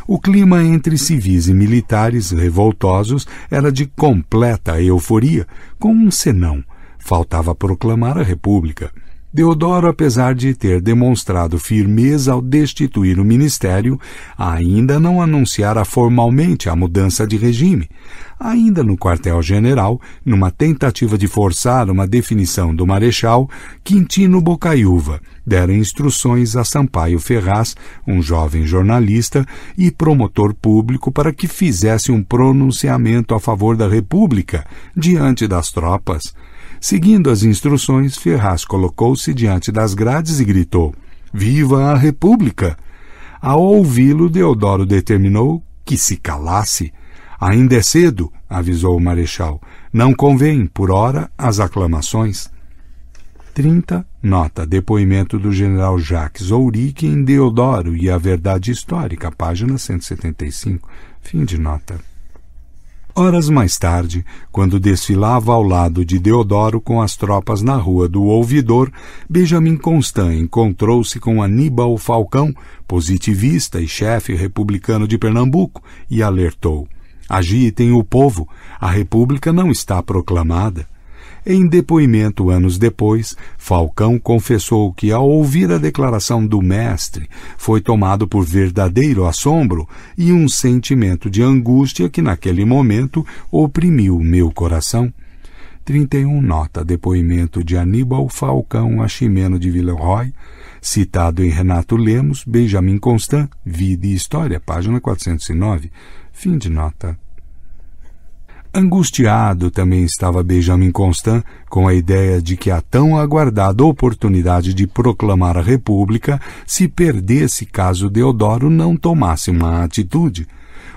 O clima entre civis e militares revoltosos era de completa euforia, com um senão. Faltava proclamar a República. Deodoro, apesar de ter demonstrado firmeza ao destituir o ministério, ainda não anunciara formalmente a mudança de regime. Ainda no quartel-general, numa tentativa de forçar uma definição do marechal, Quintino Bocaiúva dera instruções a Sampaio Ferraz, um jovem jornalista e promotor público, para que fizesse um pronunciamento a favor da República diante das tropas. Seguindo as instruções, Ferraz colocou-se diante das grades e gritou: Viva a República! Ao ouvi-lo, Deodoro determinou que se calasse. Ainda é cedo, avisou o marechal. Não convém, por hora, as aclamações. 30. Nota. Depoimento do general Jacques Ourique em Deodoro e a Verdade Histórica, página 175. Fim de nota. Horas mais tarde, quando desfilava ao lado de Deodoro com as tropas na rua do Ouvidor, Benjamin Constant encontrou-se com Aníbal Falcão, positivista e chefe republicano de Pernambuco, e alertou: Agitem o povo, a República não está proclamada. Em depoimento anos depois, Falcão confessou que, ao ouvir a declaração do mestre, foi tomado por verdadeiro assombro e um sentimento de angústia que, naquele momento, oprimiu meu coração. 31 nota depoimento de Aníbal Falcão a Ximeno de Villeroy, citado em Renato Lemos, Benjamin Constant, Vida e História, página 409. Fim de nota. Angustiado também estava Benjamin Constant com a ideia de que a tão aguardada oportunidade de proclamar a República se perdesse caso Deodoro não tomasse uma atitude.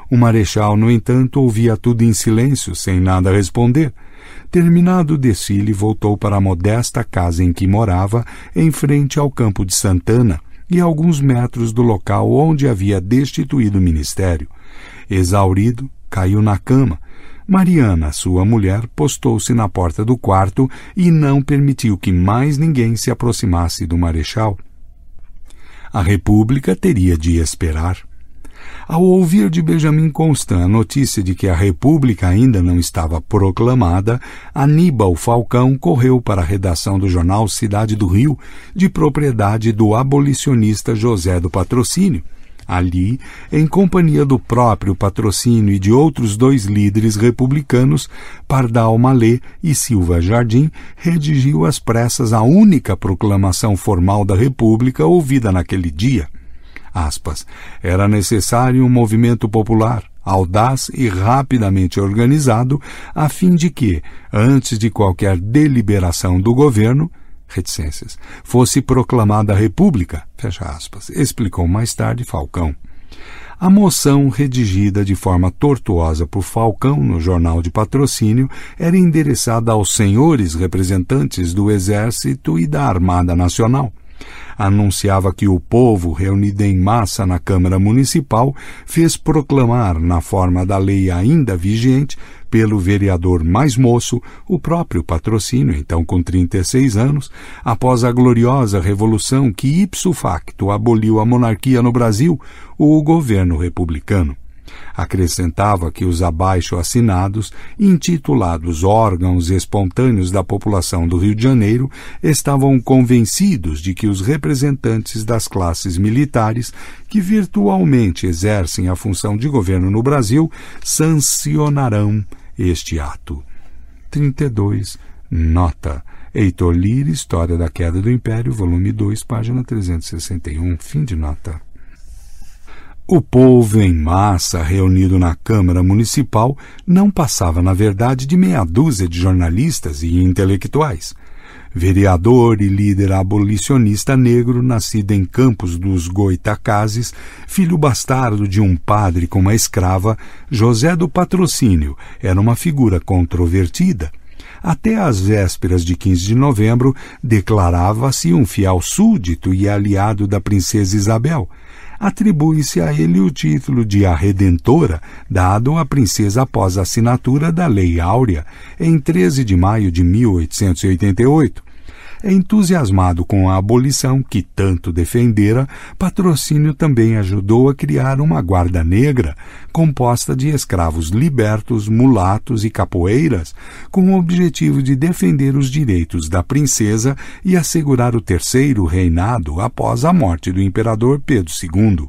O marechal, no entanto, ouvia tudo em silêncio, sem nada responder. Terminado o desfile, voltou para a modesta casa em que morava, em frente ao campo de Santana, e a alguns metros do local onde havia destituído o ministério. Exaurido, caiu na cama, Mariana, sua mulher, postou-se na porta do quarto e não permitiu que mais ninguém se aproximasse do marechal. A República teria de esperar. Ao ouvir de Benjamin Constant a notícia de que a República ainda não estava proclamada, Aníbal Falcão correu para a redação do jornal Cidade do Rio, de propriedade do abolicionista José do Patrocínio, Ali, em companhia do próprio patrocínio e de outros dois líderes republicanos, Pardal Malê e Silva Jardim, redigiu às pressas a única proclamação formal da República ouvida naquele dia. Aspas, era necessário um movimento popular, audaz e rapidamente organizado, a fim de que, antes de qualquer deliberação do governo, reticências, fosse proclamada a República, fecha aspas, explicou mais tarde Falcão. A moção, redigida de forma tortuosa por Falcão no jornal de patrocínio, era endereçada aos senhores representantes do Exército e da Armada Nacional anunciava que o povo, reunido em massa na Câmara Municipal, fez proclamar, na forma da lei ainda vigente, pelo vereador mais moço, o próprio patrocínio, então com 36 anos, após a gloriosa revolução que ipso facto aboliu a monarquia no Brasil, o governo republicano. Acrescentava que os abaixo assinados, intitulados órgãos espontâneos da população do Rio de Janeiro, estavam convencidos de que os representantes das classes militares, que virtualmente exercem a função de governo no Brasil, sancionarão este ato. 32. Nota. Heitor Lira, História da Queda do Império, volume 2, página 361. Fim de nota. O povo em massa reunido na Câmara Municipal não passava, na verdade, de meia dúzia de jornalistas e intelectuais. Vereador e líder abolicionista negro, nascido em Campos dos Goitacazes, filho bastardo de um padre com uma escrava, José do Patrocínio era uma figura controvertida. Até às vésperas de 15 de novembro, declarava-se um fiel súdito e aliado da princesa Isabel atribui-se a ele o título de a Redentora, dado à princesa após a assinatura da Lei Áurea, em 13 de maio de 1888. Entusiasmado com a abolição que tanto defendera, Patrocínio também ajudou a criar uma guarda negra, composta de escravos libertos, mulatos e capoeiras, com o objetivo de defender os direitos da princesa e assegurar o terceiro reinado após a morte do imperador Pedro II.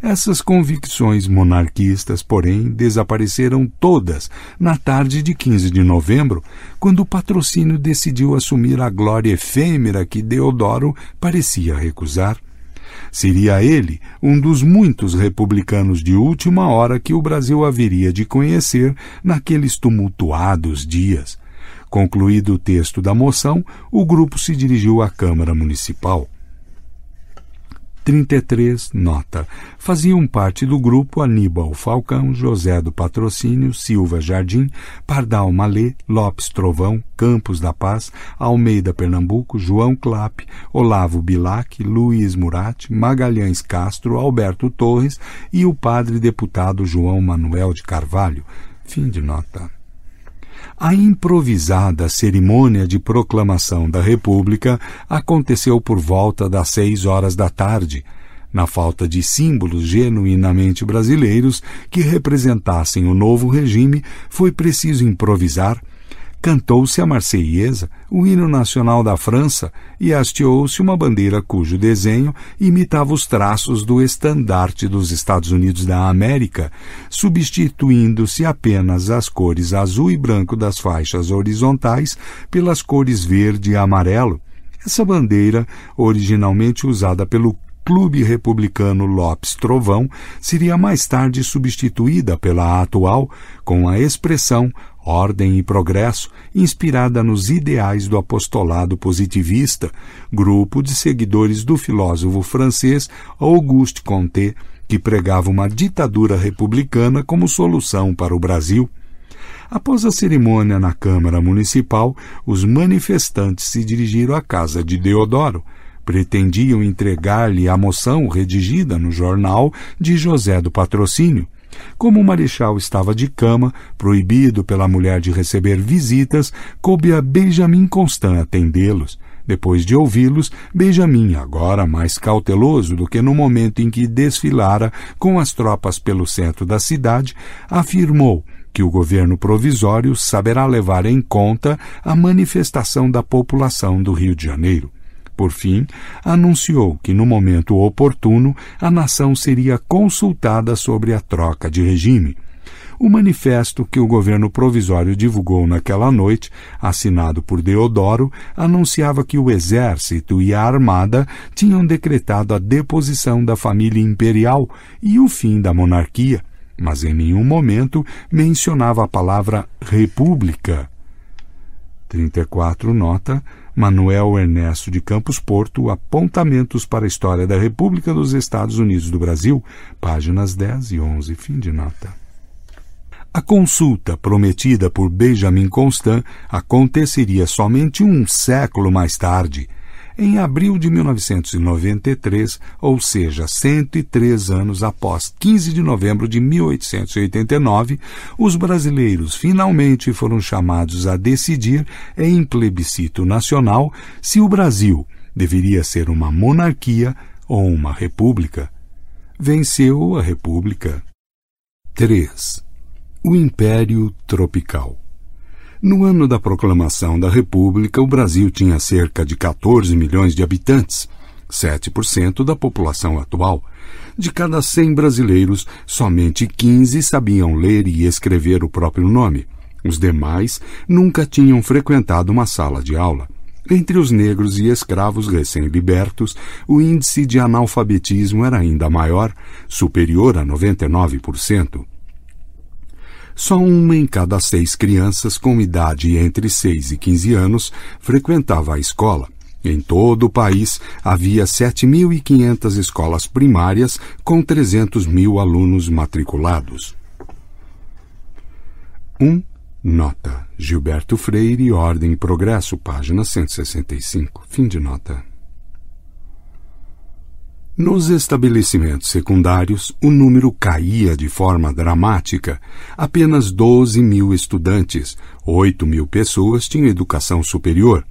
Essas convicções monarquistas, porém, desapareceram todas na tarde de 15 de novembro, quando o patrocínio decidiu assumir a glória efêmera que Deodoro parecia recusar. Seria ele um dos muitos republicanos de última hora que o Brasil haveria de conhecer naqueles tumultuados dias. Concluído o texto da moção, o grupo se dirigiu à Câmara Municipal. 33 nota. Faziam parte do grupo Aníbal Falcão, José do Patrocínio, Silva Jardim, Pardal Malê, Lopes Trovão, Campos da Paz, Almeida Pernambuco, João Clape, Olavo Bilac, Luiz Murat, Magalhães Castro, Alberto Torres e o padre deputado João Manuel de Carvalho. Fim de nota. A improvisada cerimônia de proclamação da República aconteceu por volta das seis horas da tarde. Na falta de símbolos genuinamente brasileiros que representassem o novo regime, foi preciso improvisar cantou-se a Marselhesa, o hino nacional da França, e hasteou-se uma bandeira cujo desenho imitava os traços do estandarte dos Estados Unidos da América, substituindo-se apenas as cores azul e branco das faixas horizontais pelas cores verde e amarelo. Essa bandeira, originalmente usada pelo Clube Republicano Lopes Trovão seria mais tarde substituída pela atual com a expressão ordem e progresso, inspirada nos ideais do apostolado positivista, grupo de seguidores do filósofo francês Auguste Comte, que pregava uma ditadura republicana como solução para o Brasil. Após a cerimônia na Câmara Municipal, os manifestantes se dirigiram à casa de Deodoro. Pretendiam entregar-lhe a moção redigida no jornal de José do Patrocínio. Como o marechal estava de cama, proibido pela mulher de receber visitas, coube a Benjamin Constant atendê-los. Depois de ouvi-los, Benjamin, agora mais cauteloso do que no momento em que desfilara com as tropas pelo centro da cidade, afirmou que o governo provisório saberá levar em conta a manifestação da população do Rio de Janeiro. Por fim, anunciou que no momento oportuno a nação seria consultada sobre a troca de regime. O manifesto que o governo provisório divulgou naquela noite, assinado por Deodoro, anunciava que o exército e a armada tinham decretado a deposição da família imperial e o fim da monarquia, mas em nenhum momento mencionava a palavra república. 34 nota Manuel Ernesto de Campos Porto, Apontamentos para a História da República dos Estados Unidos do Brasil, páginas 10 e 11, fim de nota. A consulta prometida por Benjamin Constant aconteceria somente um século mais tarde, em abril de 1993, ou seja, 103 anos após 15 de novembro de 1889, os brasileiros finalmente foram chamados a decidir em plebiscito nacional se o Brasil deveria ser uma monarquia ou uma república. Venceu a república. 3. O Império Tropical no ano da proclamação da República, o Brasil tinha cerca de 14 milhões de habitantes, 7% da população atual. De cada 100 brasileiros, somente 15 sabiam ler e escrever o próprio nome. Os demais nunca tinham frequentado uma sala de aula. Entre os negros e escravos recém-libertos, o índice de analfabetismo era ainda maior, superior a 99%. Só uma em cada seis crianças com idade entre 6 e 15 anos frequentava a escola. Em todo o país havia 7.500 escolas primárias com 300 mil alunos matriculados. 1. Um, nota. Gilberto Freire, Ordem e Progresso, página 165. Fim de nota. Nos estabelecimentos secundários, o número caía de forma dramática. Apenas 12 mil estudantes, 8 mil pessoas tinham educação superior.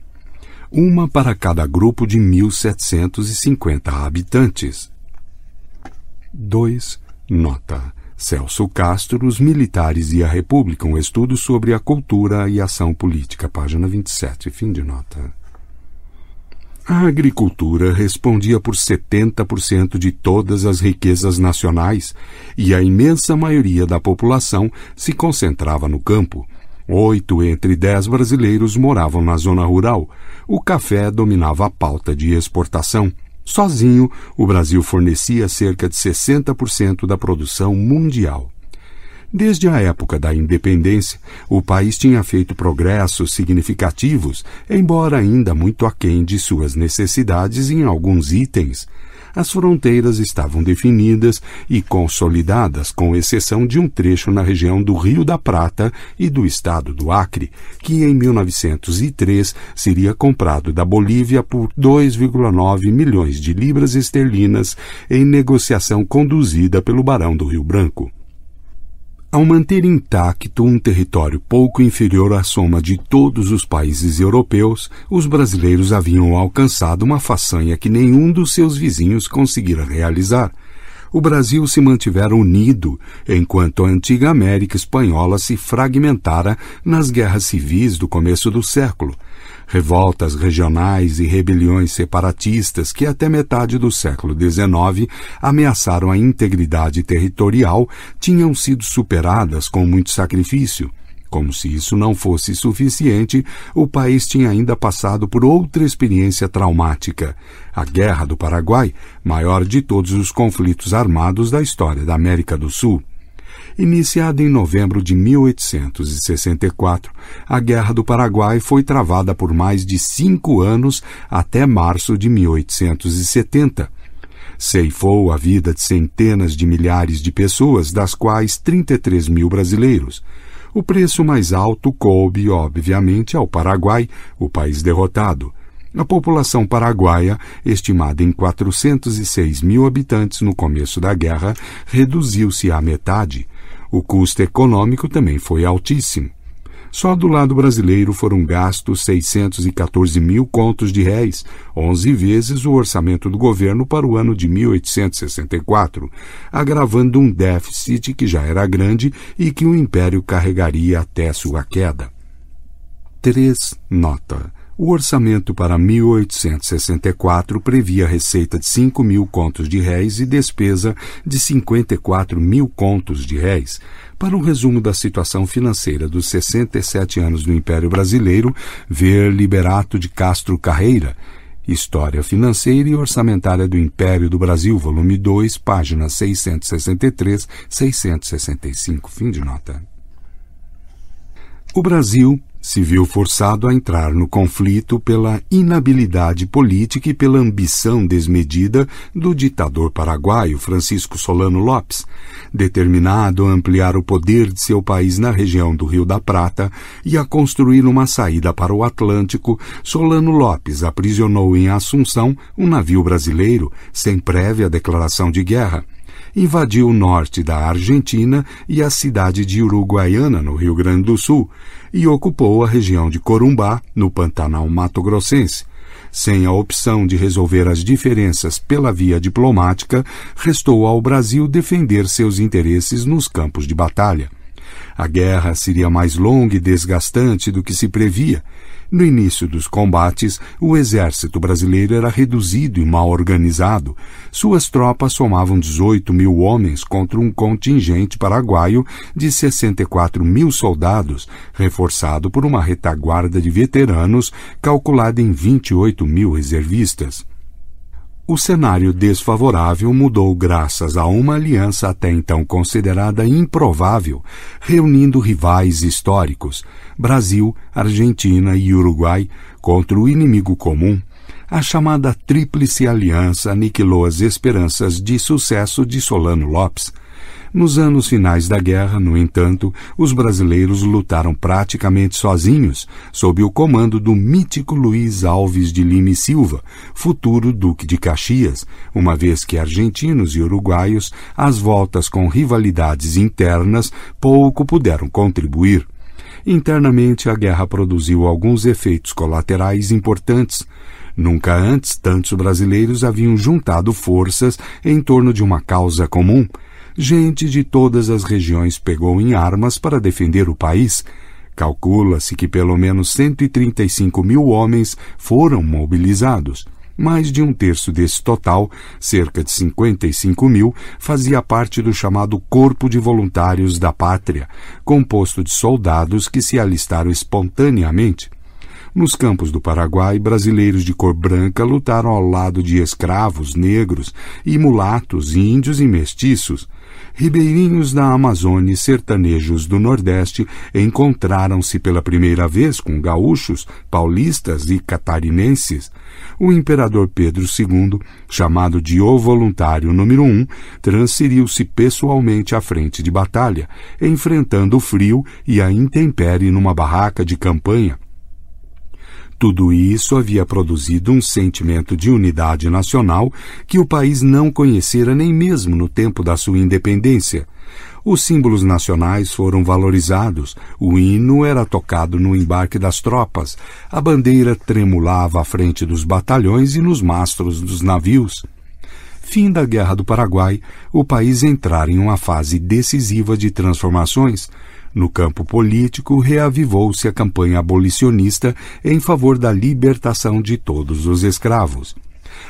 uma para cada grupo de 1.750 habitantes. 2. Nota. Celso Castro, Os Militares e a República, um estudo sobre a cultura e ação política, página 27, fim de nota. A agricultura respondia por 70% de todas as riquezas nacionais e a imensa maioria da população se concentrava no campo. Oito entre dez brasileiros moravam na zona rural. O café dominava a pauta de exportação. Sozinho, o Brasil fornecia cerca de 60% da produção mundial. Desde a época da independência, o país tinha feito progressos significativos, embora ainda muito aquém de suas necessidades em alguns itens. As fronteiras estavam definidas e consolidadas, com exceção de um trecho na região do Rio da Prata e do estado do Acre, que em 1903 seria comprado da Bolívia por 2,9 milhões de libras esterlinas em negociação conduzida pelo Barão do Rio Branco. Ao manter intacto um território pouco inferior à soma de todos os países europeus, os brasileiros haviam alcançado uma façanha que nenhum dos seus vizinhos conseguira realizar. O Brasil se mantivera unido, enquanto a antiga América espanhola se fragmentara nas guerras civis do começo do século, revoltas regionais e rebeliões separatistas que até metade do século XIX ameaçaram a integridade territorial tinham sido superadas com muito sacrifício. Como se isso não fosse suficiente, o país tinha ainda passado por outra experiência traumática, a Guerra do Paraguai, maior de todos os conflitos armados da história da América do Sul. Iniciada em novembro de 1864, a Guerra do Paraguai foi travada por mais de cinco anos até março de 1870. Ceifou a vida de centenas de milhares de pessoas, das quais 33 mil brasileiros. O preço mais alto coube, obviamente, ao Paraguai, o país derrotado. A população paraguaia, estimada em 406 mil habitantes no começo da guerra, reduziu-se à metade. O custo econômico também foi altíssimo. Só do lado brasileiro foram gastos 614 mil contos de réis, 11 vezes o orçamento do governo para o ano de 1864, agravando um déficit que já era grande e que o império carregaria até sua queda. 3. Nota. O orçamento para 1864 previa receita de 5 mil contos de réis e despesa de 54 mil contos de réis. Para um resumo da situação financeira dos 67 anos do Império Brasileiro, ver Liberato de Castro Carreira, História Financeira e Orçamentária do Império do Brasil, volume 2, páginas 663, 665. Fim de nota. O Brasil se viu forçado a entrar no conflito pela inabilidade política e pela ambição desmedida do ditador paraguaio Francisco Solano Lopes. Determinado a ampliar o poder de seu país na região do Rio da Prata e a construir uma saída para o Atlântico, Solano Lopes aprisionou em Assunção um navio brasileiro sem prévia declaração de guerra invadiu o norte da Argentina e a cidade de Uruguaiana, no Rio Grande do Sul, e ocupou a região de Corumbá, no Pantanal Mato Grossense. Sem a opção de resolver as diferenças pela via diplomática, restou ao Brasil defender seus interesses nos campos de batalha. A guerra seria mais longa e desgastante do que se previa, no início dos combates, o exército brasileiro era reduzido e mal organizado. Suas tropas somavam 18 mil homens contra um contingente paraguaio de 64 mil soldados, reforçado por uma retaguarda de veteranos calculada em 28 mil reservistas. O cenário desfavorável mudou graças a uma aliança até então considerada improvável, reunindo rivais históricos, Brasil, Argentina e Uruguai, contra o inimigo comum. A chamada Tríplice Aliança aniquilou as esperanças de sucesso de Solano Lopes. Nos anos finais da guerra, no entanto, os brasileiros lutaram praticamente sozinhos, sob o comando do mítico Luiz Alves de Lima e Silva, futuro Duque de Caxias, uma vez que argentinos e uruguaios, às voltas com rivalidades internas, pouco puderam contribuir. Internamente, a guerra produziu alguns efeitos colaterais importantes. Nunca antes tantos brasileiros haviam juntado forças em torno de uma causa comum. Gente de todas as regiões pegou em armas para defender o país. Calcula-se que pelo menos 135 mil homens foram mobilizados. Mais de um terço desse total, cerca de 55 mil, fazia parte do chamado Corpo de Voluntários da Pátria, composto de soldados que se alistaram espontaneamente. Nos campos do Paraguai, brasileiros de cor branca lutaram ao lado de escravos, negros e mulatos, índios e mestiços. Ribeirinhos da Amazônia e sertanejos do Nordeste encontraram-se pela primeira vez com gaúchos, paulistas e catarinenses. O imperador Pedro II, chamado de O Voluntário número um, transferiu-se pessoalmente à frente de batalha, enfrentando o frio e a intempérie numa barraca de campanha tudo isso havia produzido um sentimento de unidade nacional que o país não conhecera nem mesmo no tempo da sua independência. Os símbolos nacionais foram valorizados, o hino era tocado no embarque das tropas, a bandeira tremulava à frente dos batalhões e nos mastros dos navios. Fim da Guerra do Paraguai, o país entrara em uma fase decisiva de transformações, no campo político, reavivou-se a campanha abolicionista em favor da libertação de todos os escravos.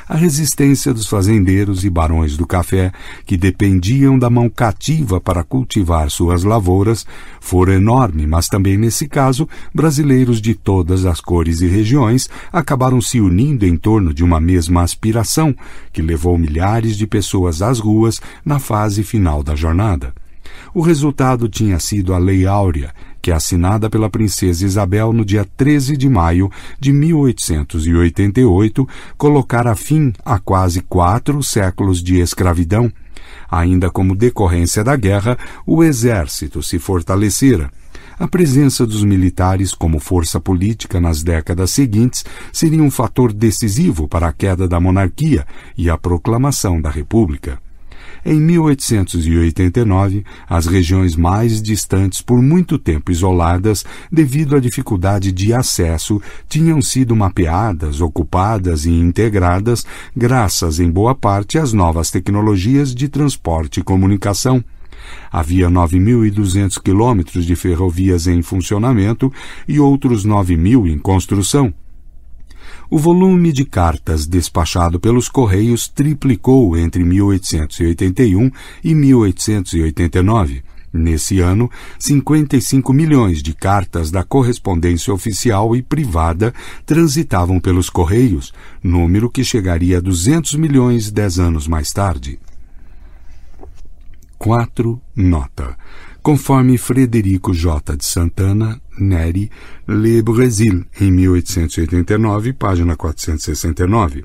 A resistência dos fazendeiros e barões do café, que dependiam da mão cativa para cultivar suas lavouras, fora enorme, mas também nesse caso, brasileiros de todas as cores e regiões acabaram se unindo em torno de uma mesma aspiração, que levou milhares de pessoas às ruas na fase final da jornada. O resultado tinha sido a Lei Áurea, que é assinada pela princesa Isabel no dia 13 de maio de 1888, colocara fim a quase quatro séculos de escravidão. Ainda como decorrência da guerra, o exército se fortalecera. A presença dos militares como força política nas décadas seguintes seria um fator decisivo para a queda da monarquia e a proclamação da República. Em 1889, as regiões mais distantes, por muito tempo isoladas devido à dificuldade de acesso, tinham sido mapeadas, ocupadas e integradas graças, em boa parte, às novas tecnologias de transporte e comunicação. Havia 9.200 quilômetros de ferrovias em funcionamento e outros 9 mil em construção. O volume de cartas despachado pelos Correios triplicou entre 1881 e 1889. Nesse ano, 55 milhões de cartas da correspondência oficial e privada transitavam pelos Correios, número que chegaria a 200 milhões dez anos mais tarde. 4. Nota conforme Frederico J. de Santana, Neri, Le Brésil, em 1889, página 469.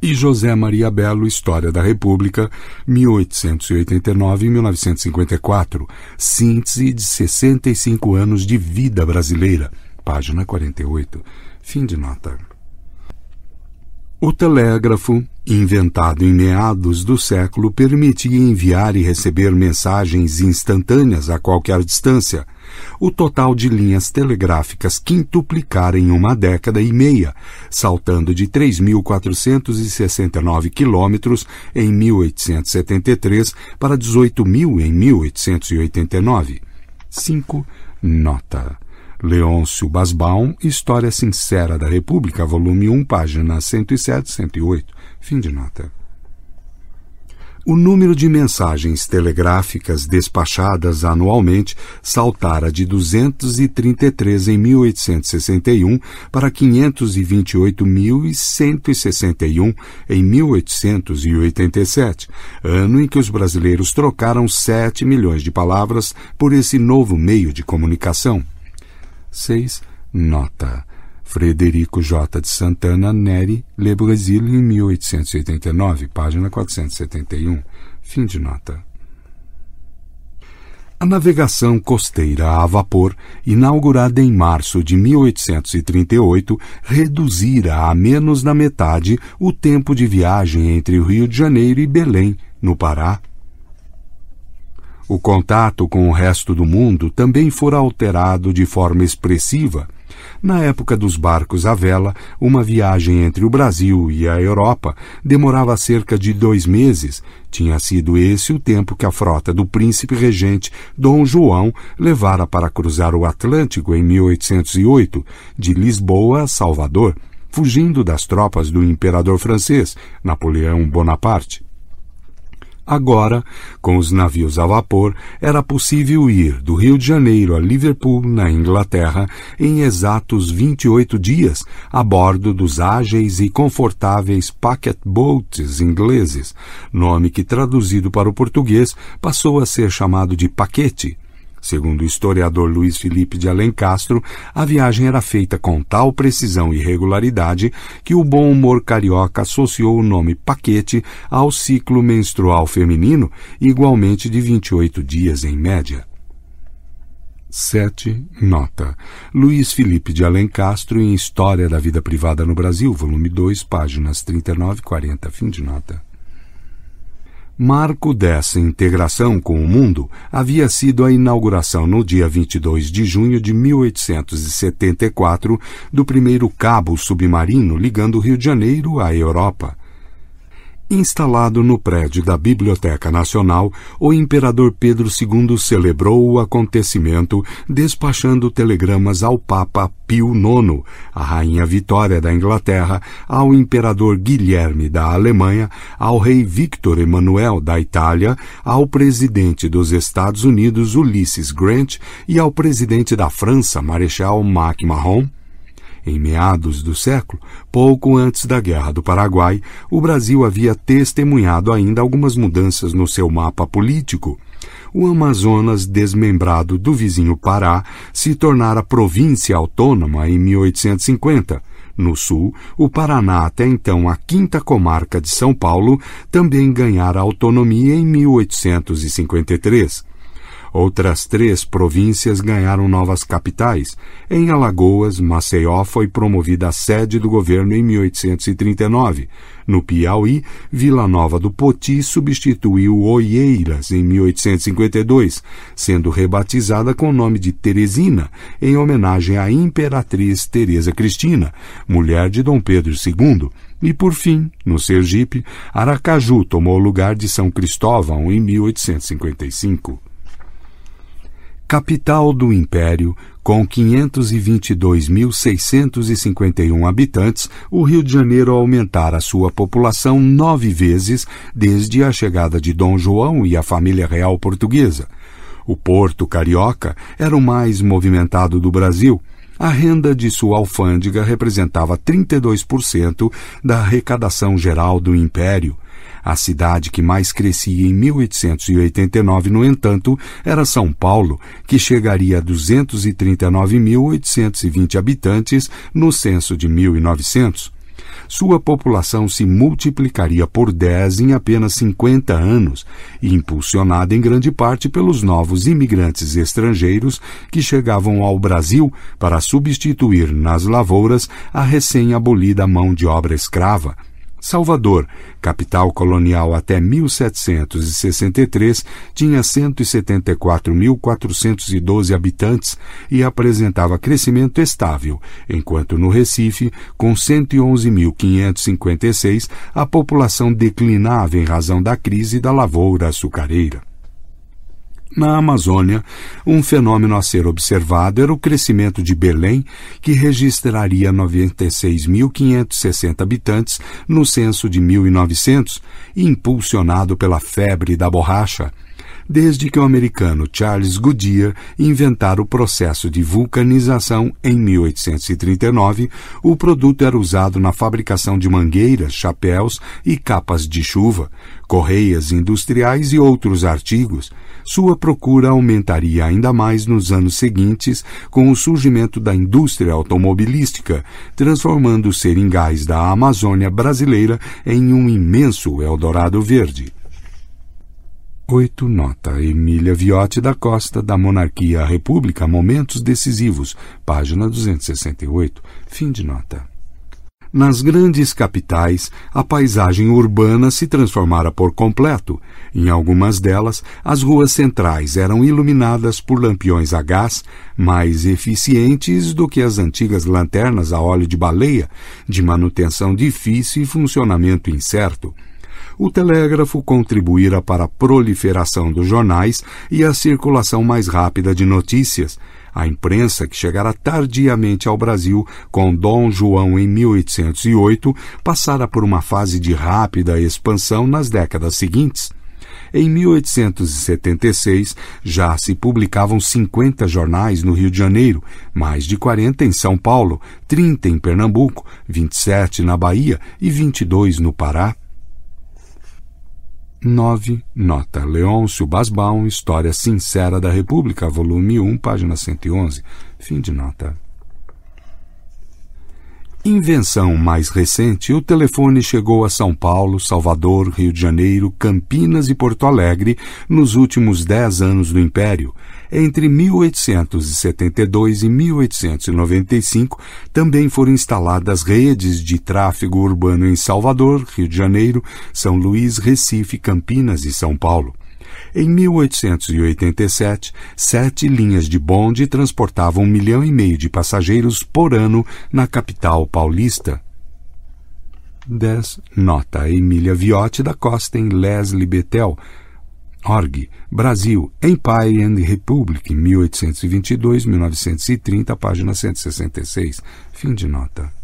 E José Maria Belo, História da República, 1889-1954, síntese de 65 anos de vida brasileira, página 48. Fim de nota. O telégrafo, inventado em meados do século, permitia enviar e receber mensagens instantâneas a qualquer distância. O total de linhas telegráficas quintuplicara em uma década e meia, saltando de 3.469 quilômetros em 1873 para 18 mil em 1889. 5. Nota. Leôncio Basbaum, História Sincera da República, volume 1, páginas 107 e 108. Fim de nota. O número de mensagens telegráficas despachadas anualmente saltara de 233 em 1861 para 528.161 em 1887, ano em que os brasileiros trocaram 7 milhões de palavras por esse novo meio de comunicação. 6. Nota. Frederico J. de Santana Neri, Le Brésil, em 1889, página 471. Fim de nota. A navegação costeira a vapor, inaugurada em março de 1838, reduzira a menos da metade o tempo de viagem entre o Rio de Janeiro e Belém, no Pará, O contato com o resto do mundo também fora alterado de forma expressiva. Na época dos barcos à vela, uma viagem entre o Brasil e a Europa demorava cerca de dois meses. Tinha sido esse o tempo que a frota do príncipe regente Dom João levara para cruzar o Atlântico em 1808, de Lisboa a Salvador, fugindo das tropas do imperador francês, Napoleão Bonaparte. Agora, com os navios a vapor, era possível ir do Rio de Janeiro a Liverpool, na Inglaterra, em exatos 28 dias, a bordo dos ágeis e confortáveis packet boats ingleses, nome que traduzido para o português passou a ser chamado de paquete Segundo o historiador Luiz Felipe de Alencastro, a viagem era feita com tal precisão e regularidade que o bom humor carioca associou o nome paquete ao ciclo menstrual feminino, igualmente de 28 dias em média. 7. Nota. Luiz Felipe de Alencastro em História da Vida Privada no Brasil, volume 2, páginas 39 e 40. Fim de nota. Marco dessa integração com o mundo havia sido a inauguração no dia 22 de junho de 1874 do primeiro cabo submarino ligando o Rio de Janeiro à Europa. Instalado no prédio da Biblioteca Nacional, o imperador Pedro II celebrou o acontecimento despachando telegramas ao Papa Pio IX, à Rainha Vitória da Inglaterra, ao imperador Guilherme da Alemanha, ao rei Victor Emanuel da Itália, ao presidente dos Estados Unidos Ulysses Grant e ao presidente da França Marechal Mac-Mahon, em meados do século, pouco antes da Guerra do Paraguai, o Brasil havia testemunhado ainda algumas mudanças no seu mapa político. O Amazonas, desmembrado do vizinho Pará, se tornara província autônoma em 1850. No sul, o Paraná, até então a quinta comarca de São Paulo, também ganhara autonomia em 1853. Outras três províncias ganharam novas capitais. Em Alagoas, Maceió foi promovida a sede do governo em 1839. No Piauí, Vila Nova do Poti substituiu Oieiras em 1852, sendo rebatizada com o nome de Teresina, em homenagem à imperatriz Teresa Cristina, mulher de Dom Pedro II. E, por fim, no Sergipe, Aracaju tomou o lugar de São Cristóvão em 1855 capital do império, com 522.651 habitantes, o Rio de Janeiro aumentara sua população nove vezes desde a chegada de Dom João e a família real portuguesa. O porto carioca era o mais movimentado do Brasil. A renda de sua alfândega representava 32% da arrecadação geral do império. A cidade que mais crescia em 1889, no entanto, era São Paulo, que chegaria a 239.820 habitantes no censo de 1900 sua população se multiplicaria por 10 em apenas 50 anos, impulsionada em grande parte pelos novos imigrantes estrangeiros que chegavam ao Brasil para substituir nas lavouras a recém-abolida mão de obra escrava. Salvador, capital colonial até 1763, tinha 174.412 habitantes e apresentava crescimento estável, enquanto no Recife, com 111.556, a população declinava em razão da crise da lavoura açucareira. Na Amazônia, um fenômeno a ser observado era o crescimento de Belém, que registraria 96.560 habitantes no censo de 1900, impulsionado pela febre da borracha, desde que o americano Charles Goodyear inventara o processo de vulcanização em 1839, o produto era usado na fabricação de mangueiras, chapéus e capas de chuva, correias industriais e outros artigos. Sua procura aumentaria ainda mais nos anos seguintes com o surgimento da indústria automobilística, transformando os seringais da Amazônia brasileira em um imenso Eldorado verde. 8. Nota. Emília Viotti da Costa, da Monarquia à República, Momentos Decisivos, página 268. Fim de nota. Nas grandes capitais, a paisagem urbana se transformara por completo. Em algumas delas, as ruas centrais eram iluminadas por lampiões a gás, mais eficientes do que as antigas lanternas a óleo de baleia, de manutenção difícil e funcionamento incerto o telégrafo contribuíra para a proliferação dos jornais e a circulação mais rápida de notícias, a imprensa, que chegara tardiamente ao Brasil com Dom João em 1808, passara por uma fase de rápida expansão nas décadas seguintes. Em 1876, já se publicavam 50 jornais no Rio de Janeiro, mais de 40 em São Paulo, 30 em Pernambuco, 27 na Bahia e 22 no Pará. 9. Nota. Leôncio Basbaum, História Sincera da República, volume 1, página 111. Fim de nota. Invenção mais recente, o telefone chegou a São Paulo, Salvador, Rio de Janeiro, Campinas e Porto Alegre nos últimos dez anos do Império. Entre 1872 e 1895, também foram instaladas redes de tráfego urbano em Salvador, Rio de Janeiro, São Luís, Recife, Campinas e São Paulo. Em 1887, sete linhas de bonde transportavam um milhão e meio de passageiros por ano na capital paulista. 10. Nota Emília Viotti da Costa em Leslie Betel. Org, Brasil, Empire and Republic, 1822-1930, página 166. Fim de nota.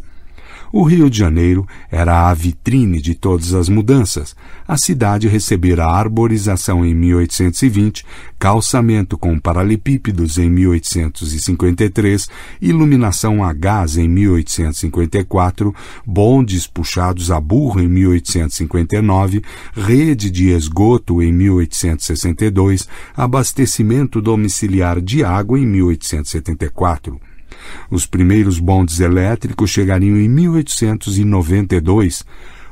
O Rio de Janeiro era a vitrine de todas as mudanças. A cidade recebera arborização em 1820, calçamento com paralelepípedos em 1853, iluminação a gás em 1854, bondes puxados a burro em 1859, rede de esgoto em 1862, abastecimento domiciliar de água em 1874. Os primeiros bondes elétricos chegariam em 1892.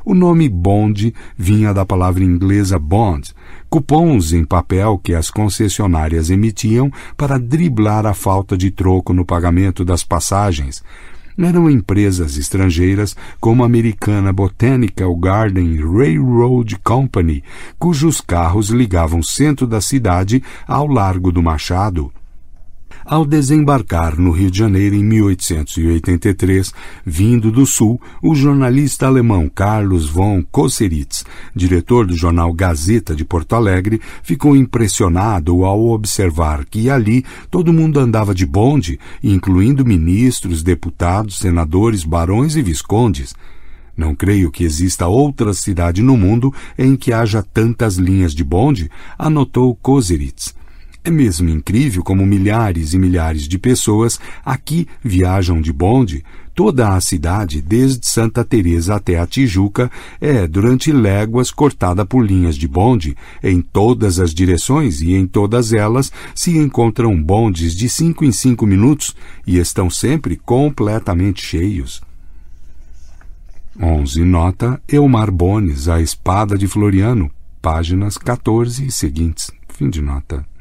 O nome bonde vinha da palavra inglesa bond, cupons em papel que as concessionárias emitiam para driblar a falta de troco no pagamento das passagens. Eram empresas estrangeiras como a americana Botanical Garden Railroad Company, cujos carros ligavam o centro da cidade ao Largo do Machado. Ao desembarcar no Rio de Janeiro em 1883, vindo do Sul, o jornalista alemão Carlos von Kosseritz, diretor do jornal Gazeta de Porto Alegre, ficou impressionado ao observar que ali todo mundo andava de bonde, incluindo ministros, deputados, senadores, barões e viscondes. Não creio que exista outra cidade no mundo em que haja tantas linhas de bonde, anotou Koseritz. É mesmo incrível como milhares e milhares de pessoas aqui viajam de bonde. Toda a cidade, desde Santa Teresa até a Tijuca, é durante léguas cortada por linhas de bonde. Em todas as direções e em todas elas se encontram bondes de cinco em cinco minutos e estão sempre completamente cheios. 11. Nota Elmar Bones, A Espada de Floriano, páginas 14 e seguintes. Fim de nota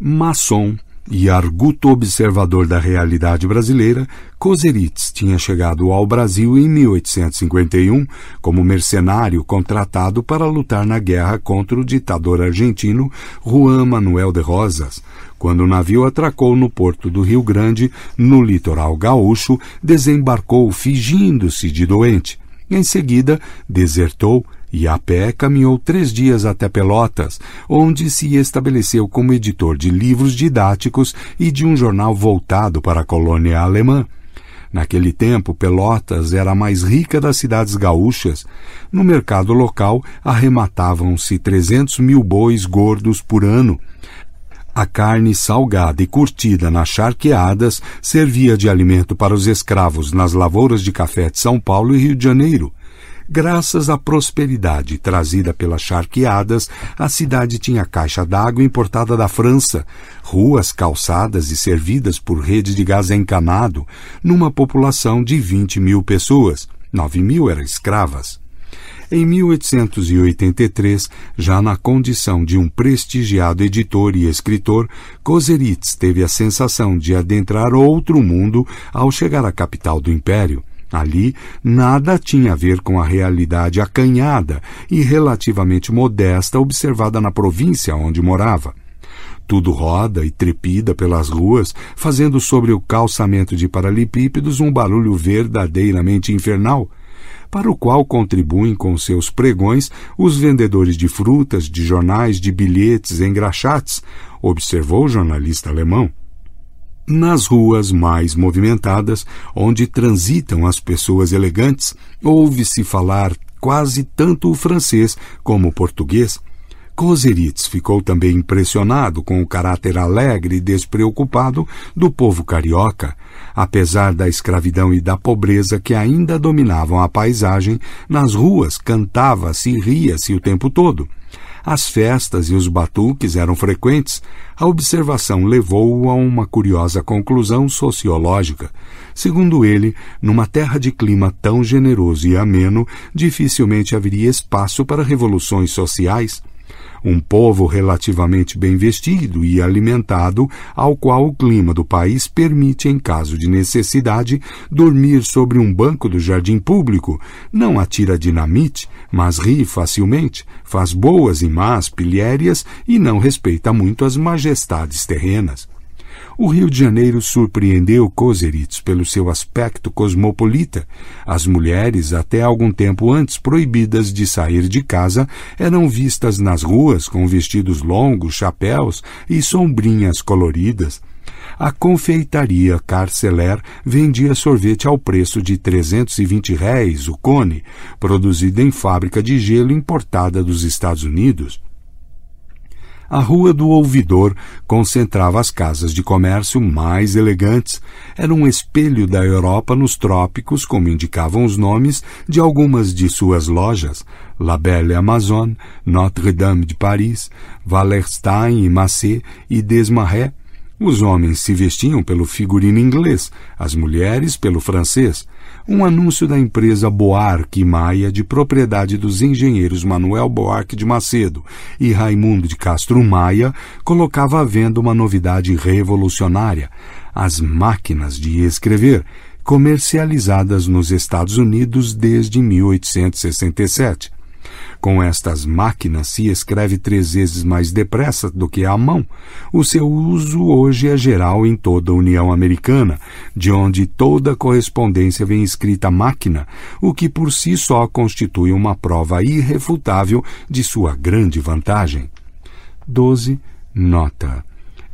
maçom e arguto observador da realidade brasileira, Koseritz tinha chegado ao Brasil em 1851 como mercenário contratado para lutar na guerra contra o ditador argentino Juan Manuel de Rosas. Quando o navio atracou no porto do Rio Grande, no litoral gaúcho, desembarcou fingindo-se de doente. Em seguida, desertou e a pé caminhou três dias até Pelotas, onde se estabeleceu como editor de livros didáticos e de um jornal voltado para a colônia alemã. Naquele tempo, Pelotas era a mais rica das cidades gaúchas. No mercado local, arrematavam-se 300 mil bois gordos por ano. A carne salgada e curtida nas charqueadas servia de alimento para os escravos nas lavouras de café de São Paulo e Rio de Janeiro. Graças à prosperidade trazida pelas charqueadas, a cidade tinha caixa d'água importada da França, ruas calçadas e servidas por rede de gás encanado, numa população de 20 mil pessoas. 9 mil eram escravas. Em 1883, já na condição de um prestigiado editor e escritor, Koseritz teve a sensação de adentrar outro mundo ao chegar à capital do império. Ali, nada tinha a ver com a realidade acanhada e relativamente modesta observada na província onde morava. Tudo roda e trepida pelas ruas, fazendo sobre o calçamento de paralelepípedos um barulho verdadeiramente infernal, para o qual contribuem com seus pregões os vendedores de frutas, de jornais, de bilhetes, engraxates, observou o jornalista alemão. Nas ruas mais movimentadas, onde transitam as pessoas elegantes, ouve-se falar quase tanto o francês como o português. Koseritz ficou também impressionado com o caráter alegre e despreocupado do povo carioca, apesar da escravidão e da pobreza que ainda dominavam a paisagem, nas ruas cantava-se e ria-se o tempo todo. As festas e os batuques eram frequentes. A observação levou-o a uma curiosa conclusão sociológica. Segundo ele, numa terra de clima tão generoso e ameno, dificilmente haveria espaço para revoluções sociais um povo relativamente bem vestido e alimentado, ao qual o clima do país permite, em caso de necessidade, dormir sobre um banco do jardim público, não atira dinamite, mas ri facilmente, faz boas e más pilhérias e não respeita muito as majestades terrenas. O Rio de Janeiro surpreendeu Koseritz pelo seu aspecto cosmopolita. As mulheres, até algum tempo antes proibidas de sair de casa, eram vistas nas ruas com vestidos longos, chapéus e sombrinhas coloridas. A confeitaria Carceler vendia sorvete ao preço de 320 réis o cone, produzido em fábrica de gelo importada dos Estados Unidos. A Rua do Ouvidor concentrava as casas de comércio mais elegantes. Era um espelho da Europa nos trópicos, como indicavam os nomes de algumas de suas lojas: La Belle Amazon, Notre-Dame de Paris, Wallerstein e Massé e Desmarais. Os homens se vestiam pelo figurino inglês, as mulheres pelo francês um anúncio da empresa Boarque Maia, de propriedade dos engenheiros Manuel Boarque de Macedo e Raimundo de Castro Maia, colocava à venda uma novidade revolucionária: as máquinas de escrever, comercializadas nos Estados Unidos desde 1867. Com estas máquinas se escreve três vezes mais depressa do que a mão. O seu uso hoje é geral em toda a União Americana, de onde toda correspondência vem escrita à máquina, o que por si só constitui uma prova irrefutável de sua grande vantagem. 12. Nota.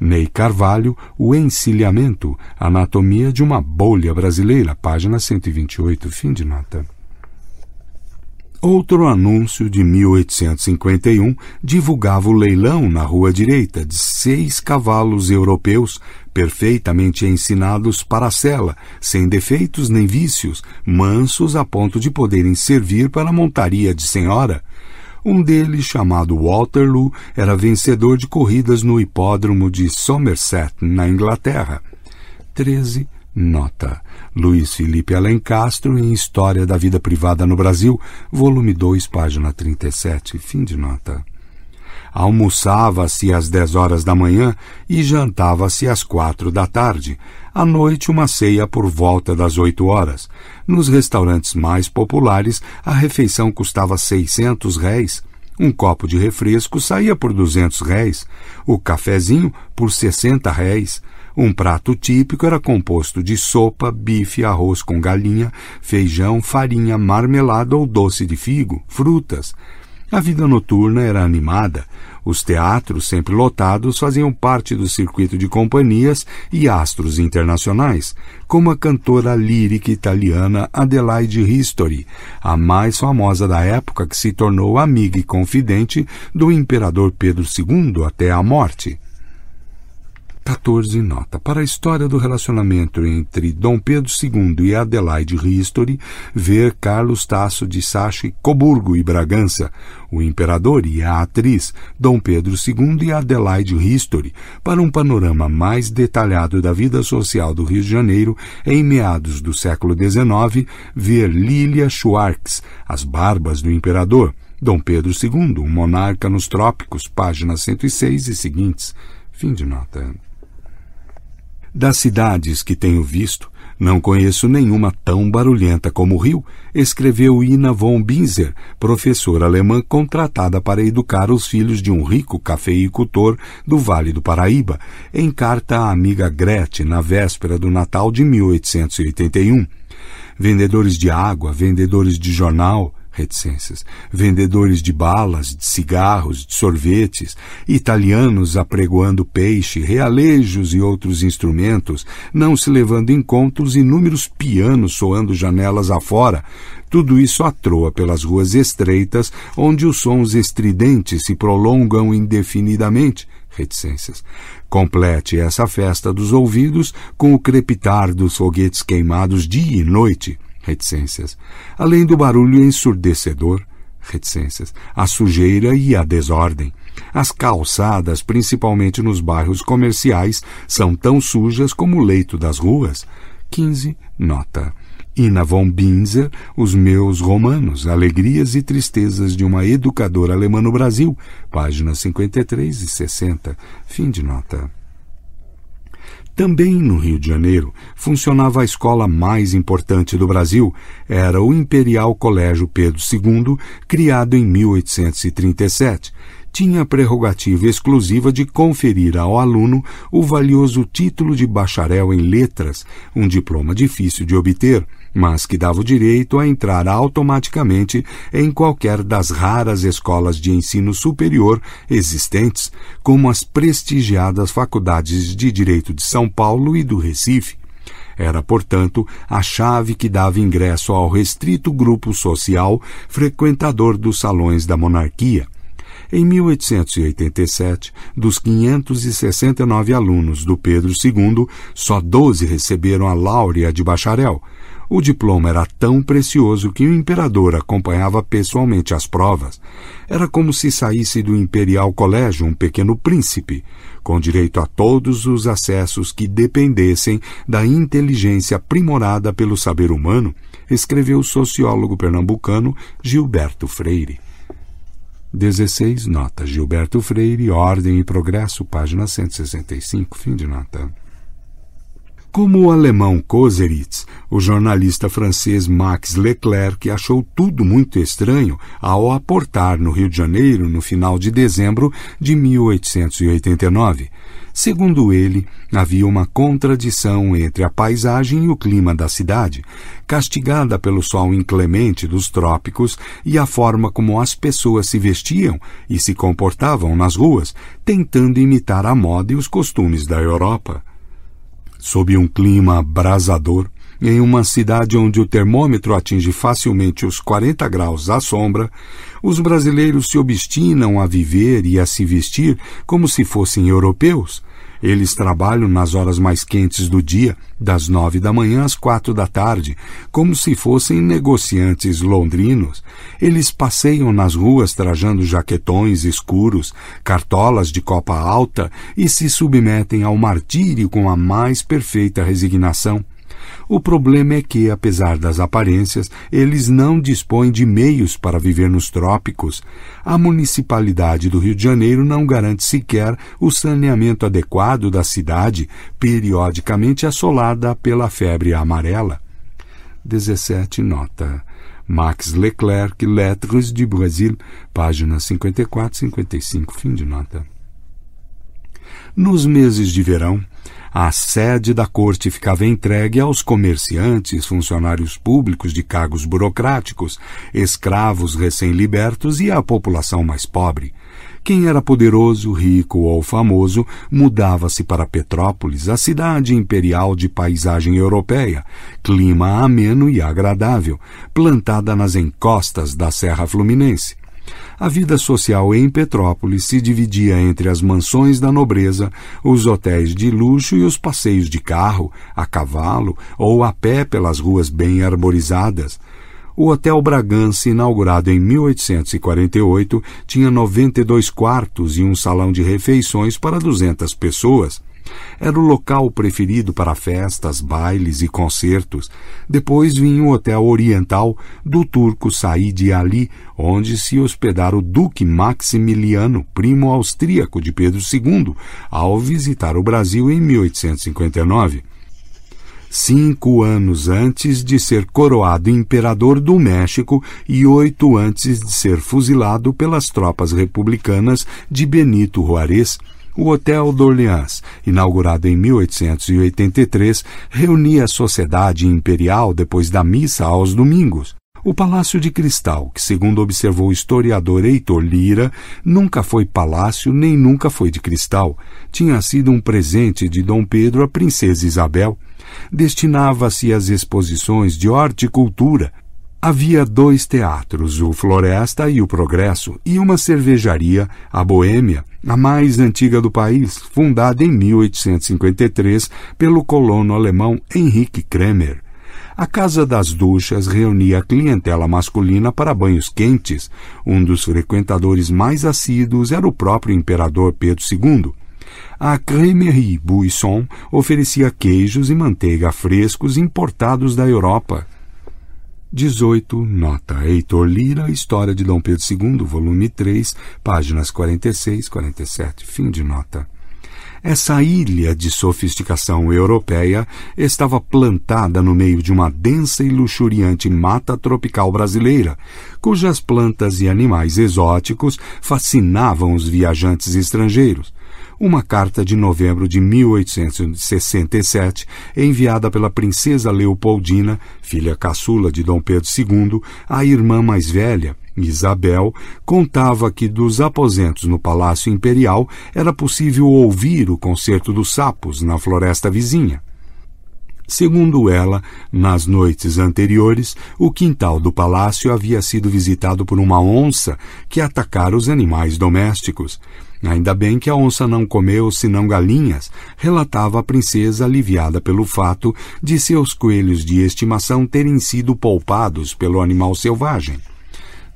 Ney Carvalho, O Encilhamento, Anatomia de uma Bolha Brasileira, página 128, fim de nota. Outro anúncio de 1851 divulgava o leilão na rua direita de seis cavalos europeus perfeitamente ensinados para a sela, sem defeitos nem vícios, mansos a ponto de poderem servir para a montaria de senhora. Um deles, chamado Waterloo, era vencedor de corridas no hipódromo de Somerset, na Inglaterra. 13 Nota. Luiz Felipe Alencastro em História da Vida Privada no Brasil, volume 2, página 37. Fim de nota. Almoçava-se às dez horas da manhã e jantava-se às quatro da tarde. À noite, uma ceia por volta das oito horas. Nos restaurantes mais populares, a refeição custava seiscentos réis. Um copo de refresco saía por duzentos réis. O cafezinho por sessenta réis. Um prato típico era composto de sopa, bife, arroz com galinha, feijão, farinha, marmelada ou doce de figo, frutas. A vida noturna era animada. Os teatros, sempre lotados, faziam parte do circuito de companhias e astros internacionais, como a cantora lírica italiana Adelaide Ristori, a mais famosa da época que se tornou amiga e confidente do imperador Pedro II até a morte. 14 nota. Para a história do relacionamento entre Dom Pedro II e Adelaide Ristori, ver Carlos Tasso de Sachi Coburgo e Bragança, o imperador e a atriz Dom Pedro II e Adelaide Ristori, para um panorama mais detalhado da vida social do Rio de Janeiro em meados do século XIX, ver Lilia Schwartz, As Barbas do Imperador, Dom Pedro II, um monarca nos trópicos, páginas 106 e seguintes. Fim de nota. Das cidades que tenho visto, Não conheço nenhuma tão barulhenta como Rio, escreveu Ina von Binzer, professora alemã contratada para educar os filhos de um rico cafeicultor do Vale do Paraíba, em carta à amiga Gretchen na véspera do Natal de 1881. Vendedores de água, vendedores de jornal, reticências, vendedores de balas, de cigarros, de sorvetes, italianos apregoando peixe, realejos e outros instrumentos, não se levando em conta os inúmeros pianos soando janelas afora, tudo isso atroa pelas ruas estreitas, onde os sons estridentes se prolongam indefinidamente. Reticências. Complete essa festa dos ouvidos com o crepitar dos foguetes queimados dia e noite reticências, além do barulho ensurdecedor, reticências, a sujeira e a desordem. As calçadas, principalmente nos bairros comerciais, são tão sujas como o leito das ruas. 15. Nota. Ina von Binzer, Os Meus Romanos, Alegrias e Tristezas de uma Educadora Alemã no Brasil, páginas 53 e 60. Fim de nota. Também no Rio de Janeiro funcionava a escola mais importante do Brasil, era o Imperial Colégio Pedro II, criado em 1837. Tinha a prerrogativa exclusiva de conferir ao aluno o valioso título de bacharel em letras, um diploma difícil de obter mas que dava o direito a entrar automaticamente em qualquer das raras escolas de ensino superior existentes, como as prestigiadas faculdades de Direito de São Paulo e do Recife. Era, portanto, a chave que dava ingresso ao restrito grupo social frequentador dos salões da monarquia. Em 1887, dos 569 alunos do Pedro II, só 12 receberam a láurea de bacharel, o diploma era tão precioso que o imperador acompanhava pessoalmente as provas. Era como se saísse do Imperial Colégio um pequeno príncipe, com direito a todos os acessos que dependessem da inteligência aprimorada pelo saber humano, escreveu o sociólogo pernambucano Gilberto Freire. 16. Nota Gilberto Freire, Ordem e Progresso, página 165, fim de nota. Como o alemão Koseritz, o jornalista francês Max Leclerc achou tudo muito estranho ao aportar no Rio de Janeiro no final de dezembro de 1889. Segundo ele, havia uma contradição entre a paisagem e o clima da cidade, castigada pelo sol inclemente dos trópicos e a forma como as pessoas se vestiam e se comportavam nas ruas, tentando imitar a moda e os costumes da Europa. Sob um clima abrasador, em uma cidade onde o termômetro atinge facilmente os 40 graus à sombra, os brasileiros se obstinam a viver e a se vestir como se fossem europeus, eles trabalham nas horas mais quentes do dia, das nove da manhã às quatro da tarde, como se fossem negociantes londrinos. Eles passeiam nas ruas trajando jaquetões escuros, cartolas de copa alta e se submetem ao martírio com a mais perfeita resignação. O problema é que, apesar das aparências, eles não dispõem de meios para viver nos trópicos. A municipalidade do Rio de Janeiro não garante sequer o saneamento adequado da cidade, periodicamente assolada pela febre amarela. 17 nota. Max Leclerc, Lettres de Brasil, páginas 54 e 55, fim de nota. Nos meses de verão, a sede da corte ficava entregue aos comerciantes, funcionários públicos de cargos burocráticos, escravos recém-libertos e à população mais pobre. Quem era poderoso, rico ou famoso mudava-se para Petrópolis, a cidade imperial de paisagem europeia, clima ameno e agradável, plantada nas encostas da Serra Fluminense. A vida social em Petrópolis se dividia entre as mansões da nobreza, os hotéis de luxo e os passeios de carro, a cavalo ou a pé pelas ruas bem arborizadas. O Hotel Bragança, inaugurado em 1848, tinha 92 quartos e um salão de refeições para 200 pessoas. Era o local preferido para festas, bailes e concertos. Depois vinha o Hotel Oriental do turco Said Ali, onde se hospedara o Duque Maximiliano, primo austríaco de Pedro II, ao visitar o Brasil em 1859. cinco anos antes de ser coroado imperador do México e oito antes de ser fuzilado pelas tropas republicanas de Benito Juarez. O Hotel d'Orléans, inaugurado em 1883, reunia a sociedade imperial depois da missa aos domingos. O Palácio de Cristal, que segundo observou o historiador Heitor Lira, nunca foi palácio nem nunca foi de cristal. Tinha sido um presente de Dom Pedro à princesa Isabel. Destinava-se às exposições de horticultura, Havia dois teatros, o Floresta e o Progresso, e uma cervejaria, a Boêmia, a mais antiga do país, fundada em 1853 pelo colono alemão Henrique Kremer. A Casa das Duchas reunia a clientela masculina para banhos quentes. Um dos frequentadores mais assíduos era o próprio imperador Pedro II. A Crémerie Buisson oferecia queijos e manteiga frescos importados da Europa. 18, nota Heitor Lira, História de Dom Pedro II, volume 3, páginas 46, 47, fim de nota. Essa ilha de sofisticação europeia estava plantada no meio de uma densa e luxuriante mata tropical brasileira, cujas plantas e animais exóticos fascinavam os viajantes estrangeiros uma carta de novembro de 1867, enviada pela princesa Leopoldina, filha caçula de Dom Pedro II, à irmã mais velha, Isabel, contava que dos aposentos no Palácio Imperial era possível ouvir o concerto dos sapos na floresta vizinha. Segundo ela, nas noites anteriores, o quintal do palácio havia sido visitado por uma onça que atacara os animais domésticos. Ainda bem que a onça não comeu senão galinhas, relatava a princesa aliviada pelo fato de seus coelhos de estimação terem sido poupados pelo animal selvagem.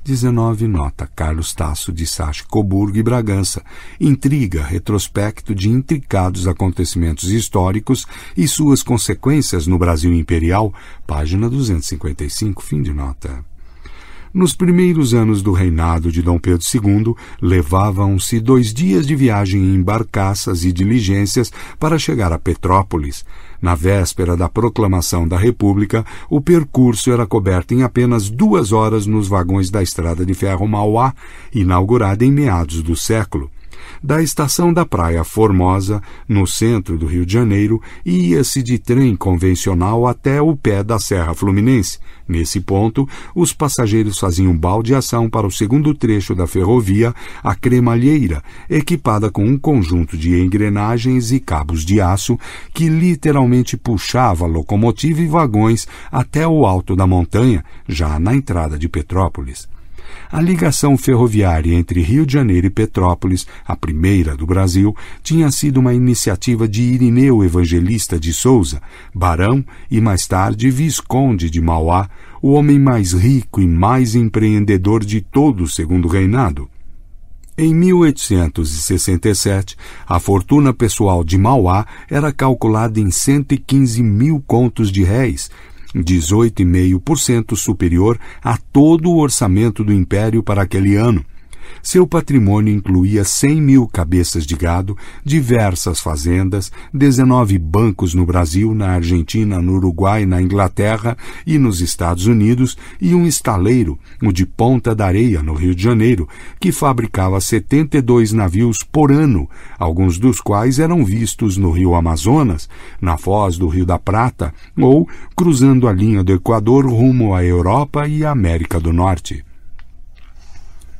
19 nota Carlos Tasso de Sachi Coburgo e Bragança. Intriga, retrospecto de intricados acontecimentos históricos e suas consequências no Brasil Imperial, página 255, fim de nota. Nos primeiros anos do reinado de Dom Pedro II, levavam-se dois dias de viagem em barcaças e diligências para chegar a Petrópolis. Na véspera da proclamação da República, o percurso era coberto em apenas duas horas nos vagões da estrada de ferro Mauá, inaugurada em meados do século da estação da Praia Formosa, no centro do Rio de Janeiro, e ia-se de trem convencional até o pé da Serra Fluminense. Nesse ponto, os passageiros faziam baldeação para o segundo trecho da ferrovia, a cremalheira, equipada com um conjunto de engrenagens e cabos de aço que literalmente puxava locomotiva e vagões até o alto da montanha, já na entrada de Petrópolis. A ligação ferroviária entre Rio de Janeiro e Petrópolis, a primeira do Brasil, tinha sido uma iniciativa de Irineu Evangelista de Souza, barão e mais tarde visconde de Mauá, o homem mais rico e mais empreendedor de todo o segundo reinado. Em 1867, a fortuna pessoal de Mauá era calculada em 115 mil contos de réis, 18,5% superior a todo o orçamento do Império para aquele ano, seu patrimônio incluía 100 mil cabeças de gado, diversas fazendas, 19 bancos no Brasil, na Argentina, no Uruguai, na Inglaterra e nos Estados Unidos e um estaleiro, o de Ponta da Areia, no Rio de Janeiro, que fabricava 72 navios por ano, alguns dos quais eram vistos no Rio Amazonas, na foz do Rio da Prata ou cruzando a linha do Equador rumo à Europa e à América do Norte.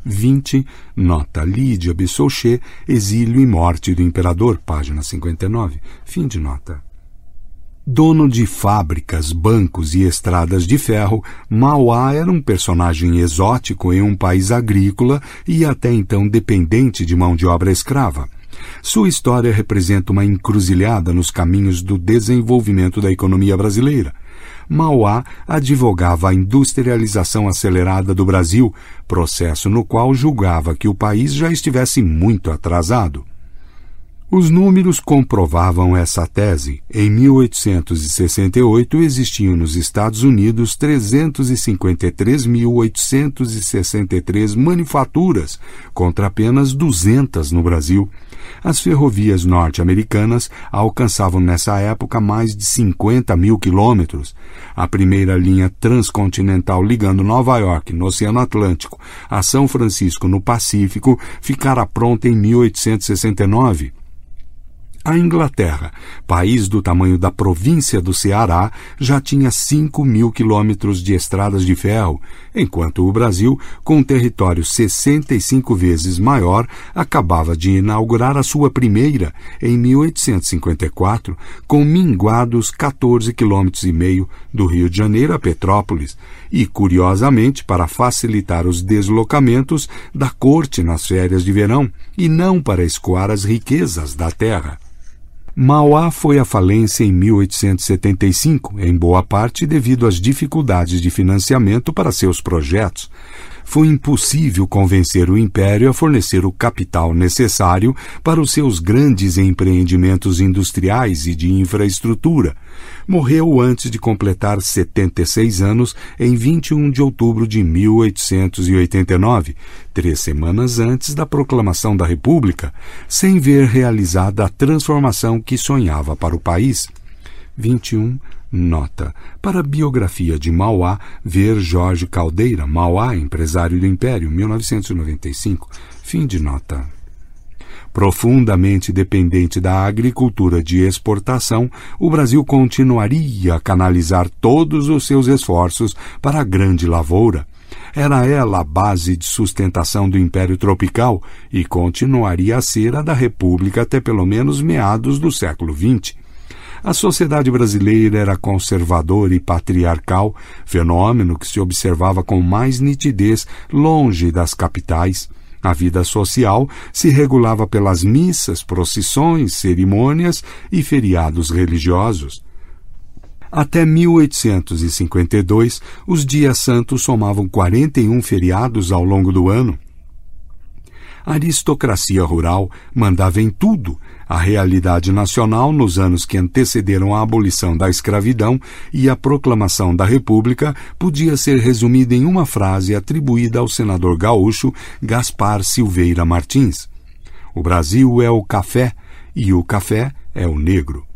20, nota Lídia Bissouchet, Exílio e Morte do Imperador, página 59, fim de nota. Dono de fábricas, bancos e estradas de ferro, Mauá era um personagem exótico em um país agrícola e até então dependente de mão de obra escrava. Sua história representa uma encruzilhada nos caminhos do desenvolvimento da economia brasileira. Mauá advogava a industrialização acelerada do Brasil, processo no qual julgava que o país já estivesse muito atrasado. Os números comprovavam essa tese. Em 1868 existiam nos Estados Unidos 353.863 manufaturas, contra apenas 200 no Brasil. As ferrovias norte-americanas alcançavam nessa época mais de 50 mil quilômetros. A primeira linha transcontinental ligando Nova York, no Oceano Atlântico, a São Francisco, no Pacífico, ficara pronta em 1869. A Inglaterra, país do tamanho da província do Ceará, já tinha 5 mil quilômetros de estradas de ferro, enquanto o Brasil, com um território 65 vezes maior, acabava de inaugurar a sua primeira, em 1854, com minguados 14 quilômetros e meio do Rio de Janeiro a Petrópolis, e, curiosamente, para facilitar os deslocamentos da corte nas férias de verão, e não para escoar as riquezas da terra. Mauá foi à falência em 1875, em boa parte devido às dificuldades de financiamento para seus projetos. Foi impossível convencer o Império a fornecer o capital necessário para os seus grandes empreendimentos industriais e de infraestrutura. Morreu antes de completar 76 anos em 21 de outubro de 1889, três semanas antes da proclamação da República, sem ver realizada a transformação que sonhava para o país. 21 Nota. Para a biografia de Mauá, ver Jorge Caldeira, Mauá, empresário do Império, 1995. Fim de nota. Profundamente dependente da agricultura de exportação, o Brasil continuaria a canalizar todos os seus esforços para a grande lavoura. Era ela a base de sustentação do Império Tropical e continuaria a ser a da República até pelo menos meados do século XX. A sociedade brasileira era conservadora e patriarcal, fenômeno que se observava com mais nitidez longe das capitais. A vida social se regulava pelas missas, procissões, cerimônias e feriados religiosos. Até 1852, os dias santos somavam 41 feriados ao longo do ano. A aristocracia rural mandava em tudo. A realidade nacional, nos anos que antecederam a abolição da escravidão e a proclamação da República, podia ser resumida em uma frase atribuída ao senador gaúcho Gaspar Silveira Martins: O Brasil é o café e o café é o negro.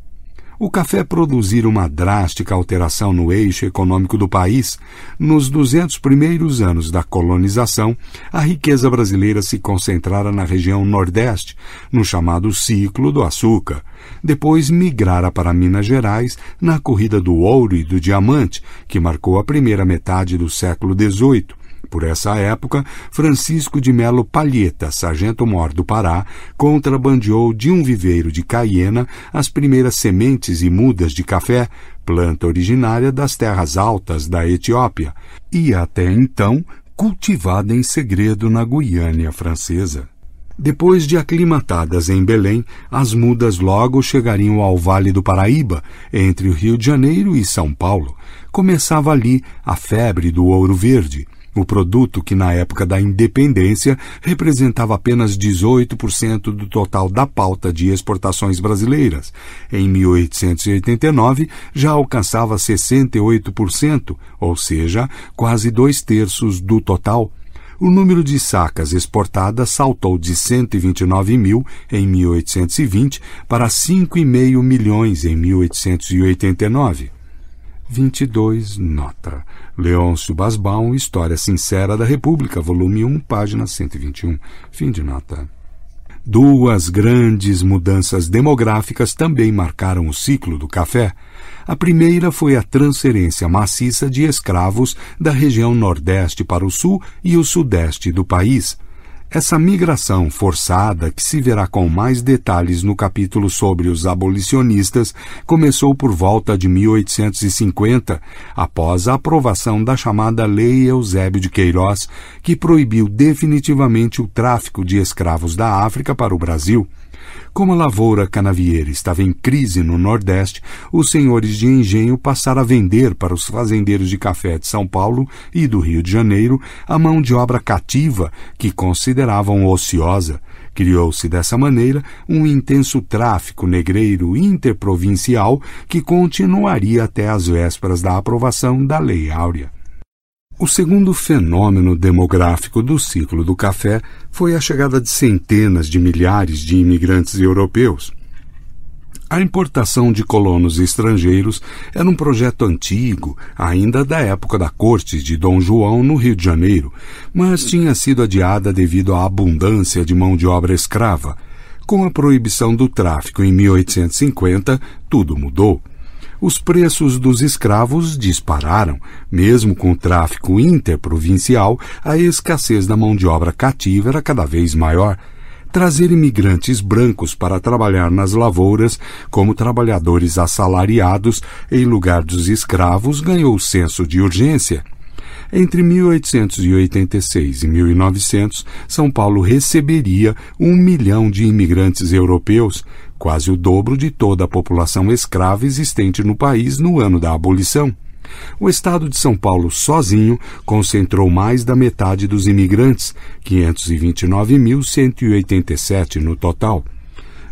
O café produzir uma drástica alteração no eixo econômico do país, nos 200 primeiros anos da colonização, a riqueza brasileira se concentrara na região Nordeste, no chamado ciclo do açúcar. Depois migrara para Minas Gerais na corrida do ouro e do diamante, que marcou a primeira metade do século XVIII por essa época, Francisco de Melo Palheta, sargento-mor do Pará, contrabandeou de um viveiro de Caiena as primeiras sementes e mudas de café, planta originária das terras altas da Etiópia, e até então cultivada em segredo na Guiânia francesa. Depois de aclimatadas em Belém, as mudas logo chegariam ao Vale do Paraíba, entre o Rio de Janeiro e São Paulo. Começava ali a febre do ouro verde. O produto, que na época da independência representava apenas 18% do total da pauta de exportações brasileiras, em 1889 já alcançava 68%, ou seja, quase dois terços do total. O número de sacas exportadas saltou de 129 mil em 1820 para 5,5 milhões em 1889. 22 nota. Leôncio Basbaum, História Sincera da República, volume 1, página 121. Fim de nota. Duas grandes mudanças demográficas também marcaram o ciclo do café. A primeira foi a transferência maciça de escravos da região Nordeste para o Sul e o Sudeste do país. Essa migração forçada, que se verá com mais detalhes no capítulo sobre os abolicionistas, começou por volta de 1850, após a aprovação da chamada Lei Eusébio de Queiroz, que proibiu definitivamente o tráfico de escravos da África para o Brasil. Como a lavoura canavieira estava em crise no Nordeste, os senhores de engenho passaram a vender para os fazendeiros de café de São Paulo e do Rio de Janeiro a mão de obra cativa que consideravam ociosa, Criou-se dessa maneira um intenso tráfico negreiro interprovincial que continuaria até as vésperas da aprovação da Lei Áurea. O segundo fenômeno demográfico do ciclo do café foi a chegada de centenas de milhares de imigrantes europeus. A importação de colonos estrangeiros era um projeto antigo, ainda da época da corte de Dom João no Rio de Janeiro, mas tinha sido adiada devido à abundância de mão de obra escrava. Com a proibição do tráfico em 1850, tudo mudou os preços dos escravos dispararam. Mesmo com o tráfico interprovincial, a escassez da mão de obra cativa era cada vez maior. Trazer imigrantes brancos para trabalhar nas lavouras como trabalhadores assalariados em lugar dos escravos ganhou senso de urgência. Entre 1886 e 1900, São Paulo receberia um milhão de imigrantes europeus, quase o dobro de toda a população escrava existente no país no ano da abolição. O estado de São Paulo sozinho concentrou mais da metade dos imigrantes, 529.187 no total.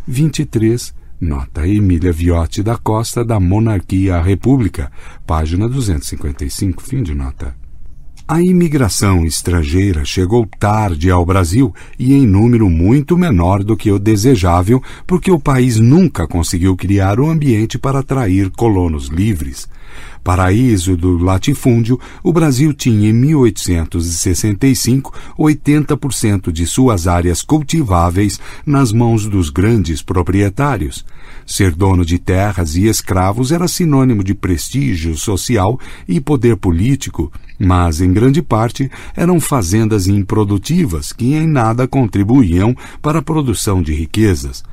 23. Nota Emília Viotti da Costa da Monarquia à República, página 255, fim de nota. A imigração estrangeira chegou tarde ao Brasil e em número muito menor do que o desejável, porque o país nunca conseguiu criar o um ambiente para atrair colonos livres. Paraíso do latifúndio, o Brasil tinha em 1865 80% de suas áreas cultiváveis nas mãos dos grandes proprietários. Ser dono de terras e escravos era sinônimo de prestígio social e poder político, mas em grande parte eram fazendas improdutivas que em nada contribuíam para a produção de riquezas.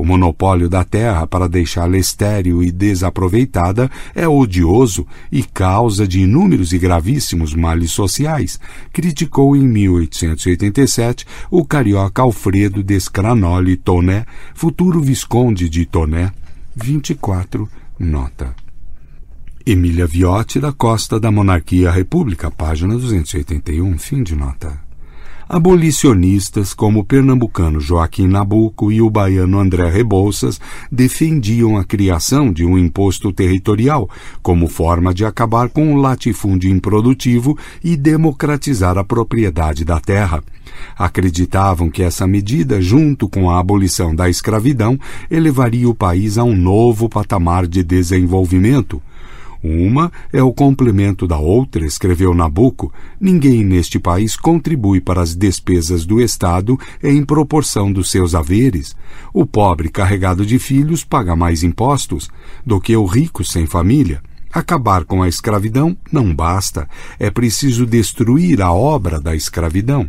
O monopólio da terra para deixá-la estéril e desaproveitada é odioso e causa de inúmeros e gravíssimos males sociais, criticou em 1887 o carioca Alfredo Descranoli Toné, futuro visconde de Toné. 24 nota. Emília Viotti da Costa da Monarquia República, página 281, fim de nota. Abolicionistas como o pernambucano Joaquim Nabuco e o baiano André Rebouças defendiam a criação de um imposto territorial como forma de acabar com o latifúndio improdutivo e democratizar a propriedade da terra. Acreditavam que essa medida, junto com a abolição da escravidão, elevaria o país a um novo patamar de desenvolvimento. Uma é o complemento da outra, escreveu Nabucco. Ninguém neste país contribui para as despesas do Estado em proporção dos seus haveres. O pobre carregado de filhos paga mais impostos do que o rico sem família. Acabar com a escravidão não basta, é preciso destruir a obra da escravidão.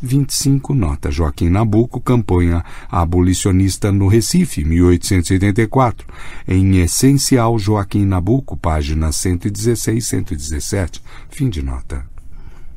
25, nota Joaquim Nabuco, campanha abolicionista no Recife, 1884. Em essencial, Joaquim Nabuco, páginas 116 117. Fim de nota.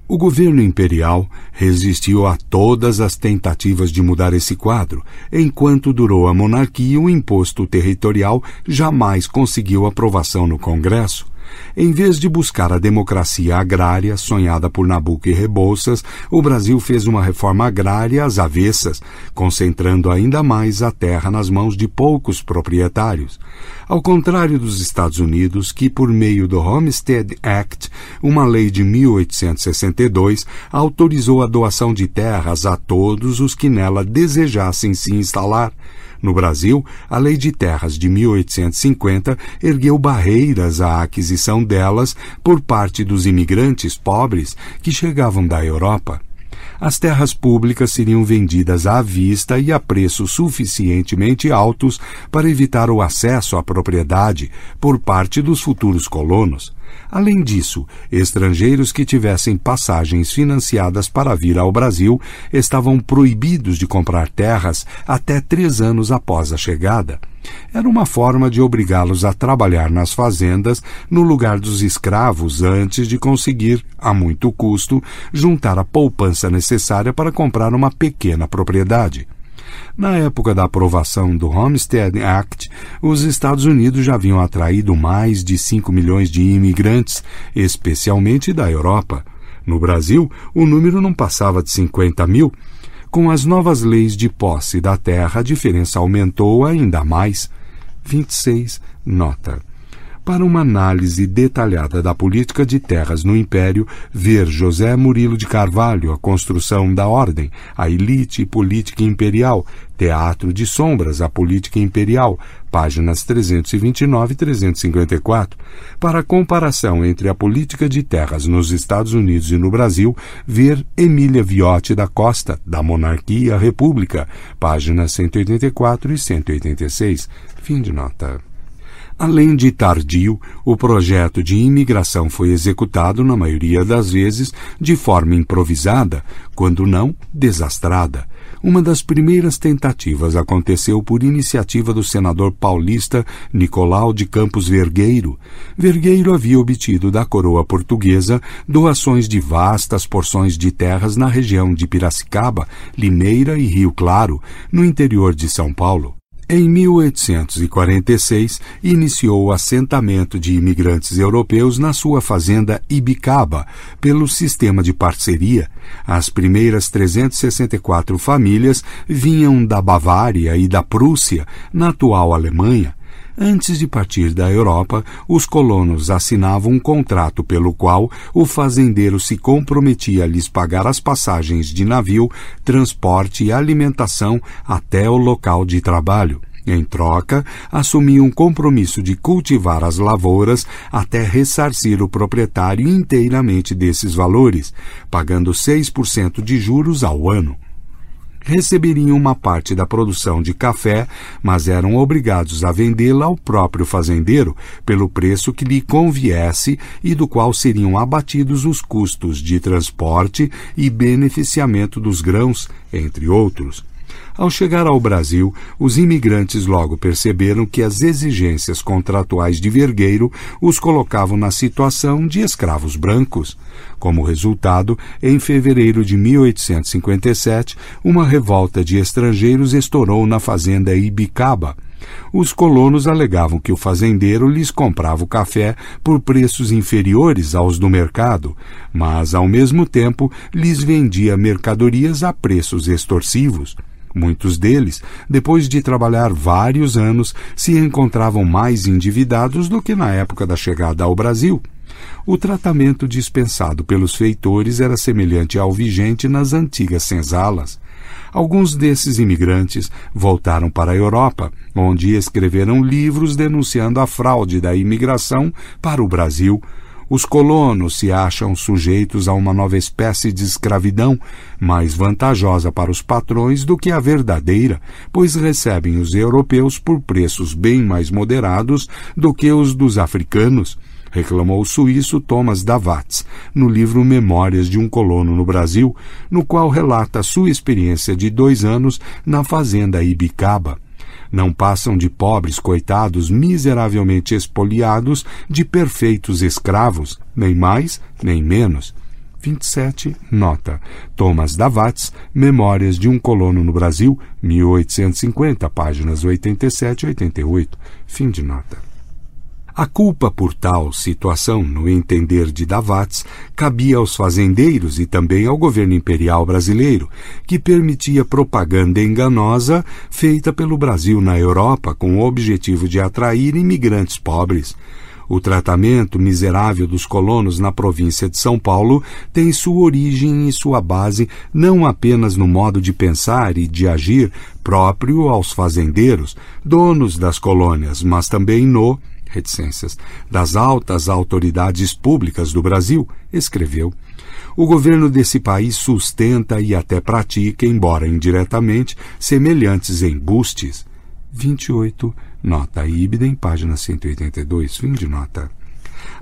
O governo imperial resistiu a todas as tentativas de mudar esse quadro. Enquanto durou a monarquia, o imposto territorial jamais conseguiu aprovação no Congresso. Em vez de buscar a democracia agrária sonhada por Nabucco e Rebouças, o Brasil fez uma reforma agrária às avessas, concentrando ainda mais a terra nas mãos de poucos proprietários. Ao contrário dos Estados Unidos, que por meio do Homestead Act, uma lei de 1862, autorizou a doação de terras a todos os que nela desejassem se instalar, no Brasil, a Lei de Terras de 1850 ergueu barreiras à aquisição delas por parte dos imigrantes pobres que chegavam da Europa as terras públicas seriam vendidas à vista e a preços suficientemente altos para evitar o acesso à propriedade por parte dos futuros colonos. Além disso, estrangeiros que tivessem passagens financiadas para vir ao Brasil estavam proibidos de comprar terras até três anos após a chegada. Era uma forma de obrigá-los a trabalhar nas fazendas no lugar dos escravos antes de conseguir, a muito custo, juntar a poupança necessária para comprar uma pequena propriedade. Na época da aprovação do Homestead Act, os Estados Unidos já haviam atraído mais de 5 milhões de imigrantes, especialmente da Europa. No Brasil, o número não passava de 50 mil. Com as novas leis de posse da terra, a diferença aumentou ainda mais. 26. Nota. Para uma análise detalhada da política de terras no Império, ver José Murilo de Carvalho, A Construção da Ordem, A Elite Política Imperial, Teatro de Sombras, A Política Imperial, páginas 329 e 354. Para comparação entre a política de terras nos Estados Unidos e no Brasil, ver Emília Viotti da Costa, Da Monarquia à República, páginas 184 e 186. Fim de nota. Além de tardio, o projeto de imigração foi executado, na maioria das vezes, de forma improvisada, quando não desastrada. Uma das primeiras tentativas aconteceu por iniciativa do senador paulista Nicolau de Campos Vergueiro. Vergueiro havia obtido da coroa portuguesa doações de vastas porções de terras na região de Piracicaba, Limeira e Rio Claro, no interior de São Paulo. Em 1846, iniciou o assentamento de imigrantes europeus na sua fazenda Ibicaba, pelo sistema de parceria. As primeiras 364 famílias vinham da Bavária e da Prússia, na atual Alemanha. Antes de partir da Europa, os colonos assinavam um contrato pelo qual o fazendeiro se comprometia a lhes pagar as passagens de navio, transporte e alimentação até o local de trabalho. Em troca, assumia um compromisso de cultivar as lavouras até ressarcir o proprietário inteiramente desses valores, pagando 6% de juros ao ano receberiam uma parte da produção de café, mas eram obrigados a vendê-la ao próprio fazendeiro pelo preço que lhe conviesse e do qual seriam abatidos os custos de transporte e beneficiamento dos grãos, entre outros. Ao chegar ao Brasil, os imigrantes logo perceberam que as exigências contratuais de Vergueiro os colocavam na situação de escravos brancos. Como resultado, em fevereiro de 1857, uma revolta de estrangeiros estourou na fazenda Ibicaba. Os colonos alegavam que o fazendeiro lhes comprava o café por preços inferiores aos do mercado, mas, ao mesmo tempo, lhes vendia mercadorias a preços extorsivos. Muitos deles, depois de trabalhar vários anos, se encontravam mais endividados do que na época da chegada ao Brasil. O tratamento dispensado pelos feitores era semelhante ao vigente nas antigas senzalas. Alguns desses imigrantes voltaram para a Europa, onde escreveram livros denunciando a fraude da imigração para o Brasil, os colonos se acham sujeitos a uma nova espécie de escravidão, mais vantajosa para os patrões do que a verdadeira, pois recebem os europeus por preços bem mais moderados do que os dos africanos reclamou o suíço Thomas Davatz no livro Memórias de um Colono no Brasil, no qual relata sua experiência de dois anos na fazenda Ibicaba não passam de pobres coitados miseravelmente espoliados de perfeitos escravos, nem mais nem menos. 27. Nota. Thomas Davatz, Memórias de um Colono no Brasil, 1850, páginas 87 e 88. Fim de nota. A culpa por tal situação, no entender de Davatz, cabia aos fazendeiros e também ao governo imperial brasileiro, que permitia propaganda enganosa feita pelo Brasil na Europa com o objetivo de atrair imigrantes pobres. O tratamento miserável dos colonos na província de São Paulo tem sua origem e sua base não apenas no modo de pensar e de agir próprio aos fazendeiros, donos das colônias, mas também no reticências das altas autoridades públicas do Brasil, escreveu. O governo desse país sustenta e até pratica, embora indiretamente, semelhantes embustes. 28, nota Ibidem, página 182, fim de nota.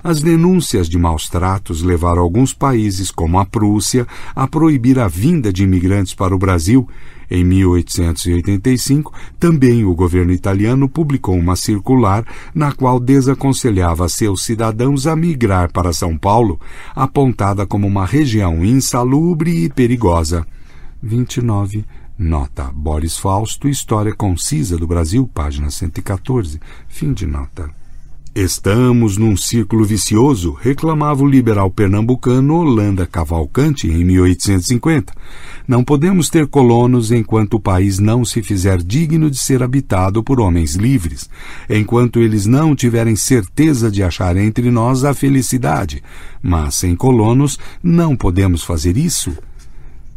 As denúncias de maus tratos levaram alguns países, como a Prússia, a proibir a vinda de imigrantes para o Brasil em 1885, também o governo italiano publicou uma circular na qual desaconselhava seus cidadãos a migrar para São Paulo, apontada como uma região insalubre e perigosa. 29. Nota. Boris Fausto, História Concisa do Brasil, página 114. Fim de nota. Estamos num círculo vicioso, reclamava o liberal pernambucano Holanda Cavalcante em 1850. Não podemos ter colonos enquanto o país não se fizer digno de ser habitado por homens livres, enquanto eles não tiverem certeza de achar entre nós a felicidade. Mas sem colonos não podemos fazer isso.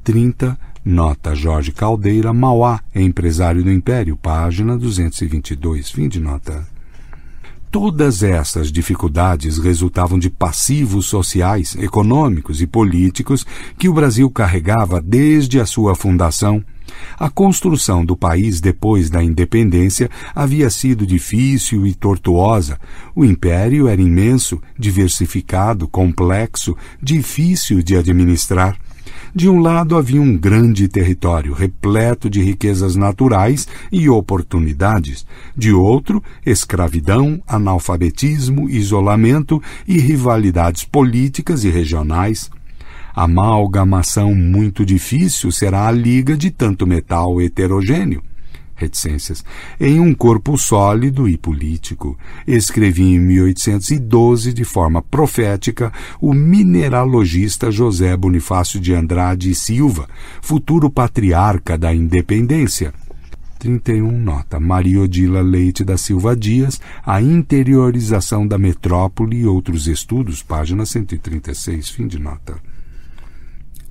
30. Nota Jorge Caldeira, Mauá, empresário do Império, página 222. Fim de nota. Todas essas dificuldades resultavam de passivos sociais, econômicos e políticos que o Brasil carregava desde a sua fundação. A construção do país depois da independência havia sido difícil e tortuosa. O império era imenso, diversificado, complexo, difícil de administrar. De um lado havia um grande território repleto de riquezas naturais e oportunidades. De outro, escravidão, analfabetismo, isolamento e rivalidades políticas e regionais. A amalgamação muito difícil será a liga de tanto metal heterogêneo reticências, em um corpo sólido e político. Escrevi em 1812, de forma profética, o mineralogista José Bonifácio de Andrade e Silva, futuro patriarca da independência. 31 nota Maria Odila Leite da Silva Dias, A interiorização da metrópole e outros estudos, página 136, fim de nota.